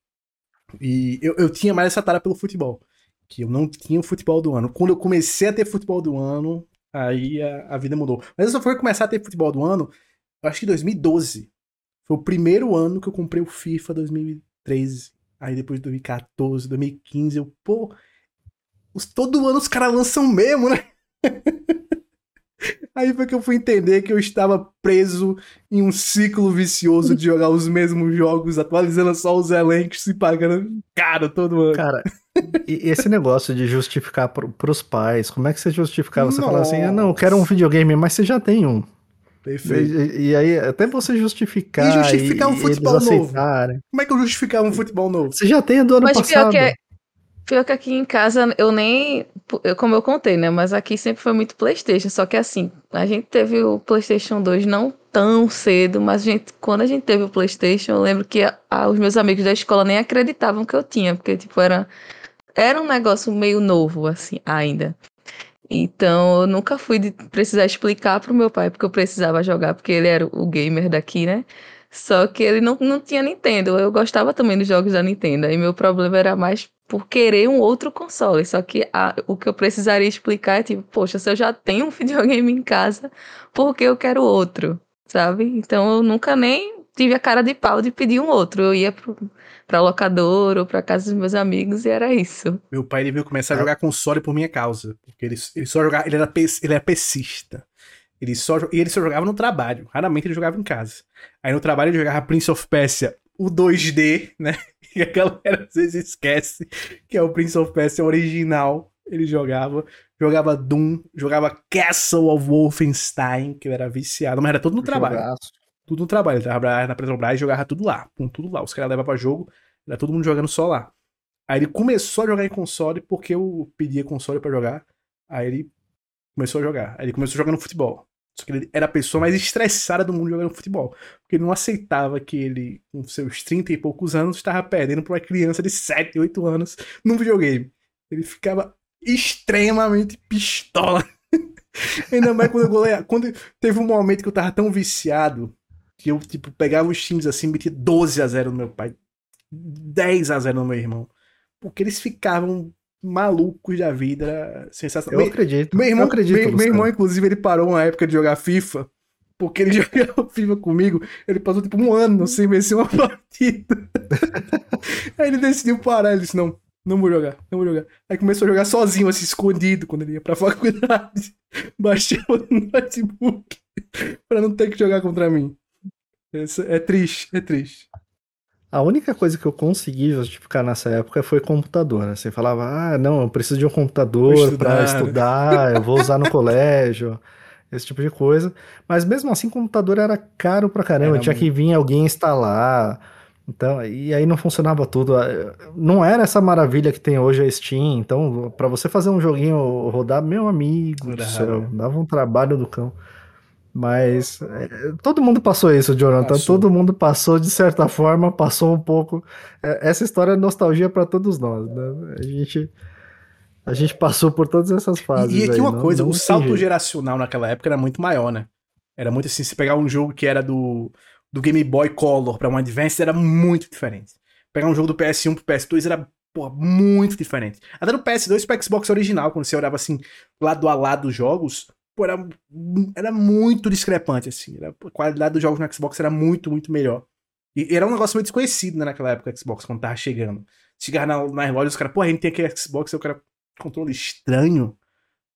E eu, eu tinha mais essa tara pelo futebol. Que eu não tinha o futebol do ano. Quando eu comecei a ter futebol do ano, aí a, a vida mudou. Mas eu só fui começar a ter futebol do ano, acho que em 2012. Foi o primeiro ano que eu comprei o FIFA 2013. Aí depois de 2014, 2015, eu, pô. os- todo ano os caras lançam mesmo, né? Aí foi que eu fui entender que eu estava preso em um ciclo vicioso de jogar os mesmos jogos, atualizando só os elencos e pagando caro todo ano. Cara, e esse negócio de justificar pro, pros pais, como é que você justificava? Você fala assim, ah, não, eu quero um videogame, mas você já tem um. Perfeito. E, e aí, até você justificar. E justificar um e futebol novo. Como é que eu justificava um futebol novo? Você já tem a do ano Mas pior passado. que, é, pior que aqui em casa eu nem. Eu- Como eu contei, né? Mas aqui sempre foi muito PlayStation. Só que assim, a gente teve o PlayStation 2 não tão cedo, mas a gente, quando a gente teve o PlayStation, eu lembro que a- a- os meus amigos da escola nem acreditavam que eu tinha, porque, tipo, era, era um negócio meio novo, assim, ainda. Então, eu nunca fui de precisar explicar pro meu pai porque eu precisava jogar, porque ele era o gamer daqui, né? Só que ele não, não tinha Nintendo. Eu gostava também dos jogos da Nintendo. E meu problema era mais por querer um outro console. Só que a- o que eu precisaria explicar é tipo, poxa, se eu já tenho um videogame em casa, por que eu quero outro? Sabe? Então eu nunca nem tive a cara de pau de pedir um outro. Eu ia pro, pra locadora ou pra casa dos meus amigos e era isso. Meu pai ele veio começar a Ah. jogar console por minha causa. Porque ele, ele só jogava. Ele era, pes- ele era pesista. Ele só, e ele só jogava no trabalho. Raramente ele jogava em casa. Aí no trabalho ele jogava Prince of Persia, o 2D, né? E a galera às vezes esquece que é o Prince of Persia original. Ele jogava. jogava Doom, jogava Castle of Wolfenstein, que eu era viciado, mas era tudo no trabalho. Jogaço. Tudo no trabalho. Ele trabalhava na Petrobras e jogava tudo lá. Com tudo lá. Os caras levavam pra jogo, era todo mundo jogando só lá. Aí ele começou a jogar em console porque eu pedia console para jogar. Aí ele começou a jogar. Aí ele começou jogando futebol. Só que ele era a pessoa mais estressada do mundo jogando futebol. Porque ele não aceitava que ele, com seus 30 e poucos anos, estava perdendo para uma criança de 7, 8 anos num videogame. Ele ficava extremamente pistola. Ainda mais quando eu goleava. Quando teve um momento que eu tava tão viciado que eu, tipo, pegava os times assim metia 12 a 0 no meu pai. 10 a 0 no meu irmão. Porque eles ficavam malucos da vida. Sensacional. Eu acredito. Meu irmão, eu acredito, meu, meu irmão, inclusive, ele parou uma época de jogar FIFA. Porque ele jogava FIFA comigo. Ele passou tipo um ano sem vencer uma partida. Aí ele decidiu parar. Ele disse: Não, não vou jogar, não vou jogar. Aí começou a jogar sozinho, assim, escondido, quando ele ia pra faculdade. Baixava no notebook pra não ter que jogar contra mim. É triste, é triste. A única coisa que eu consegui justificar nessa época foi computador. Né? Você falava, ah, não, eu preciso de um computador para estudar, eu vou usar no colégio, esse tipo de coisa. Mas mesmo assim, computador era caro pra caramba, era tinha muito... que vir alguém instalar. Então, e aí não funcionava tudo. Não era essa maravilha que tem hoje a Steam. Então, para você fazer um joguinho rodar, meu amigo do céu, dava um trabalho do cão. Mas é, todo mundo passou isso, Jonathan. Passou. Todo mundo passou, de certa forma, passou um pouco. É, essa história é nostalgia para todos nós. Né? A, gente, a gente passou por todas essas fases. E, e aqui uma não, coisa: não o salto jeito. geracional naquela época era muito maior, né? Era muito assim: se pegar um jogo que era do, do Game Boy Color para um Advance, era muito diferente. Pegar um jogo do PS1 pro PS2 era porra, muito diferente. Até no PS2 pro Xbox original, quando você olhava assim, lado a lado os jogos pô, era, era muito discrepante, assim. Era, a qualidade dos jogos no Xbox era muito, muito melhor. E era um negócio meio desconhecido, né, naquela época, Xbox, quando tava chegando. Chegar na, nas lojas, os caras, pô, a gente tem aquele Xbox, eu quero controle estranho,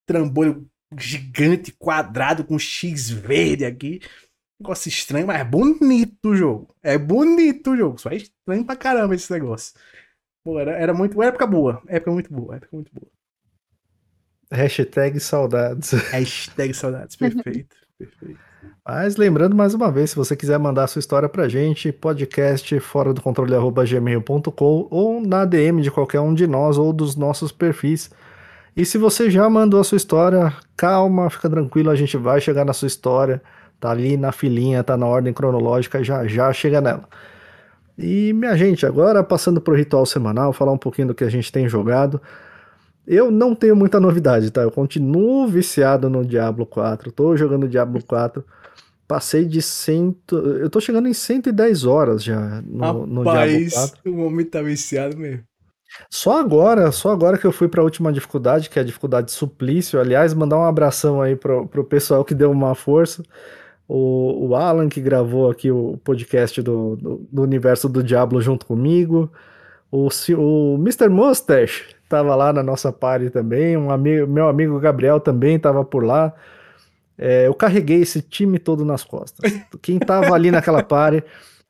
trambolho gigante, quadrado, com X verde aqui. Negócio estranho, mas é bonito o jogo. É bonito o jogo. Só é estranho pra caramba esse negócio. Pô, era, era muito. Época boa. Época muito boa. Época muito boa. Hashtag saudades. Hashtag saudades, perfeito, perfeito. Mas lembrando mais uma vez, se você quiser mandar sua história pra gente, podcast fora do controle gmail.com ou na DM de qualquer um de nós ou dos nossos perfis. E se você já mandou a sua história, calma, fica tranquilo, a gente vai chegar na sua história. Tá ali na filinha, tá na ordem cronológica, já já chega nela. E minha gente, agora passando pro ritual semanal, falar um pouquinho do que a gente tem jogado. Eu não tenho muita novidade, tá? Eu continuo viciado no Diablo 4. Tô jogando Diablo 4. Passei de cento. Eu tô chegando em 110 horas já no, Rapaz, no Diablo 4. O homem tá viciado mesmo. Só agora, só agora que eu fui para a última dificuldade, que é a dificuldade suplício. Aliás, mandar um abração aí pro, pro pessoal que deu uma força. O, o Alan, que gravou aqui o podcast do, do, do universo do Diablo junto comigo. O, o Mr. Mustache, estava lá na nossa party também, um amigo, meu amigo Gabriel também estava por lá. É, eu carreguei esse time todo nas costas. Quem estava ali naquela party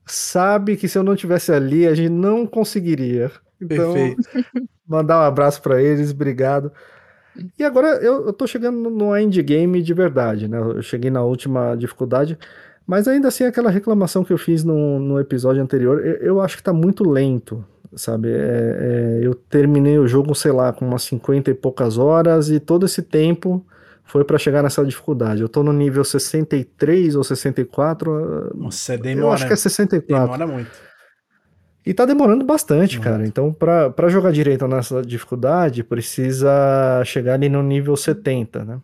sabe que se eu não tivesse ali, a gente não conseguiria. Então, Perfeito. mandar um abraço para eles, obrigado. E agora eu, eu tô chegando no endgame de verdade, né? Eu cheguei na última dificuldade, mas ainda assim aquela reclamação que eu fiz no, no episódio anterior, eu, eu acho que tá muito lento sabe? É, é, eu terminei o jogo, sei lá, com umas 50 e poucas horas e todo esse tempo foi para chegar nessa dificuldade. Eu tô no nível 63 ou 64. Nossa, demora. Eu acho que é 64. Demora muito. E tá demorando bastante, muito. cara. Então, para jogar direito nessa dificuldade, precisa chegar ali no nível 70, né?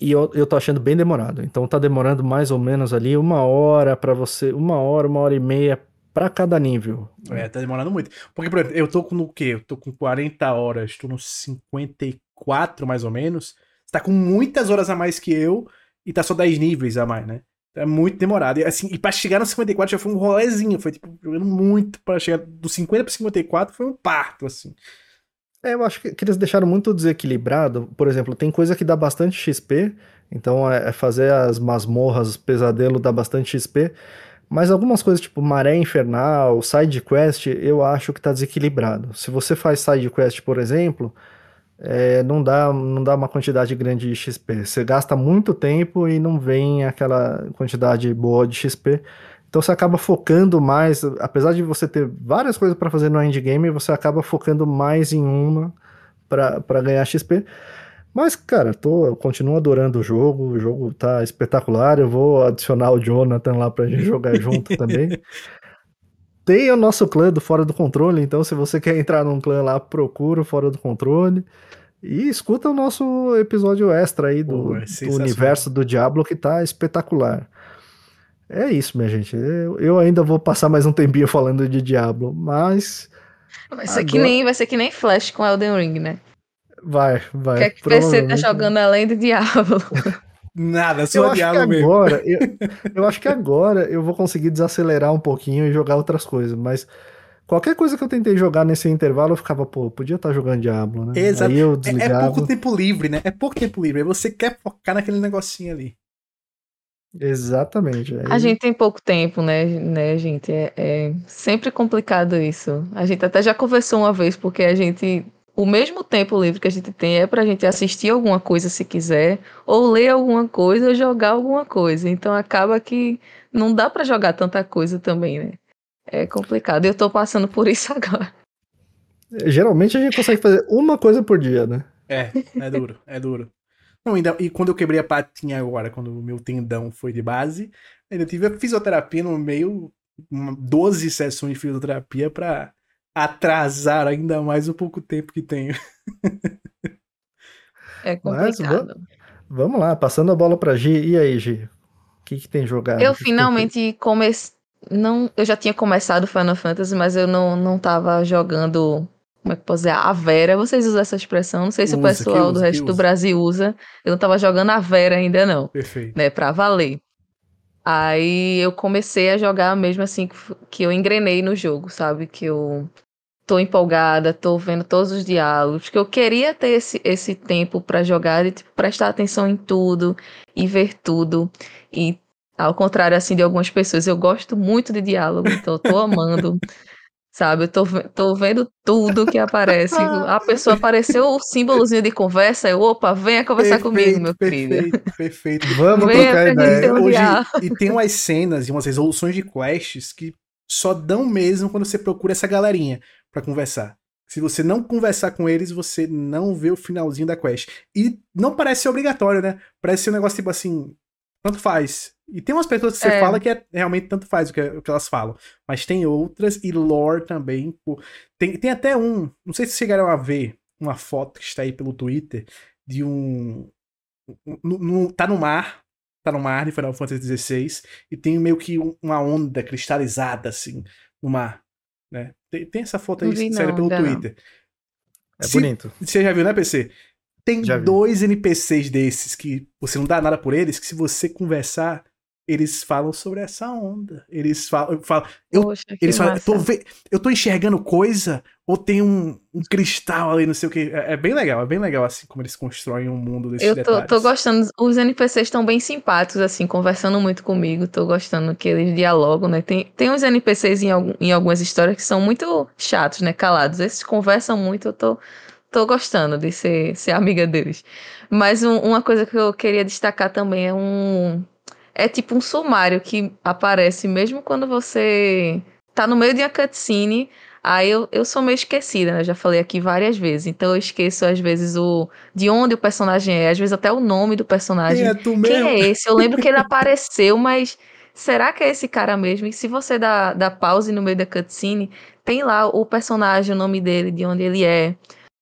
E eu, eu tô achando bem demorado. Então tá demorando mais ou menos ali uma hora para você, uma hora, uma hora e meia para cada nível. É, tá demorando muito. Porque, por exemplo, eu tô com o quê? Eu tô com 40 horas, tô nos 54 mais ou menos. Você tá com muitas horas a mais que eu e tá só 10 níveis a mais, né? É muito demorado. E, assim, e pra chegar no 54 já foi um rolezinho. Foi, tipo, jogando muito para chegar do 50 pro 54 foi um parto, assim. É, eu acho que, que, eles deixaram muito desequilibrado. Por exemplo, tem coisa que dá bastante XP. Então, é, é fazer as masmorras, pesadelo dá bastante XP. Mas algumas coisas, tipo Maré Infernal, Side Quest, eu acho que tá desequilibrado. Se você faz Side Quest, por exemplo, é, não, dá, não dá uma quantidade grande de XP. Você gasta muito tempo e não vem aquela quantidade boa de XP. Então você acaba focando mais, apesar de você ter várias coisas para fazer no endgame, você acaba focando mais em uma para ganhar XP. Mas, cara, tô, eu continuo adorando o jogo, o jogo tá espetacular. Eu vou adicionar o Jonathan lá pra gente jogar junto também. Tem o nosso clã do Fora do Controle, então se você quer entrar num clã lá, procura o Fora do Controle. E escuta o nosso episódio extra aí do, Pô, é do universo do Diablo, que tá espetacular. É isso, minha gente. Eu, eu, ainda vou passar mais um tempinho falando de Diablo, mas. Vai ser, agora... que nem, vai ser que nem Flash com Elden Ring, né? Vai, vai. O que é que você tá jogando além do Diablo? Nada, só Diablo mesmo. Agora, eu, eu acho que agora eu vou conseguir desacelerar um pouquinho e jogar outras coisas, mas qualquer coisa que eu tentei jogar nesse intervalo, eu ficava, pô, podia estar tá jogando Diablo, né? Exato. Aí eu desligava. É, é pouco tempo livre, né? É pouco tempo livre. Aí você quer focar naquele negocinho ali. Exatamente. Aí... A gente tem pouco tempo, né, né gente? É, é, sempre complicado isso. A gente até já conversou uma vez, porque a gente. O mesmo tempo livre que a gente tem é pra gente assistir alguma coisa se quiser, ou ler alguma coisa, ou jogar alguma coisa. Então acaba que não dá para jogar tanta coisa também, né? É complicado. Eu tô passando por isso agora. Geralmente a gente consegue fazer uma coisa por dia, né? É, é duro, é duro. Não, ainda, e quando eu quebrei a patinha agora, quando o meu tendão foi de base, ainda tive a fisioterapia no meio, 12 sessões de fisioterapia para atrasar ainda mais o pouco tempo que tenho. É complicado. Mas, vamos lá, passando a bola para Gi. E aí, Gi? O que, que tem jogado? Eu finalmente comecei. Não, eu já tinha começado Final Fantasy, mas eu não, não tava jogando como é que posso dizer? A Vera, vocês usam essa expressão? Não sei se usa, o pessoal usa, do resto do Brasil usa. Eu não tava jogando a Vera ainda, não. Perfeito. Né, pra valer. Aí eu comecei a jogar mesmo assim que eu engrenei no jogo, sabe? Que eu tô empolgada, tô vendo todos os diálogos, que eu queria ter esse, esse tempo para jogar e tipo, prestar atenção em tudo e ver tudo. E ao contrário assim de algumas pessoas, eu gosto muito de diálogo, então eu tô amando. Sabe, eu tô, tô vendo tudo que aparece. A pessoa apareceu o símbolozinho de conversa, eu, opa, venha conversar perfeito, comigo, meu perfeito, querido. Perfeito, Vamos venha trocar ideia. Hoje, e tem umas cenas e umas resoluções de quests que só dão mesmo quando você procura essa galerinha para conversar. Se você não conversar com eles, você não vê o finalzinho da quest. E não parece ser obrigatório, né? Parece ser um negócio tipo assim, tanto faz. E tem umas pessoas que você é. fala que é, realmente tanto faz o que, o que elas falam. Mas tem outras, e lore também. Pô. Tem, tem até um. Não sei se chegaram a ver uma foto que está aí pelo Twitter de um. No, no, tá no mar. Tá no mar de Final Fantasy XVI. E tem meio que uma onda cristalizada, assim, no mar. Né? Tem, tem essa foto aí, sério, pelo Twitter. Não. É se, bonito. Você já viu, né, PC? Tem dois NPCs desses que você não dá nada por eles, que se você conversar, eles falam sobre essa onda. Eles falam. falam eu, Poxa, eles falam, eu tô, ve, eu tô enxergando coisa, ou tem um, um cristal ali, não sei o que. É, é, bem legal, é bem legal, assim, como eles constroem um mundo desses eu tô, detalhes. tô gostando. Os NPCs estão bem simpáticos, assim, conversando muito comigo. Tô gostando que eles dialogam, né? Tem, tem uns NPCs em, algum, em algumas histórias que são muito chatos, né? Calados. Esses conversam muito, eu tô tô gostando de ser, ser amiga deles. Mas um, uma coisa que eu queria destacar também é um. É tipo um sumário que aparece mesmo quando você tá no meio de uma cutscene. Aí eu, eu sou meio esquecida, né? Já falei aqui várias vezes. Então eu esqueço, às vezes, o de onde o personagem é, às vezes até o nome do personagem. Quem é, tu mesmo? Quem é esse? Eu lembro que ele apareceu, mas será que é esse cara mesmo? E se você dá, dá pause no meio da cutscene, tem lá o personagem, o nome dele, de onde ele é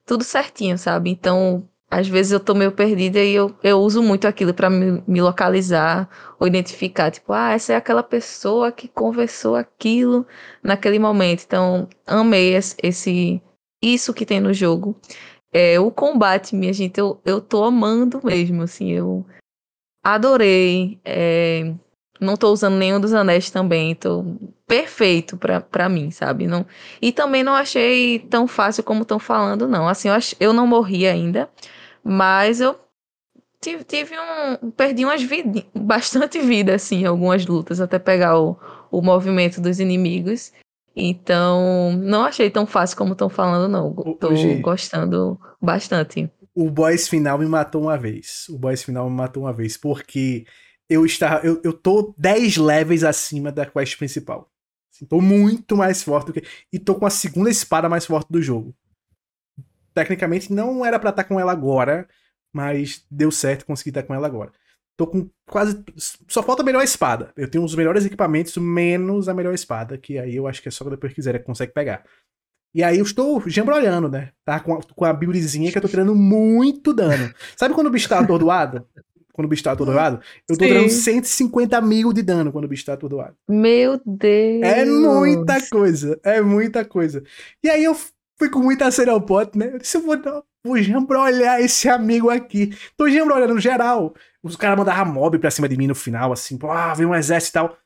tudo certinho, sabe? Então, às vezes eu tô meio perdida e eu, eu uso muito aquilo para me, me, localizar ou identificar, tipo, ah, essa é aquela pessoa que conversou aquilo naquele momento. Então, amei esse isso que tem no jogo. É, o combate, minha gente, eu, eu tô amando mesmo, assim, eu adorei. É, não tô usando nenhum dos anéis também, tô perfeito pra, mim, sabe? Não, e também não achei tão fácil como estão falando, não. Assim, eu, ach, eu não morri ainda, mas eu tive, tive um. Perdi umas vidas, bastante vida, assim, em algumas lutas, até pegar o, o movimento dos inimigos. Então, não achei tão fácil como estão falando, não. Tô gostando bastante. O boss final me matou uma vez. O boss final me matou uma vez, porque eu estava. Eu, eu tô 10 levels acima da quest principal. Assim, tô muito mais forte do que. E tô com a segunda espada mais forte do jogo. Tecnicamente não era pra estar com ela agora, mas deu certo, consegui estar com ela agora. Tô com quase. Só falta a melhor espada. Eu tenho os melhores equipamentos, menos a melhor espada, que aí eu acho que é só depois que quiser que consegue pegar. E aí eu estou jambrolhando, né? Tá com a, com a buildzinha que eu tô tirando muito dano. Sabe quando o bicho tá atordoado? Quando o bicho tá atordoado? Eu tô Sim. tirando 150 mil de dano quando o bicho tá atordoado. Meu Deus! É muita coisa, é muita coisa. E aí eu fui com muita sede ao pote, né? Eu disse, eu vou, vou jambrolhar esse amigo aqui. Tô jambrolhando geral. Os caras mandavam mob pra cima de mim no final, assim, pô, ah, veio um exército e tal.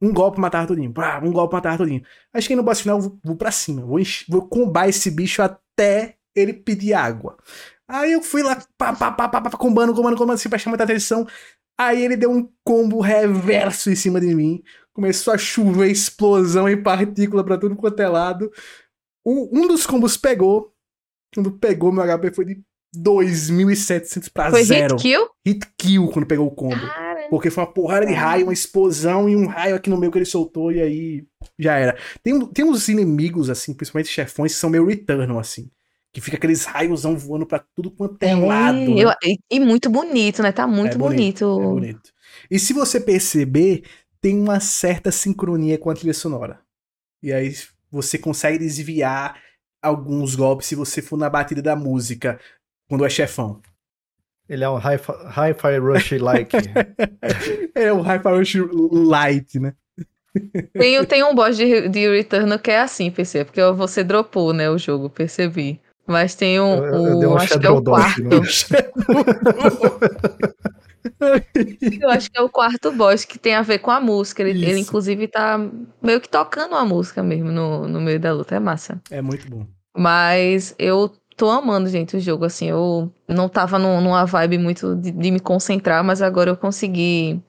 Um golpe matava todinho, pá, um golpe matava todinho. Acho que no boss final vou, vou pra cima, vou, vou combar esse bicho até ele pedir água. Aí eu fui lá, pá, pá, pá, pá, pá, combando, combando, combando, assim, pra chamar muita atenção. Aí ele deu um combo reverso em cima de mim. Começou a chover explosão e partícula pra tudo quanto é lado. Um, um dos combos pegou. Quando pegou, meu HP foi de 2.700 pra Foi zero. hit kill? Hit kill quando pegou o combo. Porque foi uma porrada de raio, uma explosão e um raio aqui no meio que ele soltou e aí já era. Tem, tem uns inimigos, assim, principalmente chefões, que são meio Returnal, assim. Que fica aqueles raiozão voando pra tudo quanto é, lado. né? eu- e, e muito bonito, né? Tá muito É bonito, bonito. É bonito. E se você perceber, tem uma certa sincronia com a trilha sonora. E aí você consegue desviar alguns golpes se você for na batida da música quando é chefão. Ele é um hi-fi hi-fi rush-like. É o Hyper Rush Light, né? Tem, tem um boss de, de Returnal que é assim, PC, porque você dropou, né, o jogo, percebi. Mas tem um, Eu- eu dei o, um acho que é o quarto. né? Eu acho que é o quarto boss que tem a ver com a música. Ele, ele inclusive, tá meio que tocando a música mesmo no, no meio da luta. É massa. É muito bom. Mas eu tô amando, gente, o jogo. Assim, eu não tava num- numa vibe muito de, de me concentrar, mas agora eu consegui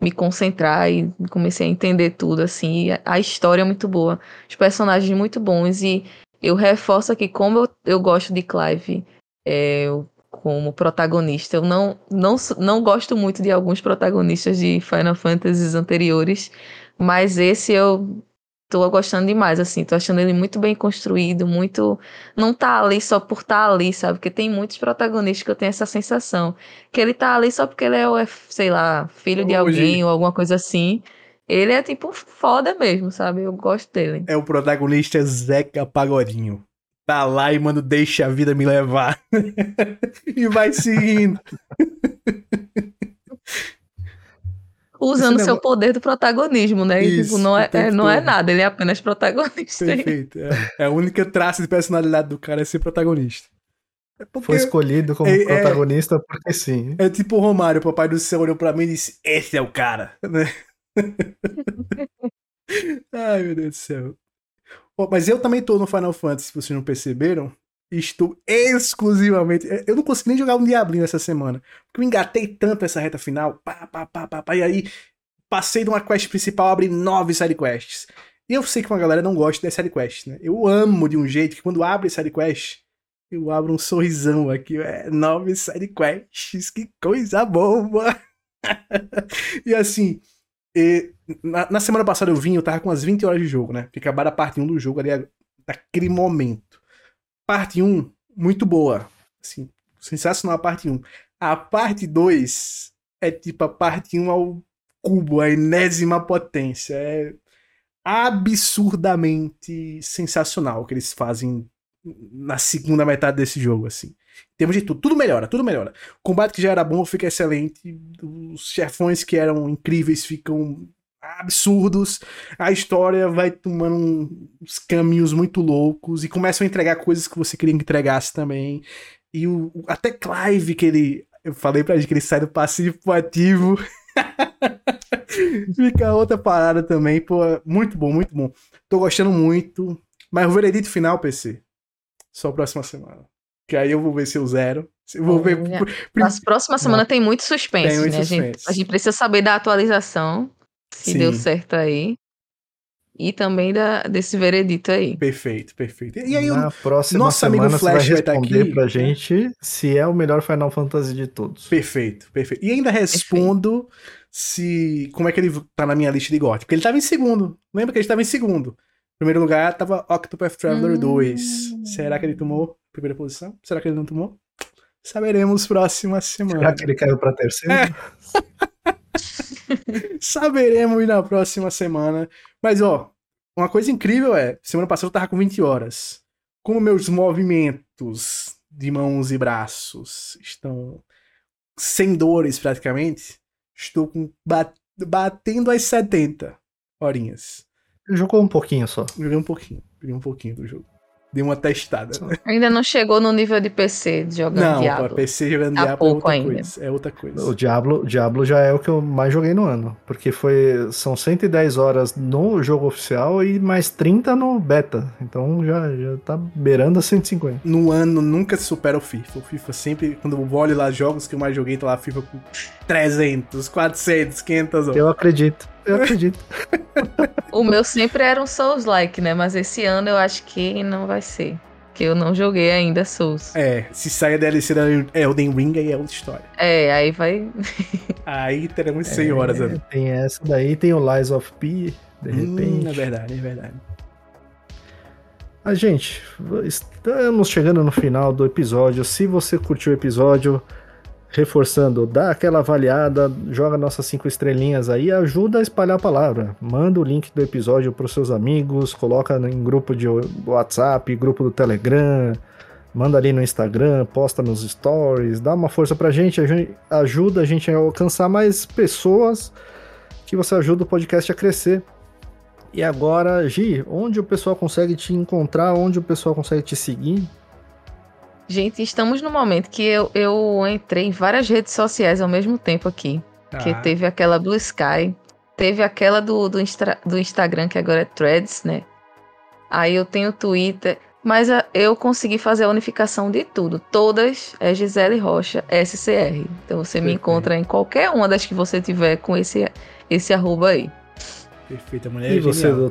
me concentrar e comecei a entender tudo, assim. A, a história é muito boa, os personagens muito bons. E eu reforço aqui, como eu, eu gosto de Clive é, eu- como protagonista, eu não, não, não gosto muito de alguns protagonistas de Final Fantasies anteriores, mas esse eu tô gostando demais, assim, tô achando ele muito bem construído, muito. Não tá ali só por tá ali, sabe? Porque tem muitos protagonistas que eu tenho essa sensação. Que ele tá ali só porque ele é, o- é, sei lá, filho de alguém ou alguma coisa assim. Ele é tipo foda mesmo, sabe? Eu gosto dele. É o protagonista Zeca Pagodinho. Tá lá e, mano, deixa a vida me levar. e vai seguindo. Usando Esse seu negócio- poder do protagonismo, né? E, Isso, tipo, não o é, é- não é nada, ele é apenas protagonista. Perfeito. É, é a única traço de personalidade do cara é ser protagonista. É porque Foi escolhido como É- é- protagonista porque sim. é tipo o Romário, o papai do céu olhou pra mim e disse: Esse é o cara. Né? Ai, meu Deus do céu. Mas eu também tô no Final Fantasy, se vocês não perceberam. Estou exclusivamente. Eu não consegui nem jogar um Diablinho essa semana. Porque eu engatei tanto essa reta final. Pá, pá, pá, pá, pá, e aí passei de uma quest principal, abri nove sidequests. E eu sei que uma galera não gosta das sidequests, né? Eu amo de um jeito que quando abre sidequest, eu abro um sorrisão aqui. É, nove sidequests, que coisa boa! e assim, e na, na semana passada eu vim, eu tava com umas 20 horas de jogo, né? Porque acabaram a parte 1 do jogo ali naquele momento. Parte 1, muito boa. Assim, sensacional a parte 1. A parte 2 é tipo a parte 1 ao cubo, a enésima potência. É absurdamente sensacional o que eles fazem na segunda metade desse jogo, assim. Em termos de tudo, tudo melhora, tudo melhora. O combate que já era bom fica excelente. Os chefões que eram incríveis ficam absurdos. A história vai tomando uns caminhos muito loucos e começam a entregar coisas que você queria que entregasse também. E o- até Clive, que ele. Eu falei pra gente que ele sai do passivo pro ativo. Fica outra parada também. Pô, muito bom, muito bom. Tô gostando muito. Mas o veredito final, PC. Só próxima semana. Que aí eu vou ver se eu zero. Eu vou ver. Olha, prim- Na próxima semana tem muito suspense, Tem muito né? A gente, suspense. a gente precisa saber da atualização, se Sim. deu certo aí. e também da, desse veredito aí. Perfeito, perfeito. E aí, Na próxima nosso amigo semana Flash você vai vai estar responder aqui. pra gente se é o melhor Final Fantasy de todos. Perfeito, perfeito. E ainda respondo se como é que ele tá na minha lista de GOT. Porque ele tava em segundo. Lembra que ele estava em segundo? Em primeiro lugar tava Octopath Traveler Hum. 2. Será que ele tomou primeira posição? Será que ele não tomou? Saberemos próxima semana. Será que ele caiu pra terceiro? É. Saberemos na próxima semana. Mas, ó, uma coisa incrível é, semana passada eu tava com 20 horas. Como meus movimentos de mãos e braços estão sem dores praticamente, estou com ba- batendo as 70 horinhas. Jogou um pouquinho só. Joguei um pouquinho, joguei um pouquinho do jogo. Dei uma testada. Ainda não chegou no nível de PC de jogando Não, Diablo. pra PC jogando Tá Diablo é pouco outra ainda. coisa. É outra coisa. O Diablo, Diablo já é o que eu mais joguei no ano. Porque foi, são 110 horas no jogo oficial e mais 30 no beta. Então já, já tá beirando a 150. no ano nunca se supera o FIFA. O FIFA sempre, quando eu olho lá jogos que eu mais joguei, tá lá FIFA com 300, 400, 500 horas. Eu acredito. Eu acredito. O meu sempre era um Souls-like, né? Mas esse ano eu acho que não vai ser. Que eu não joguei ainda Souls. É, se sair a DLC da Elden Ring, aí é outra história. É, aí vai. Aí teremos 100 horas É, ali. tem essa daí, tem o Lies of P, de repente. Hum, é verdade, é verdade. Mas, gente, estamos chegando no final do episódio. Se você curtiu o episódio, reforçando, dá aquela avaliada, joga nossas cinco estrelinhas aí, ajuda a espalhar a palavra. Manda o link do episódio para os seus amigos, coloca em grupo de WhatsApp, grupo do Telegram, manda ali no Instagram, posta nos stories, dá uma força gente, a gente- ajuda a gente a alcançar mais pessoas, que você ajuda o podcast a crescer. E agora, Gi, onde o pessoal consegue te encontrar, onde o pessoal consegue te seguir? Gente, estamos no momento que eu, eu entrei em várias redes sociais ao mesmo tempo aqui. Que Ah, teve aquela Blue Sky, teve aquela do, do, Instra- do Instagram, que agora é Threads, né? Aí eu tenho o Twitter, mas a- eu consegui fazer a unificação de tudo. Todas é Gisele Rocha, SCR. Então você me Perfeito. encontra em qualquer uma das que você tiver com esse, esse arroba aí. Perfeita, mulher. e é você, genial.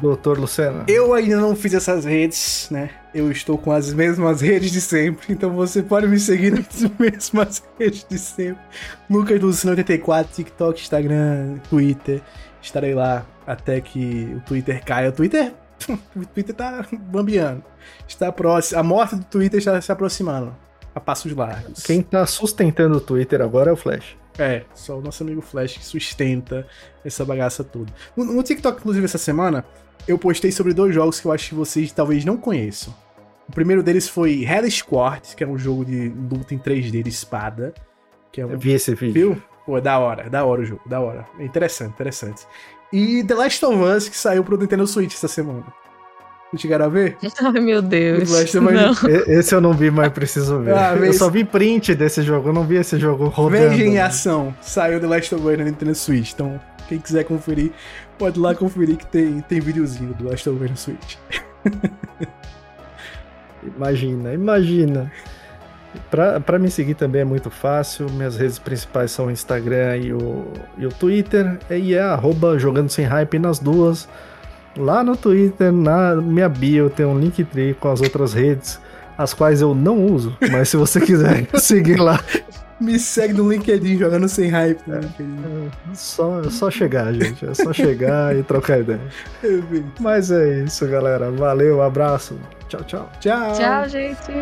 Do- doutor Lucena? Eu ainda não fiz essas redes, né? Eu estou com as mesmas redes de sempre, então você pode me seguir nas mesmas redes de sempre. Lucas Lucina 84, TikTok, Instagram, Twitter. Estarei lá até que o Twitter caia. O Twitter, o Twitter tá bambeando. Está próximo. A morte do Twitter está se aproximando. A passos largos. Quem tá sustentando o Twitter agora é o Flash. É, só o nosso amigo Flash que sustenta essa bagaça toda. No, no TikTok, inclusive, essa semana, eu postei sobre dois jogos que eu acho que vocês talvez não conheçam. O primeiro deles foi Hellish Court, que é um jogo de luta em 3D de espada. Que é um... Eu vi esse vídeo. Viu? Pô, é da hora, é da hora o jogo, da hora. É interessante, interessante. E The Last of Us, que saiu pro Nintendo Switch essa semana. Não chegaram a ver? Ai, meu Deus. O Last of Us- Não. Esse eu não vi, mas preciso ver. Ah, eu só vi print desse jogo, eu não vi esse jogo rodando. Veja em ação. Saiu The Last of Us na Nintendo Switch. Então, quem quiser conferir, pode ir lá conferir que tem, tem videozinho do Last of Us no Switch. Imagina, imagina. Pra, pra me seguir também é muito fácil. Minhas redes principais são o Instagram e o, e o Twitter. E é arroba jogando sem hype nas duas. Lá no Twitter, na minha bio, tem um Linktree com as outras redes, as quais eu não uso. Mas se você quiser seguir lá, Me segue no LinkedIn jogando sem hype. LinkedIn. é só, é só chegar, gente. É só chegar e trocar ideia. Mas é isso, galera. Valeu, abraço. Tchau, tchau. Tchau. Tchau, gente.